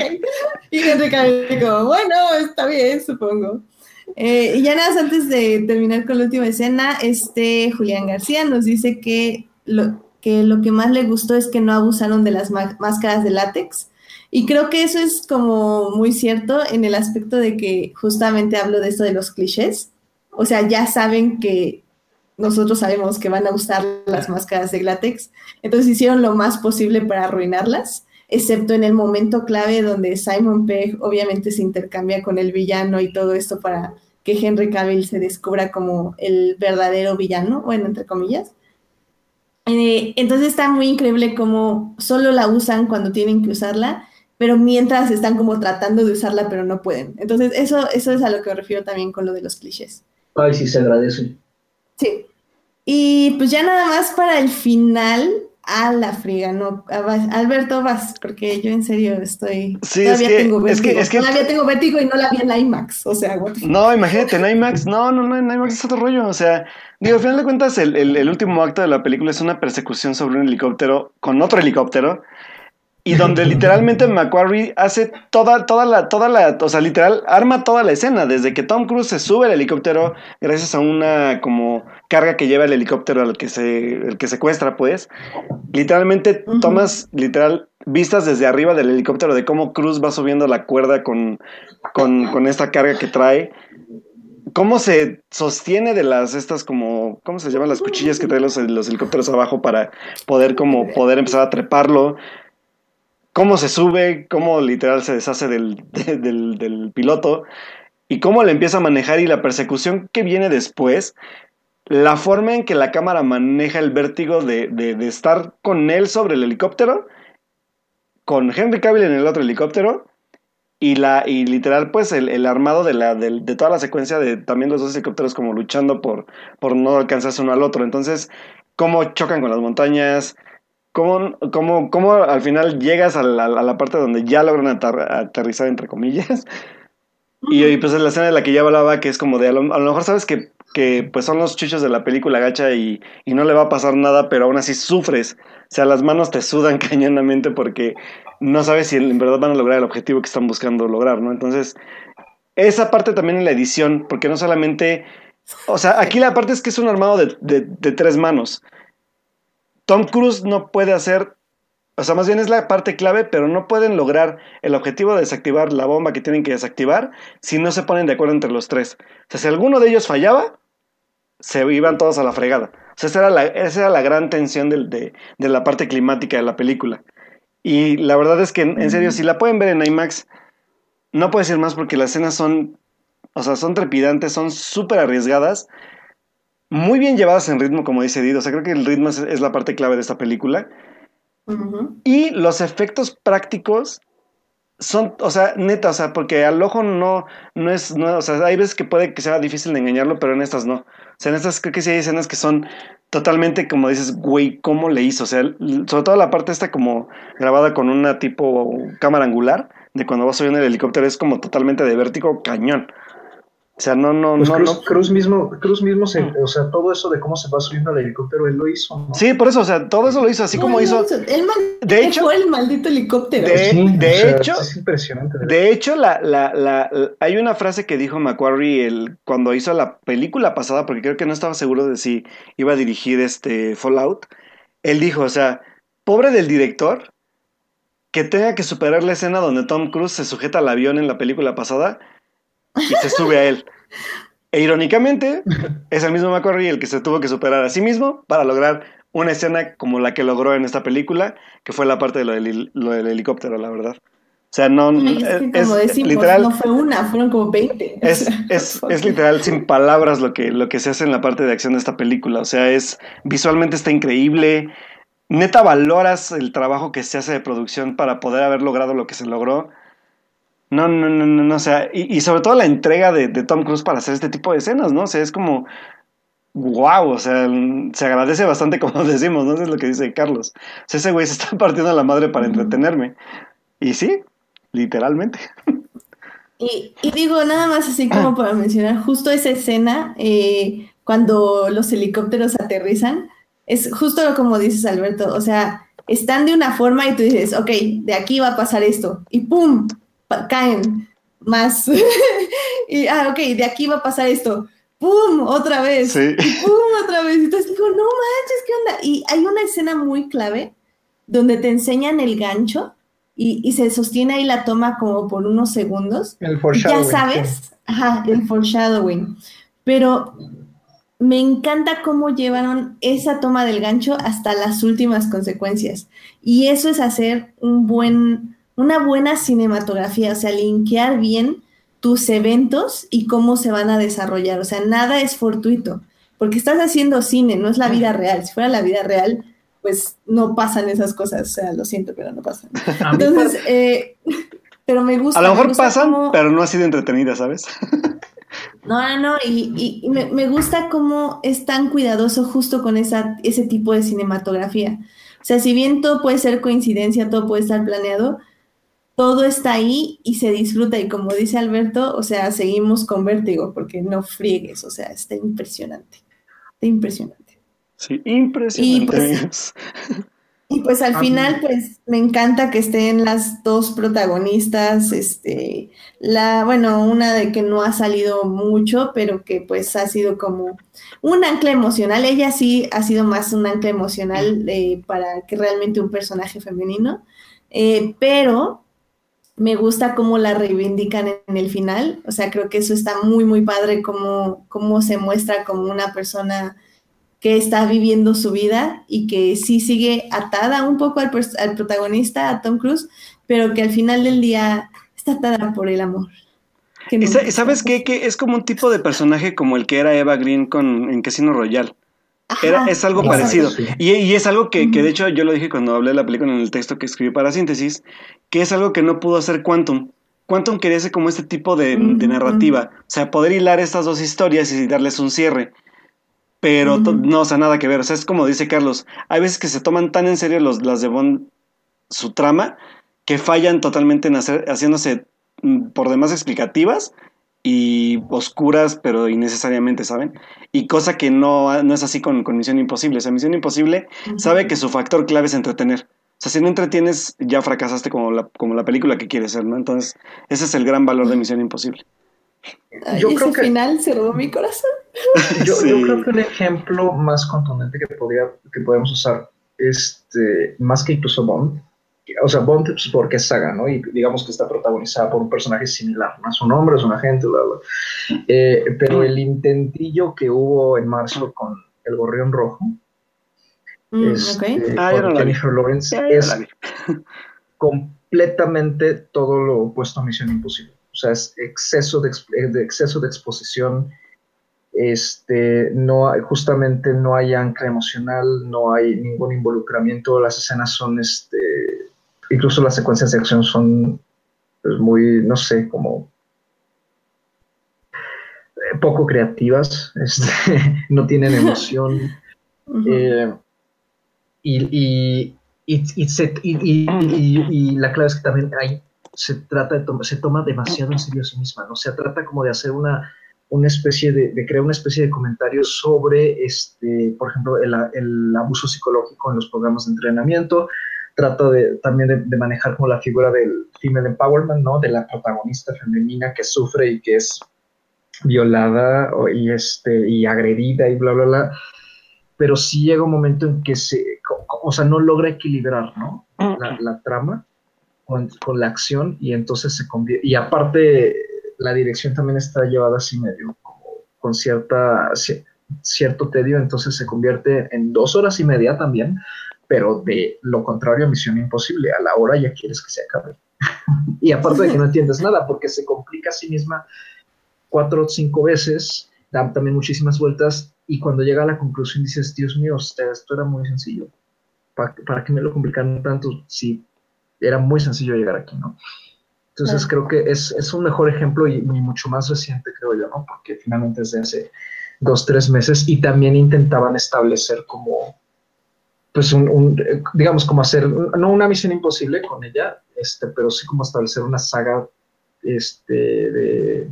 Y Henry Cavill dijo, bueno, está bien, supongo. Eh, y ya nada antes de terminar con la última escena, este Julián García nos dice que lo, que lo que más le gustó es que no abusaron de las máscaras de látex. Y creo que eso es como muy cierto en el aspecto de que justamente hablo de esto de los clichés. O sea, ya saben que nosotros sabemos que van a usar las máscaras de látex, entonces hicieron lo más posible para arruinarlas, excepto en el momento clave donde Simon Pegg obviamente se intercambia con el villano y todo esto para que Henry Cavill se descubra como el verdadero villano, bueno, entre comillas. Eh, entonces está muy increíble cómo solo la usan cuando tienen que usarla, pero mientras están como tratando de usarla, pero no pueden. Entonces eso, eso es a lo que me refiero también con lo de los clichés. Ay, sí, se agradece. Sí. Y pues ya nada más para el final, a la friga, no, Alberto vas, porque yo en serio estoy, Sí, es todavía que- tengo es que- vértigo, es que- todavía tengo vértigo y no la vi en la IMAX, o sea, what. No, imagínate, en IMAX, no, no, no, en IMAX es otro rollo, o sea, digo, al final de cuentas, el, el- el último acto de la película es una persecución sobre un helicóptero con otro helicóptero, y donde <laughs> literalmente Macquarie hace toda, toda la, toda la, o sea, literal, arma toda la escena, desde que Tom Cruise se sube al helicóptero gracias a una como carga que lleva el helicóptero al que se, el que secuestra, pues, literalmente tomas, literal, vistas desde arriba del helicóptero de cómo Cruz va subiendo la cuerda con, con, con esta carga que trae cómo se sostiene de las estas como cómo se llaman las cuchillas que traen los, los, helicópteros abajo para poder como poder empezar a treparlo cómo se sube, cómo literal se deshace <laughs> del, del, piloto y cómo le empieza a manejar y la persecución que viene después, la forma en que la cámara maneja el vértigo de, de, estar con él sobre el helicóptero, con Henry Cavill en el otro helicóptero, y, la, y literal, pues el, armado de, la, de, de, toda la secuencia de también los dos helicópteros como luchando por, por no alcanzarse uno al otro. Entonces, cómo chocan con las montañas, ¿Cómo, cómo, cómo al final llegas a la, parte donde ya logran aterrizar, entre comillas? Y, pues es la escena de la que ya hablaba, que es como de, a lo, mejor sabes que, que, pues son los chuchos de la película gacha y, y, no le va a pasar nada, pero aún así sufres. O sea, las manos te sudan <laughs> cañonamente porque no sabes si en verdad van a lograr el objetivo que están buscando lograr, ¿no? Entonces, esa parte también en la edición, porque no solamente... O sea, aquí la parte es que es un armado de, de tres manos. Tom Cruise no puede hacer, o sea, más bien es la parte clave, pero no pueden lograr el objetivo de desactivar la bomba que tienen que desactivar si no se ponen de acuerdo entre los tres. O sea, si alguno de ellos fallaba, se iban todos a la fregada. O sea, esa era la, esa era la gran tensión de, de, la parte climática de la película. Y la verdad es que, en serio, si la pueden ver en IMAX, no puedo decir más porque las escenas son, o sea, son trepidantes, son súper arriesgadas muy bien llevadas en ritmo, como dice Dido. O sea, creo que el ritmo es, la parte clave de esta película. Y los efectos prácticos son, o sea, neta, o sea, porque al ojo no, no es, no, o sea, hay veces que puede que sea difícil de engañarlo, pero en estas no. O sea, en estas creo que sí hay escenas que son totalmente, como dices, güey, ¿cómo le hizo? O sea, sobre todo la parte esta como grabada con una tipo cámara angular, de cuando vas subiendo el helicóptero, es como totalmente de vértigo cañón. O sea, no, no, pues no, Cruz, no. Cruz mismo, Cruz mismo se, mm. o sea, todo eso de cómo se va subiendo al helicóptero, él lo hizo, ¿no? Sí, por eso, o sea, todo eso lo hizo así como hizo. Él de hecho, fue el maldito helicóptero. De, de hecho, es impresionante. De, hecho, la, la, la, hay una frase que dijo Macquarie el, cuando hizo la película pasada, porque creo que no estaba seguro de si iba a dirigir este Fallout. Él dijo, o sea, pobre del director que tenga que superar la escena donde Tom Cruise se sujeta al avión en la película pasada y se sube a él. E irónicamente, es el mismo McCorry el que se tuvo que superar a sí mismo para lograr una escena como la que logró en esta película, que fue la parte de lo del, helicóptero, la verdad. O sea, no. es, literal. No fue una, fueron como 20. Es, es, literal, sin palabras, lo que, lo que se hace en la parte de acción de esta película. O sea, es. Visualmente está increíble. Neta, valoras el trabajo que se hace de producción para poder haber logrado lo que se logró. No, no, no, no, no, o sea, y, sobre todo la entrega de, Tom Cruise para hacer este tipo de escenas, ¿no? O sea, es como, wow, o sea, se agradece bastante <laughs> como decimos, ¿no? Eso es lo que dice Carlos. O sea, ese güey se está <laughs> partiendo la madre para entretenerme. Y sí, literalmente. Y, digo, nada más así como para mencionar, justo esa escena, eh, cuando los helicópteros aterrizan, es justo como dices, Alberto, o sea, están de una forma y tú dices, ok, de aquí va a pasar esto, y ¡pum! Caen más. <laughs> y, ah, ok, de aquí va a pasar esto. ¡Pum! Otra vez. ¡Pum! Otra vez. Entonces digo, no manches, ¿qué onda? Y hay una escena muy clave donde te enseñan el gancho y, se sostiene ahí la toma como por unos segundos. El foreshadowing. Ya sabes, ajá, el foreshadowing. Pero me encanta cómo llevaron esa toma del gancho hasta las últimas consecuencias. Y eso es hacer un buen una buena cinematografía, o sea, linkear bien tus eventos y cómo se van a desarrollar. O sea, nada es fortuito, porque estás haciendo cine, no es la vida real. Si fuera la vida real, pues no pasan esas cosas. O sea, lo siento, pero no pasan. Entonces, eh, pero me gusta. A lo mejor pasan, pero no ha sido entretenida, ¿sabes? No, no, no, y, y me, me, gusta cómo es tan cuidadoso justo con esa, ese tipo de cinematografía. O sea, si bien todo puede ser coincidencia, todo puede estar planeado, todo está ahí y se disfruta. Y como dice Alberto, o sea, seguimos con vértigo porque no friegues, o sea, está impresionante. Está impresionante. Sí, impresionante. Pues, <laughs> Y pues al Ah, final, pues me encanta que estén las dos protagonistas, este, la, bueno, una de que no ha salido mucho, pero que pues ha sido como un ancla emocional. Ella sí ha sido más un ancla emocional eh, para que realmente un personaje femenino, eh, pero me gusta cómo la reivindican en, el final. O sea, creo que eso está muy, muy padre, cómo, cómo se muestra como una persona que está viviendo su vida y que sí sigue atada un poco al, protagonista, a Tom Cruise, pero que al final del día está atada por el amor. que ¿Y nunca sa- sabes qué? Que es como un tipo de personaje como el que era Eva Green con, en Casino Royale. Era, es algo exacto. parecido. Y, y es algo que, que, de hecho, yo lo dije cuando hablé de la película en el texto que escribí para Síntesis, que es algo que no pudo hacer Quantum. Quantum quería hacer como este tipo de, narrativa. O sea, poder hilar estas dos historias y darles un cierre. Pero no, o sea, nada que ver. O sea, es como dice Carlos. Hay veces que se toman tan en serio los, las de Bond, su trama, que fallan totalmente en hacer, haciéndose mm, por demás explicativas y oscuras, pero innecesariamente, ¿saben? Y cosa que no, no es así con, con Misión Imposible. O sea, Misión Imposible sabe que su factor clave es entretener. O sea, si no entretienes, ya fracasaste como la, como la película que quieres ser, ¿no? Entonces, ese es el gran valor de Misión Imposible. Ay, Yo ese creo que- final se robó mi corazón. Yo, <laughs> Sí. yo creo que un ejemplo más contundente que, podría, que podemos usar, este, más que incluso Bond, o sea, Bond pues, porque es saga, ¿no? Y digamos que está protagonizada por un personaje similar, ¿no? Es un hombre, es un agente, bla, bla. Eh, pero el intentillo que hubo en marzo con El Gorrión Rojo, Mm, este. Ah, con. Jennifer Lawrence, es completamente todo lo opuesto a Misión Imposible. O sea, es exceso de, de exceso de exposición. Este, no hay- justamente no hay ancla emocional, no hay ningún involucramiento. Las escenas son, este, incluso las secuencias de acción son pues, muy, no sé, como eh, poco creativas. <laughs> Este, no tienen <laughs> emoción. Eh, y, y, y, se- la clave es que también hay, se trata de se toma demasiado en serio a sí misma, ¿no? Se trata como de hacer una, una especie de, de crear una especie de comentario sobre, este, por ejemplo, el, el abuso psicológico en los programas de entrenamiento. Trata de, también de, de manejar como la figura del female empowerment, ¿no? De la protagonista femenina que sufre y que es violada y, este, y agredida y bla, bla, bla pero sí llega un momento en que se, o sea, no logra equilibrar, ¿no? La, la trama con, con la acción y entonces se convierte, y aparte la dirección también está llevada así medio como con cierta, ci- cierto tedio, entonces se convierte en dos horas y media también, pero de lo contrario a Misión Imposible, a la hora ya quieres que se acabe. <laughs> y aparte de que no entiendes nada, porque se complica a sí misma cuatro o cinco veces, da también muchísimas vueltas y cuando llega a la conclusión dices, Dios mío, esto era muy sencillo. ¿Para, para qué me lo complicaron tanto si era muy sencillo llegar aquí, ¿no? Entonces creo que es, es un mejor ejemplo y, y mucho más reciente, creo yo, ¿no? Porque finalmente es de hace dos, tres meses y también intentaban establecer como, pues, un, un, eh, digamos, como hacer, no una misión imposible con ella, este, pero sí como establecer una saga, este, de,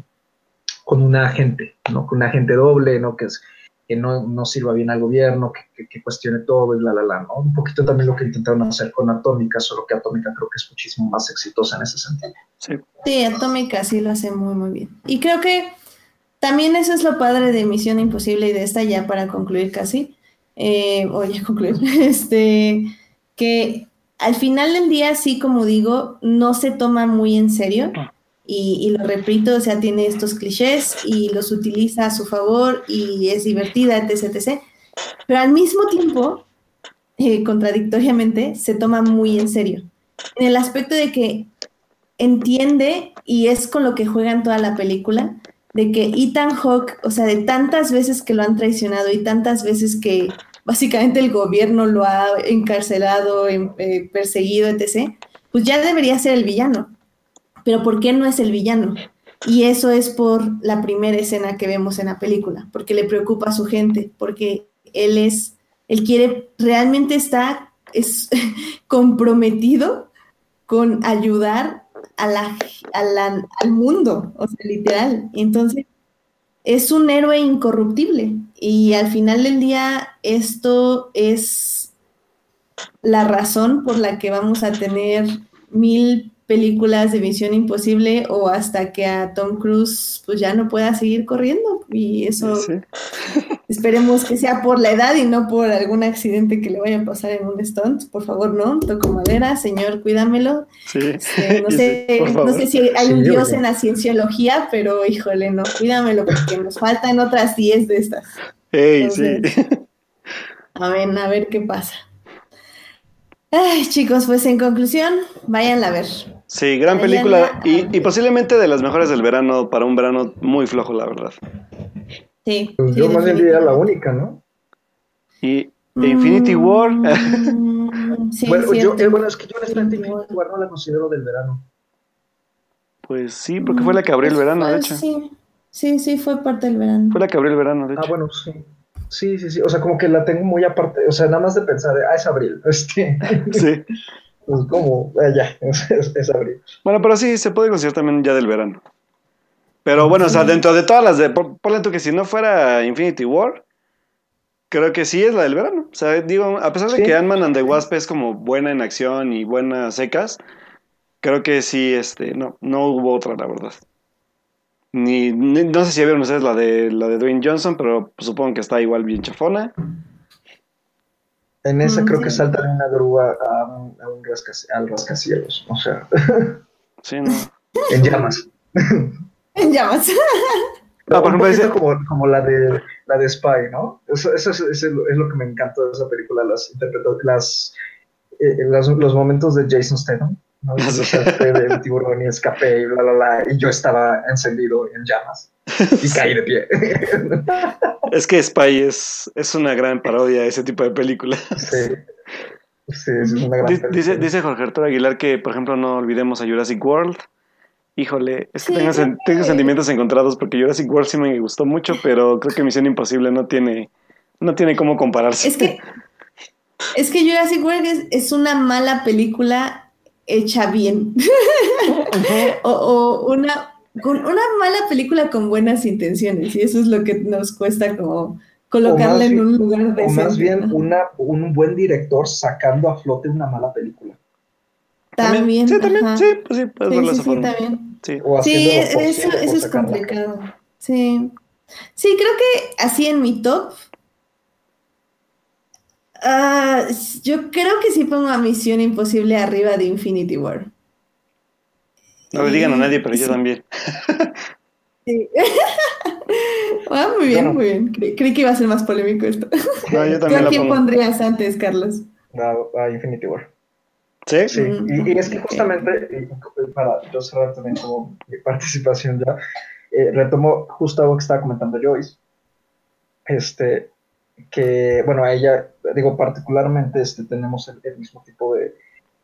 con una agente, ¿no? Con un agente doble, ¿no? Que, es, que no, no sirva bien al gobierno, que, que, que, cuestione todo y la, la, la, ¿no? Un poquito también lo que intentaron hacer con Atómica, solo que Atómica creo que es muchísimo más exitosa en ese sentido. Sí, sí Atómica sí lo hace muy, muy bien. Y creo que también eso es lo padre de Misión Imposible y de esta ya para concluir casi, eh, o ya concluir, <laughs> este, que al final del día, sí, como digo, no se toma muy en serio. Y, y, lo repito, o sea, tiene estos clichés y los utiliza a su favor y es divertida, etc. etc. Pero al mismo tiempo, eh, contradictoriamente, se toma muy en serio. En el aspecto de que entiende, y es con lo que juegan toda la película, de que Ethan Hawke, o sea, de tantas veces que lo han traicionado y tantas veces que básicamente el gobierno lo ha encarcelado, eh, perseguido, etc., pues ya debería ser el villano pero ¿por qué no es el villano? Y eso es por la primera escena que vemos en la película, porque le preocupa a su gente, porque él es, él quiere, realmente está, es <laughs> comprometido con ayudar a la, a la, al mundo, o sea, literal. Entonces, es un héroe incorruptible y al final del día esto es la razón por la que vamos a tener mil películas de Misión Imposible o hasta que a Tom Cruise pues ya no pueda seguir corriendo y eso <laughs> esperemos que sea por la edad y no por algún accidente que le vaya a pasar en un stunt, por favor no, toco madera, señor, cuídamelo. Este, <laughs> no, sé, no sé si hay un dios en la cienciología, pero híjole, no, cuídamelo porque nos faltan otras 10 de estas. sí. <laughs> A ver, a ver qué pasa. Ay, chicos, pues en conclusión, váyanla a ver. Sí, gran película y, posiblemente de las mejores del verano para un verano muy flojo, la verdad. Sí. Pues yo más bien diría la única, ¿no? Y Infinity mm, War. <laughs> sí, bueno, yo, eh, bueno, es que yo honestamente Infinity War no la considero del verano. Pues sí, porque fue la que abrió el verano, de hecho. Sí, sí, sí, fue parte del verano. Fue la que abrió el verano, de ah, hecho. Ah, bueno, sí. Sí, sí, sí. O sea, como que la tengo muy aparte. O sea, nada más de pensar, ah, es abril. <laughs> Este. Sí. pues como, ah, ya, <laughs> es, abril. Bueno, pero sí, se puede considerar también ya del verano. Pero bueno, o sea, dentro de todas las de. Ponle tú que si no fuera Infinity War, creo que sí es la del verano. O sea, digo, a pesar de que Ant-Man and the Wasp es como buena en acción y buenas secas, creo que sí, este, no, no hubo otra, la verdad. Ni, no sé si vieron ustedes la de la de Dwayne Johnson, pero supongo que está igual bien chafona. En esa creo que salta en una grúa a un, a un al rascacielos, o sea. <laughs> Sí, no. en llamas. <laughs> en llamas. <laughs> No, por ejemplo, como, como, la de la de Spy, ¿no? Eso, eso es, es, lo que me encantó de esa película, las las, eh, los momentos de Jason Statham ¿no? del tiburón y escapé y bla, bla, bla, y yo estaba encendido en llamas y caí de pie. <laughs> Es que Spy es, es una gran parodia de ese tipo de películas. Sí. Sí, es una gran dice, dice Jorge Arturo Aguilar que, por ejemplo, no olvidemos a Jurassic World. Híjole, es que tengo, tengo, sentimientos encontrados porque Jurassic World sí me gustó mucho, pero creo que Misión Imposible no tiene, no tiene cómo compararse. Es que, es que Jurassic World es, es una mala película hecha bien. <laughs> o, una, una mala película con buenas intenciones. Y eso es lo que nos cuesta como colocarla en un lugar de... O más bien una, un buen director sacando a flote una mala película. También. Sí, también. Sí, pues sí, puedes sí, sí, también. Sí, eso, eso es complicado. Sí. Sí, creo que así en mi top Ah, yo creo que sí pongo a Misión Imposible arriba de Infinity War. No le digan a nadie, pero yo también. <laughs> Sí. <laughs> ah, muy bien, muy bien. creí que iba a ser más polémico esto. No, yo <laughs> también ¿A quién pondrías antes, Carlos? a Infinity War. ¿Sí? Sí, y, es que justamente, para yo cerrar también como mi participación ya, eh, retomo justo algo que estaba comentando Joyce. Este, que, bueno, a ella, digo, particularmente este, tenemos el, mismo tipo de,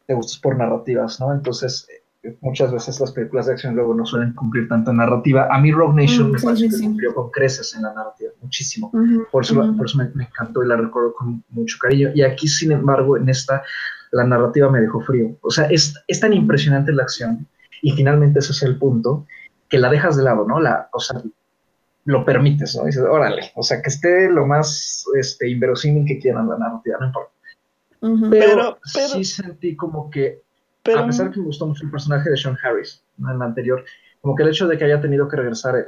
gustos por narrativas, ¿no? Entonces, eh, muchas veces las películas de acción luego no suelen cumplir tanta narrativa. A mí Rogue Nation mm, me parece que cumplió con creces en la narrativa, muchísimo. por, eso, por eso me, encantó y la recuerdo con mucho cariño. Y aquí, sin embargo, en esta, la narrativa me dejó frío. O sea, es, es tan impresionante la acción y finalmente ese es el punto que la dejas de lado, ¿no? La, o sea, lo permites, ¿no? Dices, órale, o sea, que esté lo más este, inverosímil que quieran la narrativa, no importa. pero, sí sentí como que, a pesar que me gustó mucho el personaje de Sean Harris en la anterior, como que el hecho de que haya tenido que regresar él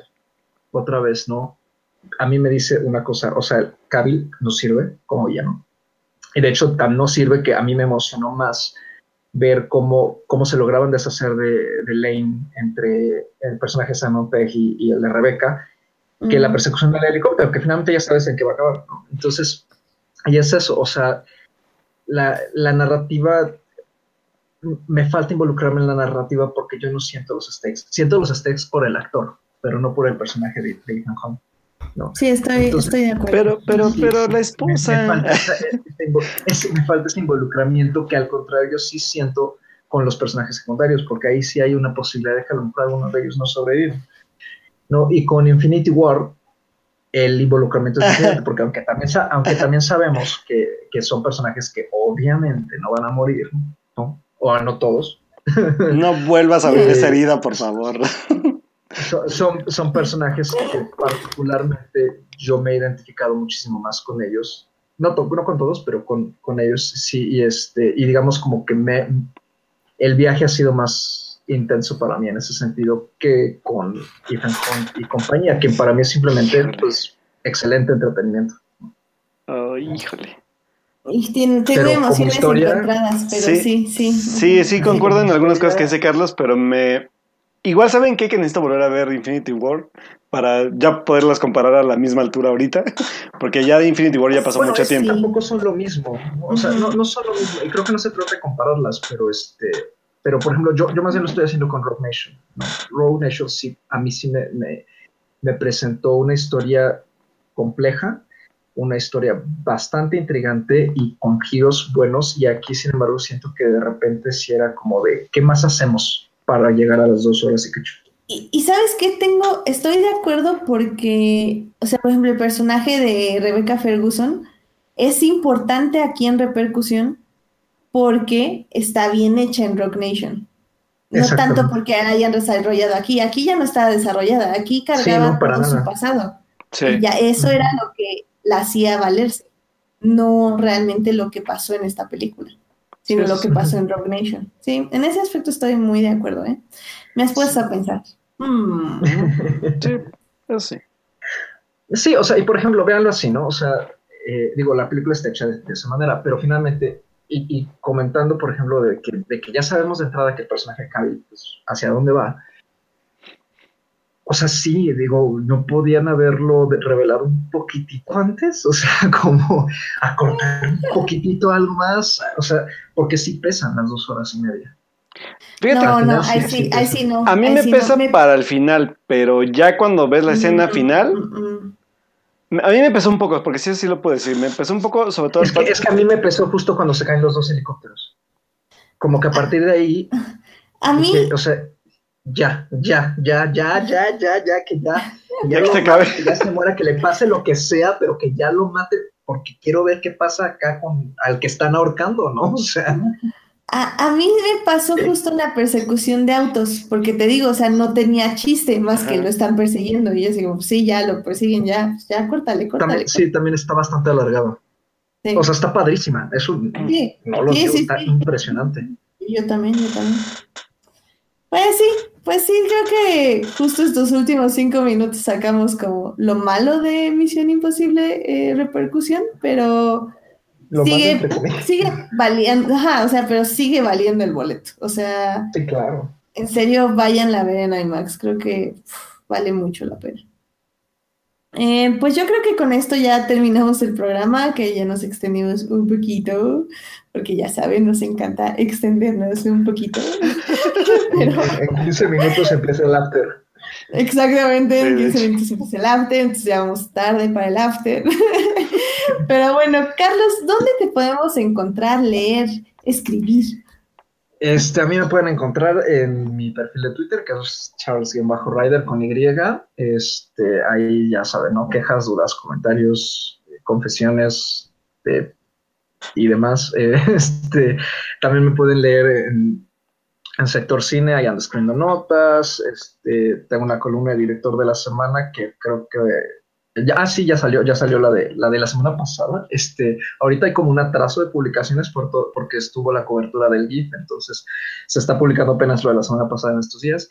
otra vez, ¿no? A mí me dice una cosa, o sea, Cavill no sirve como no Y de hecho, tan no sirve que a mí me emocionó más ver cómo, cómo se lograban deshacer de, de Lane entre el personaje de Simon Pegg y, y el de Rebecca, que la persecución del helicóptero, que finalmente ya sabes en qué va a acabar. Entonces, y es eso, o sea, la, la, narrativa, me falta involucrarme en la narrativa porque yo no siento los stakes. Siento los stakes por el actor, pero no por el personaje de, Ethan Hunt. No. Sí, estoy, estoy de acuerdo. Pero, pero, pero la esposa. Me, falta me, falta ese involucramiento que al contrario sí siento con los personajes secundarios, porque ahí sí hay una posibilidad de que a lo mejor alguno de ellos no sobrevive. ¿No? Y con Infinity War el involucramiento es diferente, <laughs> porque aunque también, aunque también sabemos que, que, son personajes que obviamente no van a morir, ¿no? O no todos. No vuelvas a abrir esa herida, por favor. Son, son, personajes que particularmente yo me he identificado muchísimo más con ellos. no, no con todos, pero con, con, ellos sí, y, este, y digamos como que me, el viaje ha sido más intenso para mí en ese sentido que con Ethan Hunt y compañía, que para mí es simplemente pues, excelente entretenimiento. Oh, híjole. Y tiene, tengo emociones encontradas, pero sí, sí. Sí, sí, concuerdo en algunas cosas que dice Carlos, pero me... Igual saben qué? que necesito volver a ver Infinity War para ya poderlas comparar a la misma altura ahorita, <laughs> porque ya de Infinity War ya pasó mucho tiempo. Tampoco son lo mismo, o sea, no, no, son lo mismo, y creo que no se trata de compararlas, pero este, pero por ejemplo, yo, yo más bien lo estoy haciendo con Rogue Nation. Rogue Nation sí, a mí sí me, me, me presentó una historia compleja, una historia bastante intrigante y con giros buenos, y aquí sin embargo siento que de repente sí era como de, ¿qué más hacemos para llegar a las dos horas y cacho? Y, sabes qué tengo, estoy de acuerdo porque, o sea, por ejemplo, el personaje de Rebecca Ferguson es importante aquí en repercusión porque está bien hecha en Rock Nation. No tanto porque la hayan desarrollado aquí. Aquí ya no estaba desarrollada. Aquí cargaba todo su pasado. Y ya eso era lo que la hacía valerse. No realmente lo que pasó en esta película, sino lo que pasó en Rock Nation. Sí, en ese aspecto estoy muy de acuerdo. ¿eh? Me has puesto a pensar. Mm. <laughs> sí, sí. Sí, o sea, y por ejemplo, véanlo así, ¿no? O sea, eh, digo, la película está hecha de, esa manera, pero finalmente, y, comentando, por ejemplo, de que, de que, ya sabemos de entrada que el personaje Cavill, pues, hacia dónde va. O sea, sí, digo, no podían haberlo revelado un poquitito antes, o sea, <laughs> como acortar un poquitito algo más, o sea, porque sí pesan las dos horas y media no, no, ahí sí, ahí sí no. A mí me pesa para el final, pero ya cuando ves la escena mm, final, mm, mm. A mí me pesó un poco, porque sí, sí lo puedo decir, me pesó un poco, sobre todo... Es que, es que a mí me pesó justo cuando se caen los dos helicópteros. Como que a partir de ahí... <laughs> A mí... o sea, ya, ya, ya, ya, ya, ya, ya, que ya... Ya, <laughs> que, se que ya se muera, que le pase lo que sea, pero que ya lo mate, porque quiero ver qué pasa acá con al que están ahorcando, ¿no? O sea... A, mí me pasó justo una persecución de autos, porque te digo, o sea, no tenía chiste más que lo están persiguiendo. Y yo digo, sí, ya lo persiguen, ya, pues ya, córtale, córtale. Sí, también está bastante alargado. O sea, está padrísima. Es un. Sí. No lo digo, está impresionante. Yo también, yo también. Pues sí, pues sí, creo que justo estos últimos cinco minutos sacamos como lo malo de Misión Imposible eh, repercusión, pero sigue, <laughs> sigue valiendo, o sea, pero sigue valiendo el boleto. O sea, sí, claro. En serio, vayan a ver en IMAX, creo que vale mucho la pena. Eh, pues yo creo que con esto ya terminamos el programa, que ya nos extendimos un poquito, porque ya saben, nos encanta extendernos un poquito. <laughs> En 15 minutos empieza el after. Exactamente, en 15 minutos empieza el after, entonces ya vamos tarde para el after. <laughs> Pero bueno, Carlos, ¿dónde te podemos encontrar, leer, escribir? Este, a mí me pueden encontrar en mi perfil de Twitter, que es Charles-Rider con Y. Este, ahí ya saben, ¿no? Quejas, dudas, comentarios, confesiones eh, y demás. <laughs> este, también me pueden leer en, Sector Cine, ahí ando escribiendo notas. Este, tengo una columna de director de la semana que creo que ah, sí, ya salió, ya salió la de la de la semana pasada. Este, ahorita hay como un atraso de publicaciones por todo, porque estuvo la cobertura del GIF, entonces se está publicando apenas lo de la semana pasada en estos días.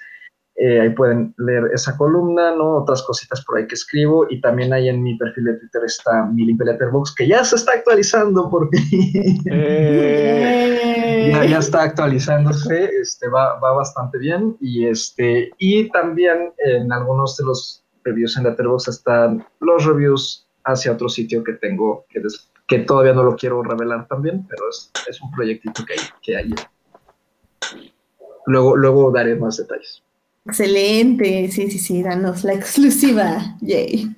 Eh, ahí pueden leer esa columna, ¿no? Otras cositas por ahí que escribo. Y también ahí en mi perfil de Twitter está mi link letterbox, que ya se está actualizando porque <laughs> eh. ya, ya, está actualizándose, este, va, va bastante bien. Y, este, y también en algunos de los reviews en Letterboxd están los reviews hacia otro sitio que tengo, que, que todavía no lo quiero revelar también, pero es, es un proyectito que hay, que hay. Luego, luego daré más detalles. Excelente, sí, sí, sí, danos la exclusiva, yay.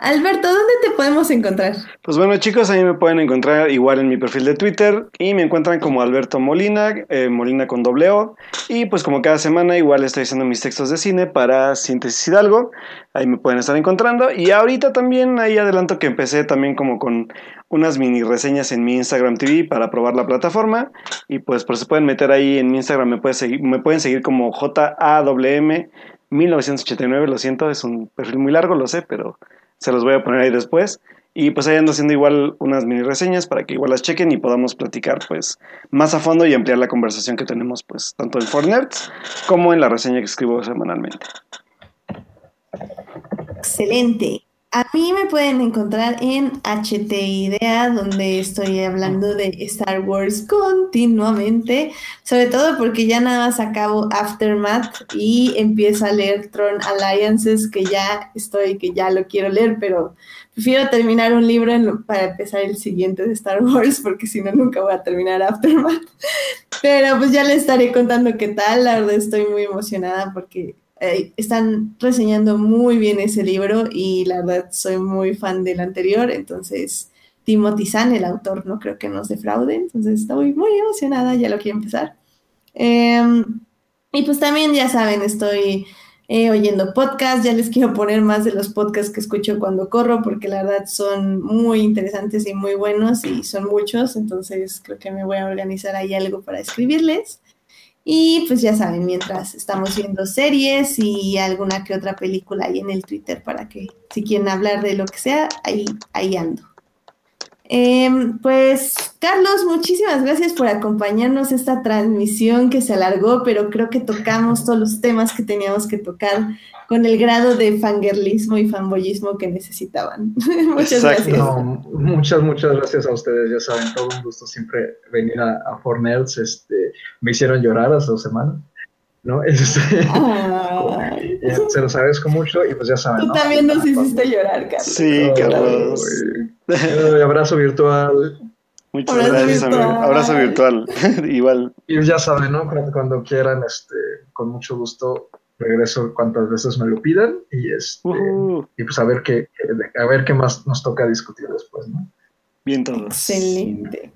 Alberto, ¿dónde te podemos encontrar? Pues bueno, chicos, ahí me pueden encontrar igual en mi perfil de Twitter y me encuentran como Alberto Molina, eh, Molina con doble O. Y pues como cada semana igual estoy haciendo mis textos de cine para Síntesis Hidalgo. Ahí me pueden estar encontrando. Y ahorita también ahí adelanto que empecé también como con unas mini reseñas en mi Instagram TV para probar la plataforma. Y pues, pues se pueden meter ahí en mi Instagram, me, pueden seguir, como JAWM 1989, lo siento, es un perfil muy largo, lo sé, pero se los voy a poner ahí después. Y pues ahí ando haciendo igual unas mini reseñas para que igual las chequen y podamos platicar pues más a fondo y ampliar la conversación que tenemos pues tanto en Fortnite como en la reseña que escribo semanalmente. Excelente. A mí me pueden encontrar en HT Idea, donde estoy hablando de Star Wars continuamente, sobre todo porque ya nada más acabo Aftermath y empiezo a leer Tron Alliances, que ya estoy, que ya lo quiero leer, pero prefiero terminar un libro para empezar el siguiente de Star Wars, porque si no, nunca voy a terminar Aftermath. <laughs> Pero pues ya les estaré contando qué tal, la verdad estoy muy emocionada porque eh, están reseñando muy bien ese libro y la verdad soy muy fan del anterior, entonces Timothy Zahn, el autor, no creo que nos defraude, entonces estoy muy emocionada, ya lo quiero empezar. Em, y pues también ya saben, estoy eh, oyendo podcasts, ya les quiero poner más de los podcasts que escucho cuando corro, porque la verdad son muy interesantes y muy buenos y son muchos, entonces creo que me voy a organizar ahí algo para escribirles. Y pues ya saben, mientras estamos viendo series y alguna que otra película ahí en el Twitter para que si quieren hablar de lo que sea, ahí, ahí ando. Em, pues Carlos, muchísimas gracias por acompañarnos esta transmisión que se alargó, pero creo que tocamos todos los temas que teníamos que tocar con el grado de fangirlismo y fanboyismo que necesitaban. <laughs> muchas gracias. muchas, muchas gracias a ustedes. Ya saben, todo un gusto siempre venir a, a Fornerds. Este, me hicieron llorar hace dos semanas. ¿no? <laughs> Este, se los agradezco mucho y pues ya saben. Tú también nos hiciste llorar, Carlos. Sí, Carlos. Un abrazo virtual. Muchas gracias, Abrazo virtual. <laughs> Igual. Y ya saben, ¿no? Cuando, quieran, este, con mucho gusto regreso cuantas veces me lo pidan y este y pues a ver qué a ver qué más nos toca discutir después, ¿no? Bien todos. Excelente.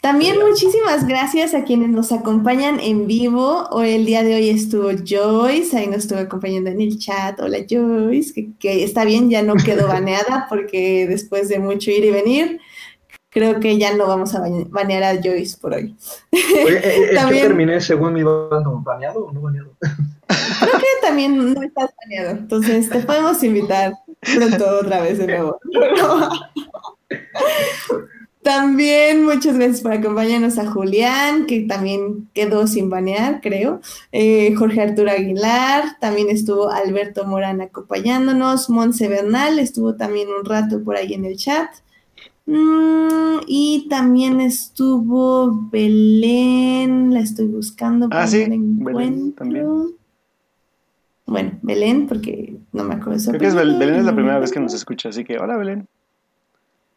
También muchísimas gracias a quienes nos acompañan en vivo. Hoy, el día de hoy estuvo Joyce, ahí nos estuvo acompañando en el chat. Hola Joyce, que, está bien, ya no quedó <laughs> baneada porque después de mucho ir y venir, creo que ya no vamos a banear a Joyce por hoy. Oye, eh, eh, también, terminé según mi bando, ¿baneado o no baneado? <laughs> Creo que también no estás baneado, entonces te podemos invitar pronto otra vez de nuevo. <laughs> También muchas gracias por acompañarnos a Julián, que también quedó sin banear, creo. Eh, Jorge Arturo Aguilar, también estuvo Alberto Morán acompañándonos. Monse Bernal estuvo también un rato por ahí en el chat. Mm, y también estuvo Belén, la estoy buscando. Ah, sí, Belén también. Bueno, Belén, porque no me acuerdo. Creo que es Belén es la primera vez que nos escucha, así que hola Belén.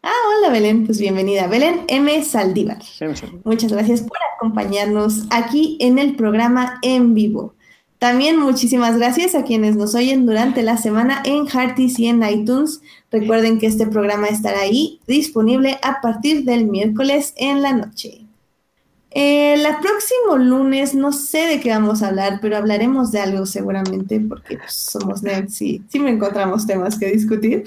Ah, hola Belén, pues bienvenida. Belén M. Saldívar. Muchas gracias por acompañarnos aquí en el programa en vivo. También muchísimas gracias a quienes nos oyen durante la semana en Hearties y en iTunes. Recuerden que este programa estará ahí disponible a partir del miércoles en la noche. El eh, próximo lunes no sé de qué vamos a hablar, pero hablaremos de algo seguramente porque pues, somos nerds y me encontramos temas que discutir.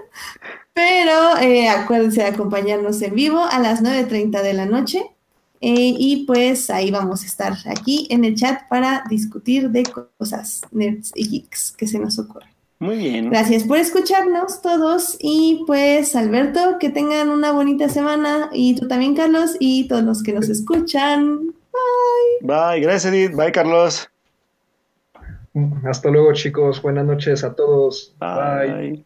<laughs> Pero eh, acuérdense de acompañarnos en vivo a las 9.30 de la noche. Eh, y pues ahí vamos a estar aquí en el chat para discutir de cosas nerds y geeks que se nos ocurran. Muy bien. Gracias por escucharnos todos y pues Alberto, que tengan una bonita semana y tú también Carlos y todos los que nos escuchan. Bye. Bye, gracias Edith. Bye Carlos. Hasta luego chicos, buenas noches a todos. Bye.